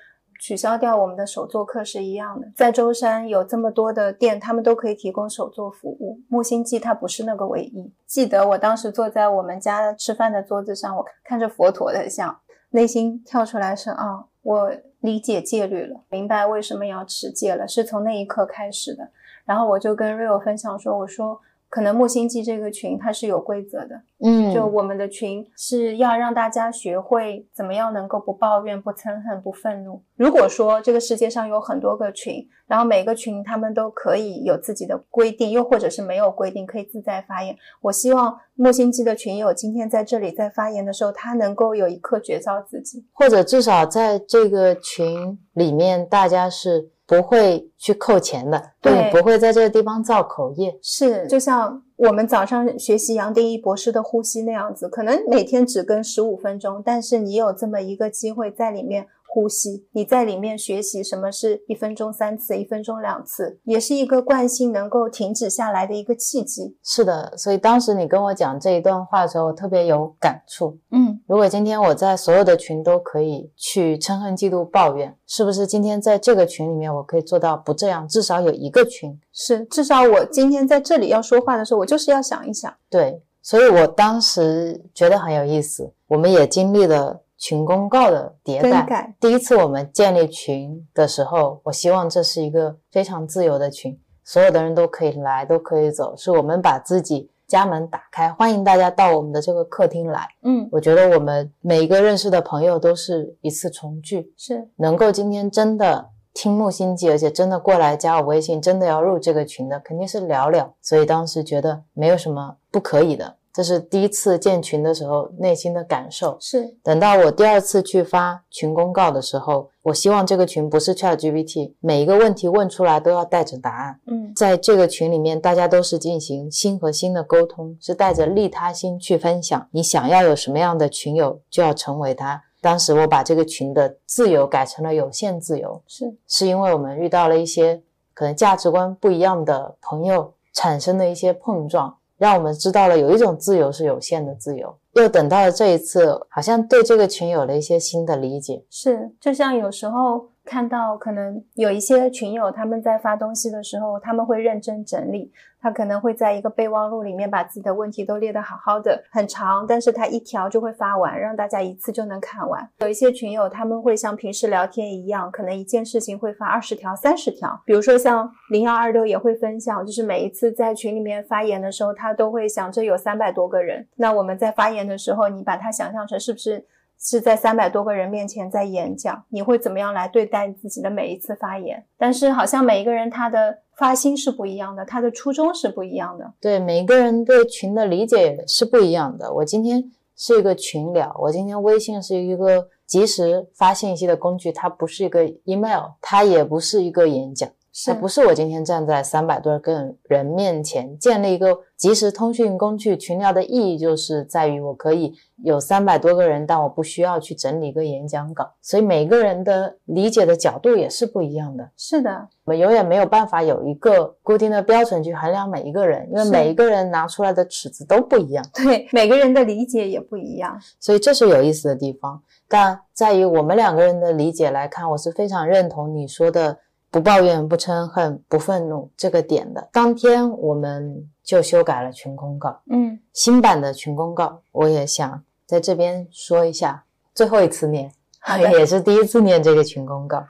取消掉我们的手作课是一样的，在舟山有这么多的店，他们都可以提供手作服务，木星记它不是那个唯一。记得我当时坐在我们家吃饭的桌子上，我看着佛陀的像，内心跳出来是啊，我理解戒律了，明白为什么要持戒了，是从那一刻开始的。然后我就跟 Rio 分享说：“我说可能木星记这个群它是有规则的，嗯，就我们的群是要让大家学会怎么样能够不抱怨、不憎恨、不愤怒。如果说这个世界上有很多个群，然后每个群他们都可以有自己的规定，又或者是没有规定可以自在发言。我希望木星记的群友今天在这里在发言的时候，他能够有一刻觉照自己，或者至少在这个群里面，大家是。”不会去扣钱的，对，不会在这个地方造口业。是，就像我们早上学习杨定一博士的呼吸那样子，可能每天只跟十五分钟，但是你有这么一个机会在里面。呼吸，你在里面学习什么是一分钟三次，一分钟两次，也是一个惯性能够停止下来的一个契机。是的，所以当时你跟我讲这一段话的时候，我特别有感触。嗯，如果今天我在所有的群都可以去嗔恨、嫉妒、抱怨，是不是今天在这个群里面我可以做到不这样？至少有一个群是，至少我今天在这里要说话的时候，我就是要想一想。对，所以我当时觉得很有意思。我们也经历了。群公告的迭代，第一次我们建立群的时候，我希望这是一个非常自由的群，所有的人都可以来，都可以走，是我们把自己家门打开，欢迎大家到我们的这个客厅来。嗯，我觉得我们每一个认识的朋友都是一次重聚，是能够今天真的听木心记，而且真的过来加我微信，真的要入这个群的，肯定是寥寥。所以当时觉得没有什么不可以的。这是第一次建群的时候内心的感受。是等到我第二次去发群公告的时候，我希望这个群不是 ChatGPT，每一个问题问出来都要带着答案。嗯，在这个群里面，大家都是进行心和心的沟通，是带着利他心去分享。你想要有什么样的群友，就要成为他。当时我把这个群的自由改成了有限自由，是是因为我们遇到了一些可能价值观不一样的朋友，产生的一些碰撞。让我们知道了有一种自由是有限的自由，又等到了这一次，好像对这个群有了一些新的理解。是，就像有时候看到可能有一些群友他们在发东西的时候，他们会认真整理。他可能会在一个备忘录里面把自己的问题都列得好好的，很长，但是他一条就会发完，让大家一次就能看完。有一些群友他们会像平时聊天一样，可能一件事情会发二十条、三十条。比如说像零幺二六也会分享，就是每一次在群里面发言的时候，他都会想着有三百多个人。那我们在发言的时候，你把它想象成是不是？是在三百多个人面前在演讲，你会怎么样来对待自己的每一次发言？但是好像每一个人他的发心是不一样的，他的初衷是不一样的。对，每个人对群的理解是不一样的。我今天是一个群聊，我今天微信是一个及时发信息的工具，它不是一个 email，它也不是一个演讲。是不是我今天站在三百多个人面前建立一个即时通讯工具？群聊的意义就是在于我可以有三百多个人，但我不需要去整理一个演讲稿。所以每个人的理解的角度也是不一样的。是的，我们永远没有办法有一个固定的标准去衡量每一个人，因为每一个人拿出来的尺子都不一样。对，每个人的理解也不一样。所以这是有意思的地方。但在于我们两个人的理解来看，我是非常认同你说的。不抱怨、不嗔恨、不愤怒这个点的当天，我们就修改了群公告。嗯，新版的群公告，我也想在这边说一下，最后一次念，[LAUGHS] 也是第一次念这个群公告。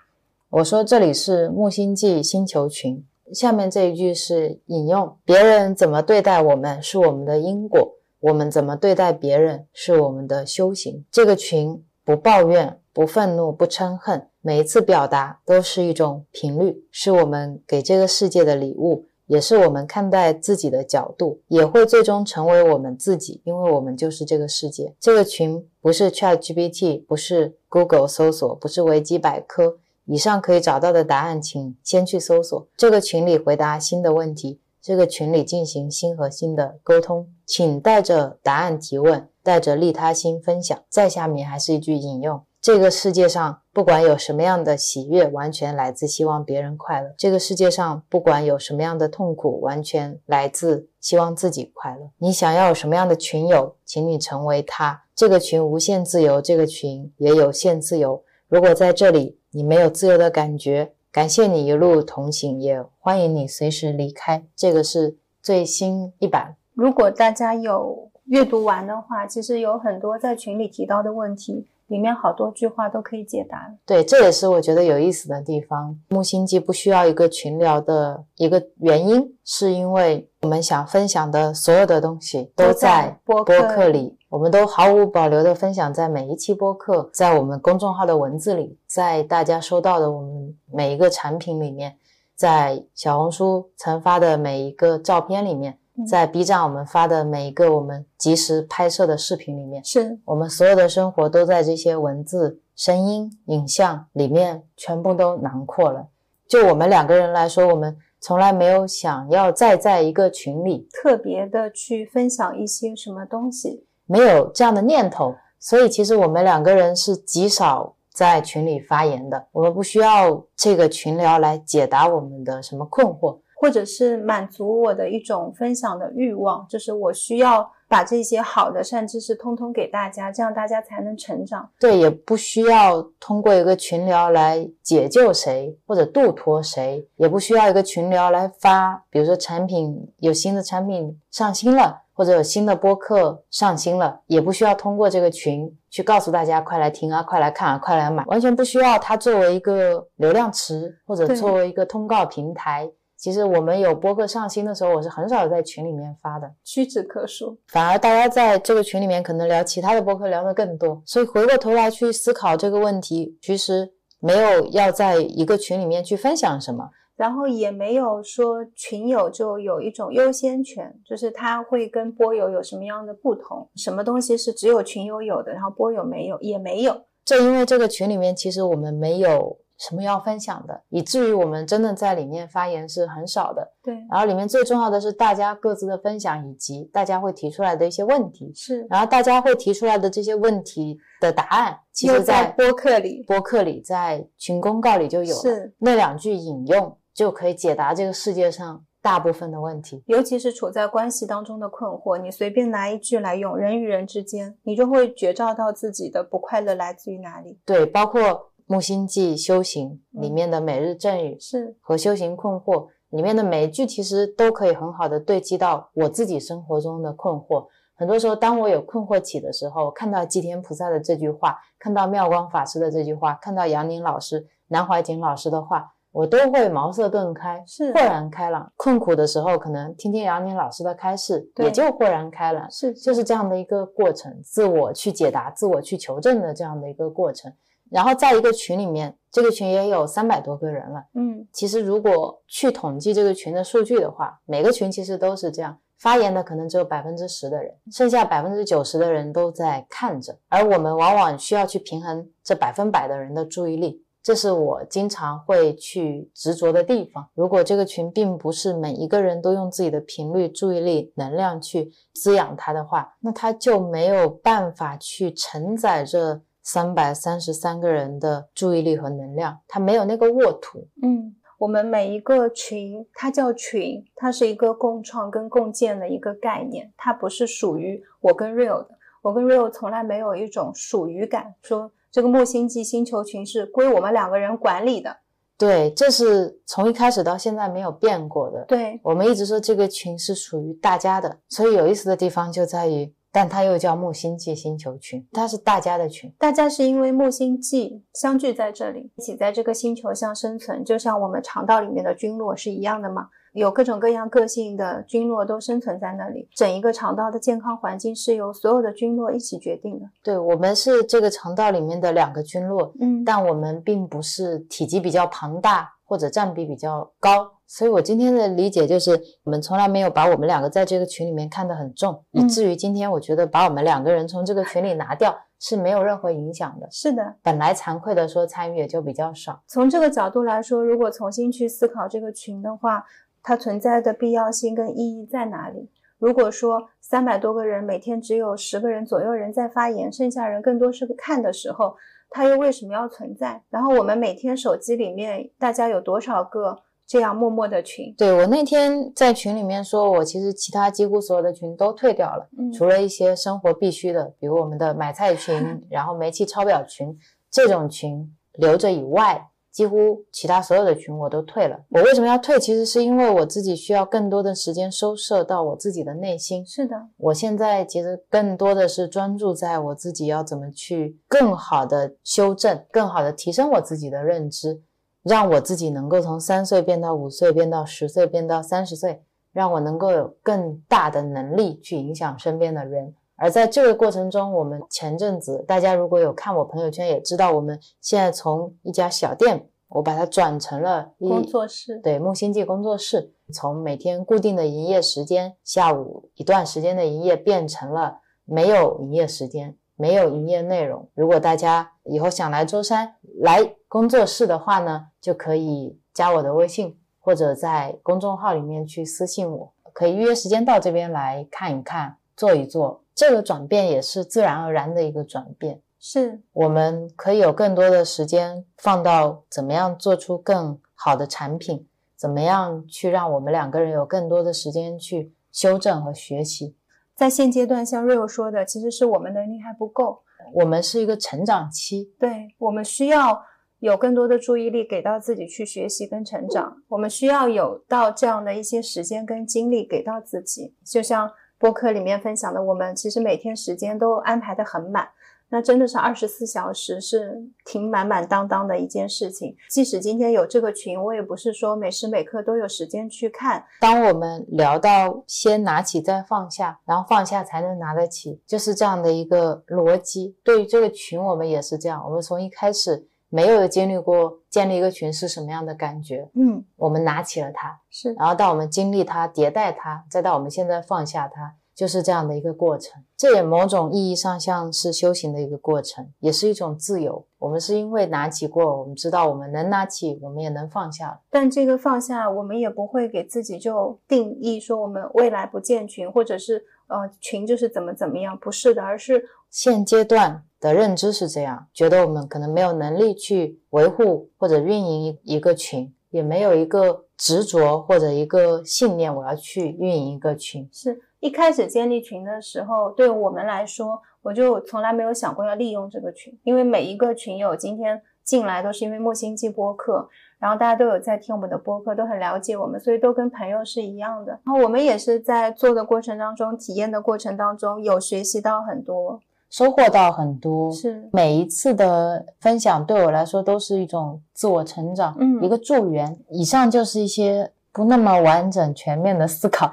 我说这里是木星记星球群，下面这一句是引用：别人怎么对待我们是我们的因果，我们怎么对待别人是我们的修行。这个群不抱怨、不愤怒、不嗔恨。每一次表达都是一种频率，是我们给这个世界的礼物，也是我们看待自己的角度，也会最终成为我们自己，因为我们就是这个世界。这个群不是 Chat GPT，不是 Google 搜索，不是维基百科，以上可以找到的答案，请先去搜索。这个群里回答新的问题，这个群里进行心和心的沟通，请带着答案提问，带着利他心分享。再下面还是一句引用。这个世界上不管有什么样的喜悦，完全来自希望别人快乐；这个世界上不管有什么样的痛苦，完全来自希望自己快乐。你想要什么样的群友，请你成为他。这个群无限自由，这个群也有限自由。如果在这里你没有自由的感觉，感谢你一路同行，也欢迎你随时离开。这个是最新一版。如果大家有阅读完的话，其实有很多在群里提到的问题。里面好多句话都可以解答。对，这也是我觉得有意思的地方。木星记不需要一个群聊的一个原因，是因为我们想分享的所有的东西都在播客里，我们都毫无保留的分享在每一期播客，在我们公众号的文字里，在大家收到的我们每一个产品里面，在小红书曾发的每一个照片里面。在 B 站，我们发的每一个我们及时拍摄的视频里面，是我们所有的生活都在这些文字、声音、影像里面全部都囊括了。就我们两个人来说，我们从来没有想要再在一个群里特别的去分享一些什么东西，没有这样的念头。所以，其实我们两个人是极少在群里发言的。我们不需要这个群聊来解答我们的什么困惑。或者是满足我的一种分享的欲望，就是我需要把这些好的善知识通通给大家，这样大家才能成长。对，也不需要通过一个群聊来解救谁或者度脱谁，也不需要一个群聊来发，比如说产品有新的产品上新了，或者有新的播客上新了，也不需要通过这个群去告诉大家快来听啊，快来看啊，快来买，完全不需要它作为一个流量池或者作为一个通告平台。其实我们有播客上新的时候，我是很少在群里面发的，屈指可数。反而大家在这个群里面可能聊其他的播客聊得更多。所以回过头来去思考这个问题，其实没有要在一个群里面去分享什么，然后也没有说群友就有一种优先权，就是他会跟播友有什么样的不同，什么东西是只有群友有的，然后播友没有，也没有。正因为这个群里面，其实我们没有。什么要分享的，以至于我们真的在里面发言是很少的。对，然后里面最重要的是大家各自的分享，以及大家会提出来的一些问题。是，然后大家会提出来的这些问题的答案，其实在播客里，播客里，在群公告里就有。是，那两句引用就可以解答这个世界上大部分的问题，尤其是处在关系当中的困惑，你随便拿一句来用，人与人之间，你就会觉照到自己的不快乐来自于哪里。对，包括。木星记修行里面的每日赠语是和修行困惑里面的每一句，其实都可以很好的对击到我自己生活中的困惑。很多时候，当我有困惑起的时候，看到祭天菩萨的这句话，看到妙光法师的这句话，看到杨宁老师、南怀瑾老师的话，我都会茅塞顿开，是豁然开朗。困苦的时候，可能听听杨宁老师的开示，也就豁然开朗。是，就是这样的一个过程，自我去解答、自我去求证的这样的一个过程。然后在一个群里面，这个群也有三百多个人了。嗯，其实如果去统计这个群的数据的话，每个群其实都是这样，发言的可能只有百分之十的人，剩下百分之九十的人都在看着，而我们往往需要去平衡这百分百的人的注意力，这是我经常会去执着的地方。如果这个群并不是每一个人都用自己的频率、注意力、能量去滋养它的话，那它就没有办法去承载着。三百三十三个人的注意力和能量，它没有那个沃土。嗯，我们每一个群，它叫群，它是一个共创跟共建的一个概念，它不是属于我跟 Real 的。我跟 Real 从来没有一种属于感，说这个木星际星球群是归我们两个人管理的。对，这是从一开始到现在没有变过的。对，我们一直说这个群是属于大家的，所以有意思的地方就在于。但它又叫木星际星球群，它是大家的群。大家是因为木星际相聚在这里，一起在这个星球上生存，就像我们肠道里面的菌落是一样的吗？有各种各样个性的菌落都生存在那里，整一个肠道的健康环境是由所有的菌落一起决定的。对，我们是这个肠道里面的两个菌落，嗯，但我们并不是体积比较庞大或者占比比较高。所以，我今天的理解就是，我们从来没有把我们两个在这个群里面看得很重，以至于今天我觉得把我们两个人从这个群里拿掉是没有任何影响的。是的，本来惭愧的说参与也就比较少。从这个角度来说，如果重新去思考这个群的话，它存在的必要性跟意义在哪里？如果说三百多个人每天只有十个人左右人在发言，剩下人更多是看的时候。它又为什么要存在？然后我们每天手机里面大家有多少个这样默默的群？对我那天在群里面说，我其实其他几乎所有的群都退掉了，嗯除了一些生活必须的，比如我们的买菜群，[LAUGHS] 然后煤气抄表群这种群留着以外，几乎其他所有的群我都退了。我为什么要退？其实是因为我自己需要更多的时间收摄到我自己的内心。是的，我现在其实更多的是专注在我自己要怎么去更好的修正、更好的提升我自己的认知，让我自己能够从三岁变到五岁，变到十岁，变到三十岁，让我能够有更大的能力去影响身边的人。而在这个过程中，我们前阵子大家如果有看我朋友圈，也知道我们现在从一家小店，我把它转成了一工作室，对木星记工作室，从每天固定的营业时间，下午一段时间的营业，变成了没有营业时间，没有营业内容。如果大家以后想来舟山来工作室的话呢，就可以加我的微信，或者在公众号里面去私信我，可以预约时间到这边来看一看，坐一做。这个转变也是自然而然的一个转变。是我们可以有更多的时间放到怎么样做出更好的产品，怎么样去让我们两个人有更多的时间去修正和学习。在现阶段，像 Rio 说的，其实是我们能力还不够，我们是一个成长期，对我们需要有更多的注意力给到自己去学习跟成长，我们需要有到这样的一些时间跟精力给到自己。就像播客里面分享的，我们其实每天时间都安排的很满。那真的是二十四小时是挺满满当当的一件事情。即使今天有这个群，我也不是说每时每刻都有时间去看。当我们聊到先拿起再放下，然后放下才能拿得起，就是这样的一个逻辑。对于这个群，我们也是这样。我们从一开始没有经历过建立一个群是什么样的感觉，嗯，我们拿起了它，是然后到我们经历它、迭代它，再到我们现在放下它，就是这样的一个过程。这也某种意义上像是修行的一个过程，也是一种自由。我们是因为拿起过，我们知道我们能拿起，我们也能放下。但这个放下，我们也不会给自己就定义说我们未来不建群，或者是呃群就是怎么怎么样，不是的，而是现阶段的认知是这样，觉得我们可能没有能力去维护或者运营一一个群，也没有一个执着或者一个信念，我要去运营一个群。是一开始建立群的时候，对我们来说，我就从来没有想过要利用这个群，因为每一个群友今天进来都是因为木星记播客，然后大家都有在听我们的播客，都很了解我们，所以都跟朋友是一样的。然后我们也是在做的过程当中，体验的过程当中，有学习到很多。收获到很多，是每一次的分享对我来说都是一种自我成长，嗯一个助缘。以上就是一些不那么完整全面的思考，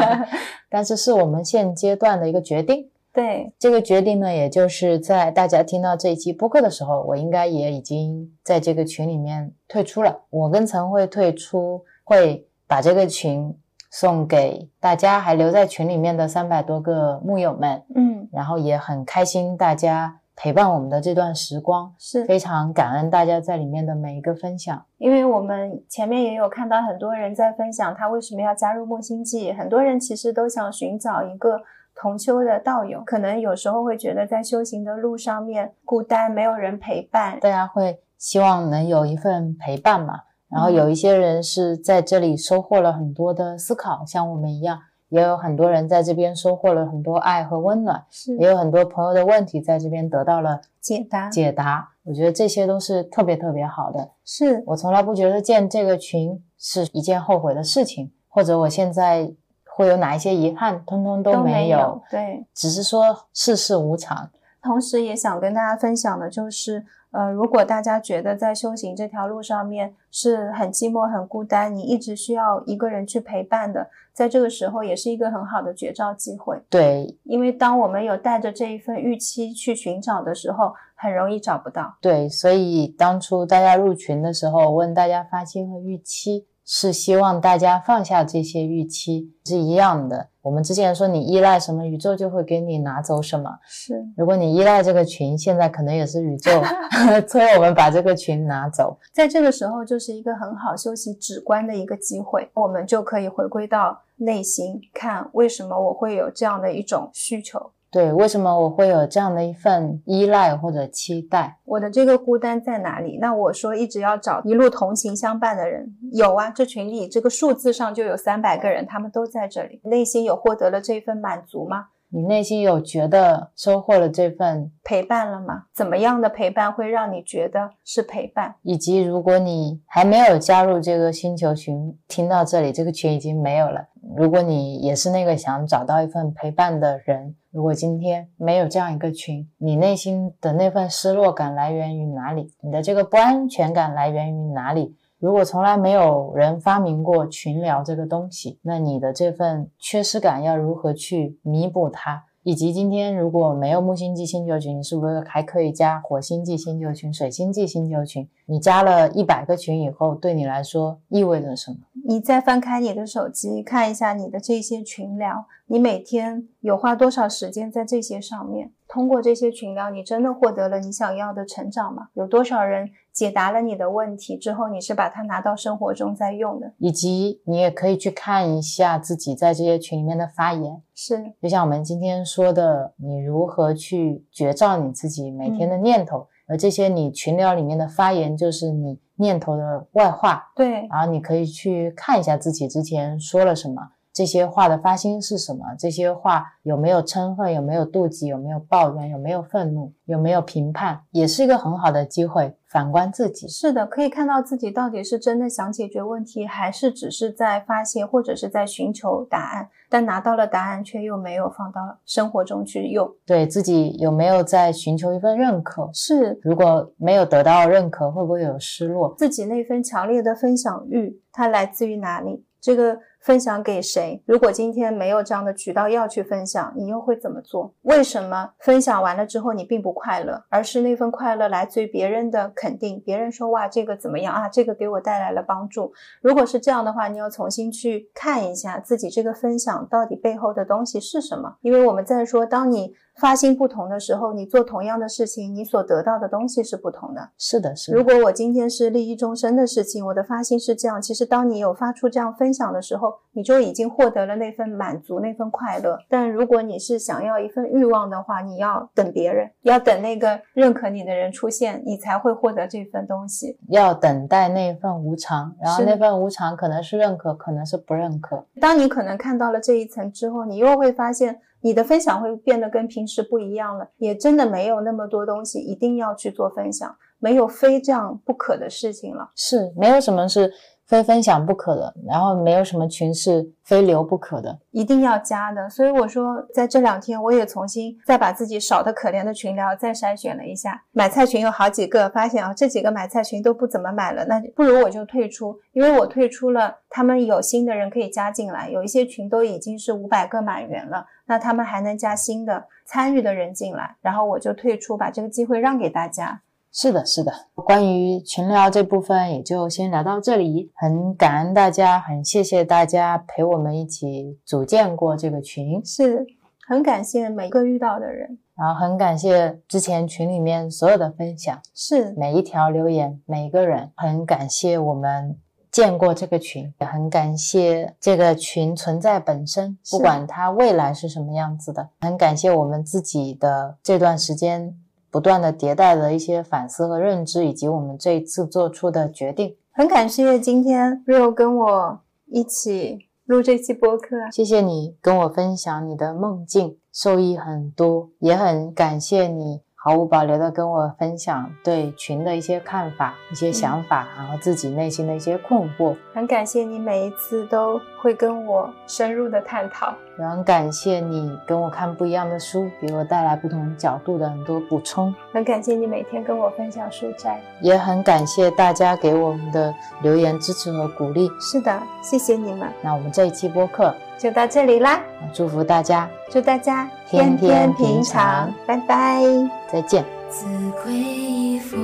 [LAUGHS] 但是是我们现阶段的一个决定。对，这个决定呢，也就是在大家听到这一期播客的时候，我应该也已经在这个群里面退出了。我跟陈慧退出，会把这个群送给大家还留在群里面的三百多个木友们。嗯，然后也很开心大家陪伴我们的这段时光，是非常感恩大家在里面的每一个分享。因为我们前面也有看到很多人在分享他为什么要加入木星记，很多人其实都想寻找一个同修的道友，可能有时候会觉得在修行的路上面孤单，没有人陪伴。大家会希望能有一份陪伴嘛？然后有一些人是在这里收获了很多的思考，像我们一样，也有很多人在这边收获了很多爱和温暖，是也有很多朋友的问题在这边得到了解答，解答。我觉得这些都是特别特别好的。是我从来不觉得建这个群是一件后悔的事情，或者我现在会有哪一些遗憾，通通都没没有，对，只是说世事无常。同时也想跟大家分享的就是，呃，如果大家觉得在修行这条路上面是很寂寞、很孤单，你一直需要一个人去陪伴的，在这个时候也是一个很好的绝招机会。对因为当我们有带着这一份预期去寻找的时候，很容易找不到。对，所以当初大家入群的时候，问大家发心和预期，是希望大家放下这些预期，是一样的。我们之前说你依赖什么，宇宙就会给你拿走什么。是如果你依赖这个群，现在可能也是宇宙 [LAUGHS] 催我们把这个群拿走。在这个时候，就是一个很好休息止观的一个机会，我们就可以回归到内心，看为什么我会有这样的一种需求。对，为什么我会有这样的一份依赖或者期待？我的这个孤单在哪里？那我说一直要找一路同行相伴的人，有啊，这群里这个数字上就有三百个人，他们都在这里，内心有获得了这份满足吗？你内心有觉得收获了这份陪伴了吗？怎么样的陪伴会让你觉得是陪伴？以及如果你还没有加入这个星球群，听到这里，这个群已经没有了。如果你也是那个想找到一份陪伴的人，如果今天没有这样一个群，你内心的那份失落感来源于哪里？你的这个不安全感来源于哪里？如果从来没有人发明过群聊这个东西，那你的这份缺失感要如何去弥补它？以及今天如果没有木星记星球群，你是不是还可以加火星记星球群、水星记星球群？你加了一百个群以后，对你来说意味着什么？你再翻开你的手机，看一下你的这些群聊，你每天有花多少时间在这些上面？通过这些群聊，你真的获得了你想要的成长吗？有多少人解答了你的问题之后，你是把它拿到生活中在用的？以及你也可以去看一下自己在这些群里面的发言，是就像我们今天说的，你如何去觉照你自己每天的念头，而这些你群聊里面的发言就是你念头的外化。对，然后你可以去看一下自己之前说了什么。这些话的发心是什么？这些话有没有嗔恨？有没有妒忌？有没有抱怨？有没有愤怒？有没有评判？也是一个很好的机会，反观自己。是的，可以看到自己到底是真的想解决问题，还是只是在发泄，或者是在寻求答案，但拿到了答案却又没有放到生活中去用。对自己有没有在寻求一份认可？是，如果没有得到认可，会不会有失落？自己那份强烈的分享欲，它来自于哪里？这个。分享给谁？如果今天没有这样的渠道要去分享，你又会怎么做？为什么分享完了之后你并不快乐，而是那份快乐来自于别人的肯定？别人说哇，这个怎么样啊？这个给我带来了帮助。如果是这样的话，你要重新去看一下自己这个分享到底背后的东西是什么？因为我们在说，当你。发心不同的时候，你做同样的事情，你所得到的东西是不同的。是的，是的。如果我今天是利益众生的事情，我的发心是这样。其实，当你有发出这样分享的时候，你就已经获得了那份满足、那份快乐。但如果你是想要一份欲望的话，你要等别人，要等那个认可你的人出现，你才会获得这份东西。要等待那份无常，然后那份无常可能是认可，可能是不认可。当你可能看到了这一层之后，你又会发现。你的分享会变得跟平时不一样了，也真的没有那么多东西一定要去做分享，没有非这样不可的事情了，是没有什么是。非分享不可的，然后没有什么群是非留不可的，一定要加的。所以我说，在这两天我也重新再把自己少的可怜的群聊再筛选了一下，买菜群有好几个，发现啊这几个买菜群都不怎么买了，那不如我就退出，因为我退出了，他们有新的人可以加进来，有一些群都已经是五百个满员了，那他们还能加新的参与的人进来，然后我就退出，把这个机会让给大家。是的，是的。关于群聊这部分，也就先聊到这里。很感恩大家，很谢谢大家陪我们一起组建过这个群，是很感谢每个遇到的人，然后很感谢之前群里面所有的分享，是每一条留言，每一个人，很感谢我们建过这个群，也很感谢这个群存在本身，不管它未来是什么样子的，很感谢我们自己的这段时间。不断的迭代的一些反思和认知，以及我们这一次做出的决定，很感谢今天 Rio 跟我一起录这期播客。谢谢你跟我分享你的梦境，受益很多，也很感谢你毫无保留的跟我分享对群的一些看法、一些想法，然后自己内心的一些困惑。很感谢你每一次都会跟我深入的探讨。也很感谢你跟我看不一样的书，给我带来不同角度的很多补充。很感谢你每天跟我分享书斋，也很感谢大家给我们的留言支持和鼓励。是的，谢谢你们。那我们这一期播客就到这里啦，祝福大家，祝大家天天平常，拜拜，再见。自归佛，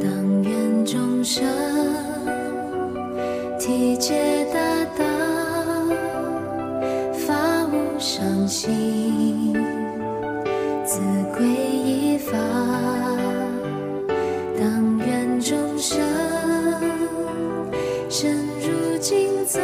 当愿众生体解大道。法无上心，自归依法，当愿众生深入经藏，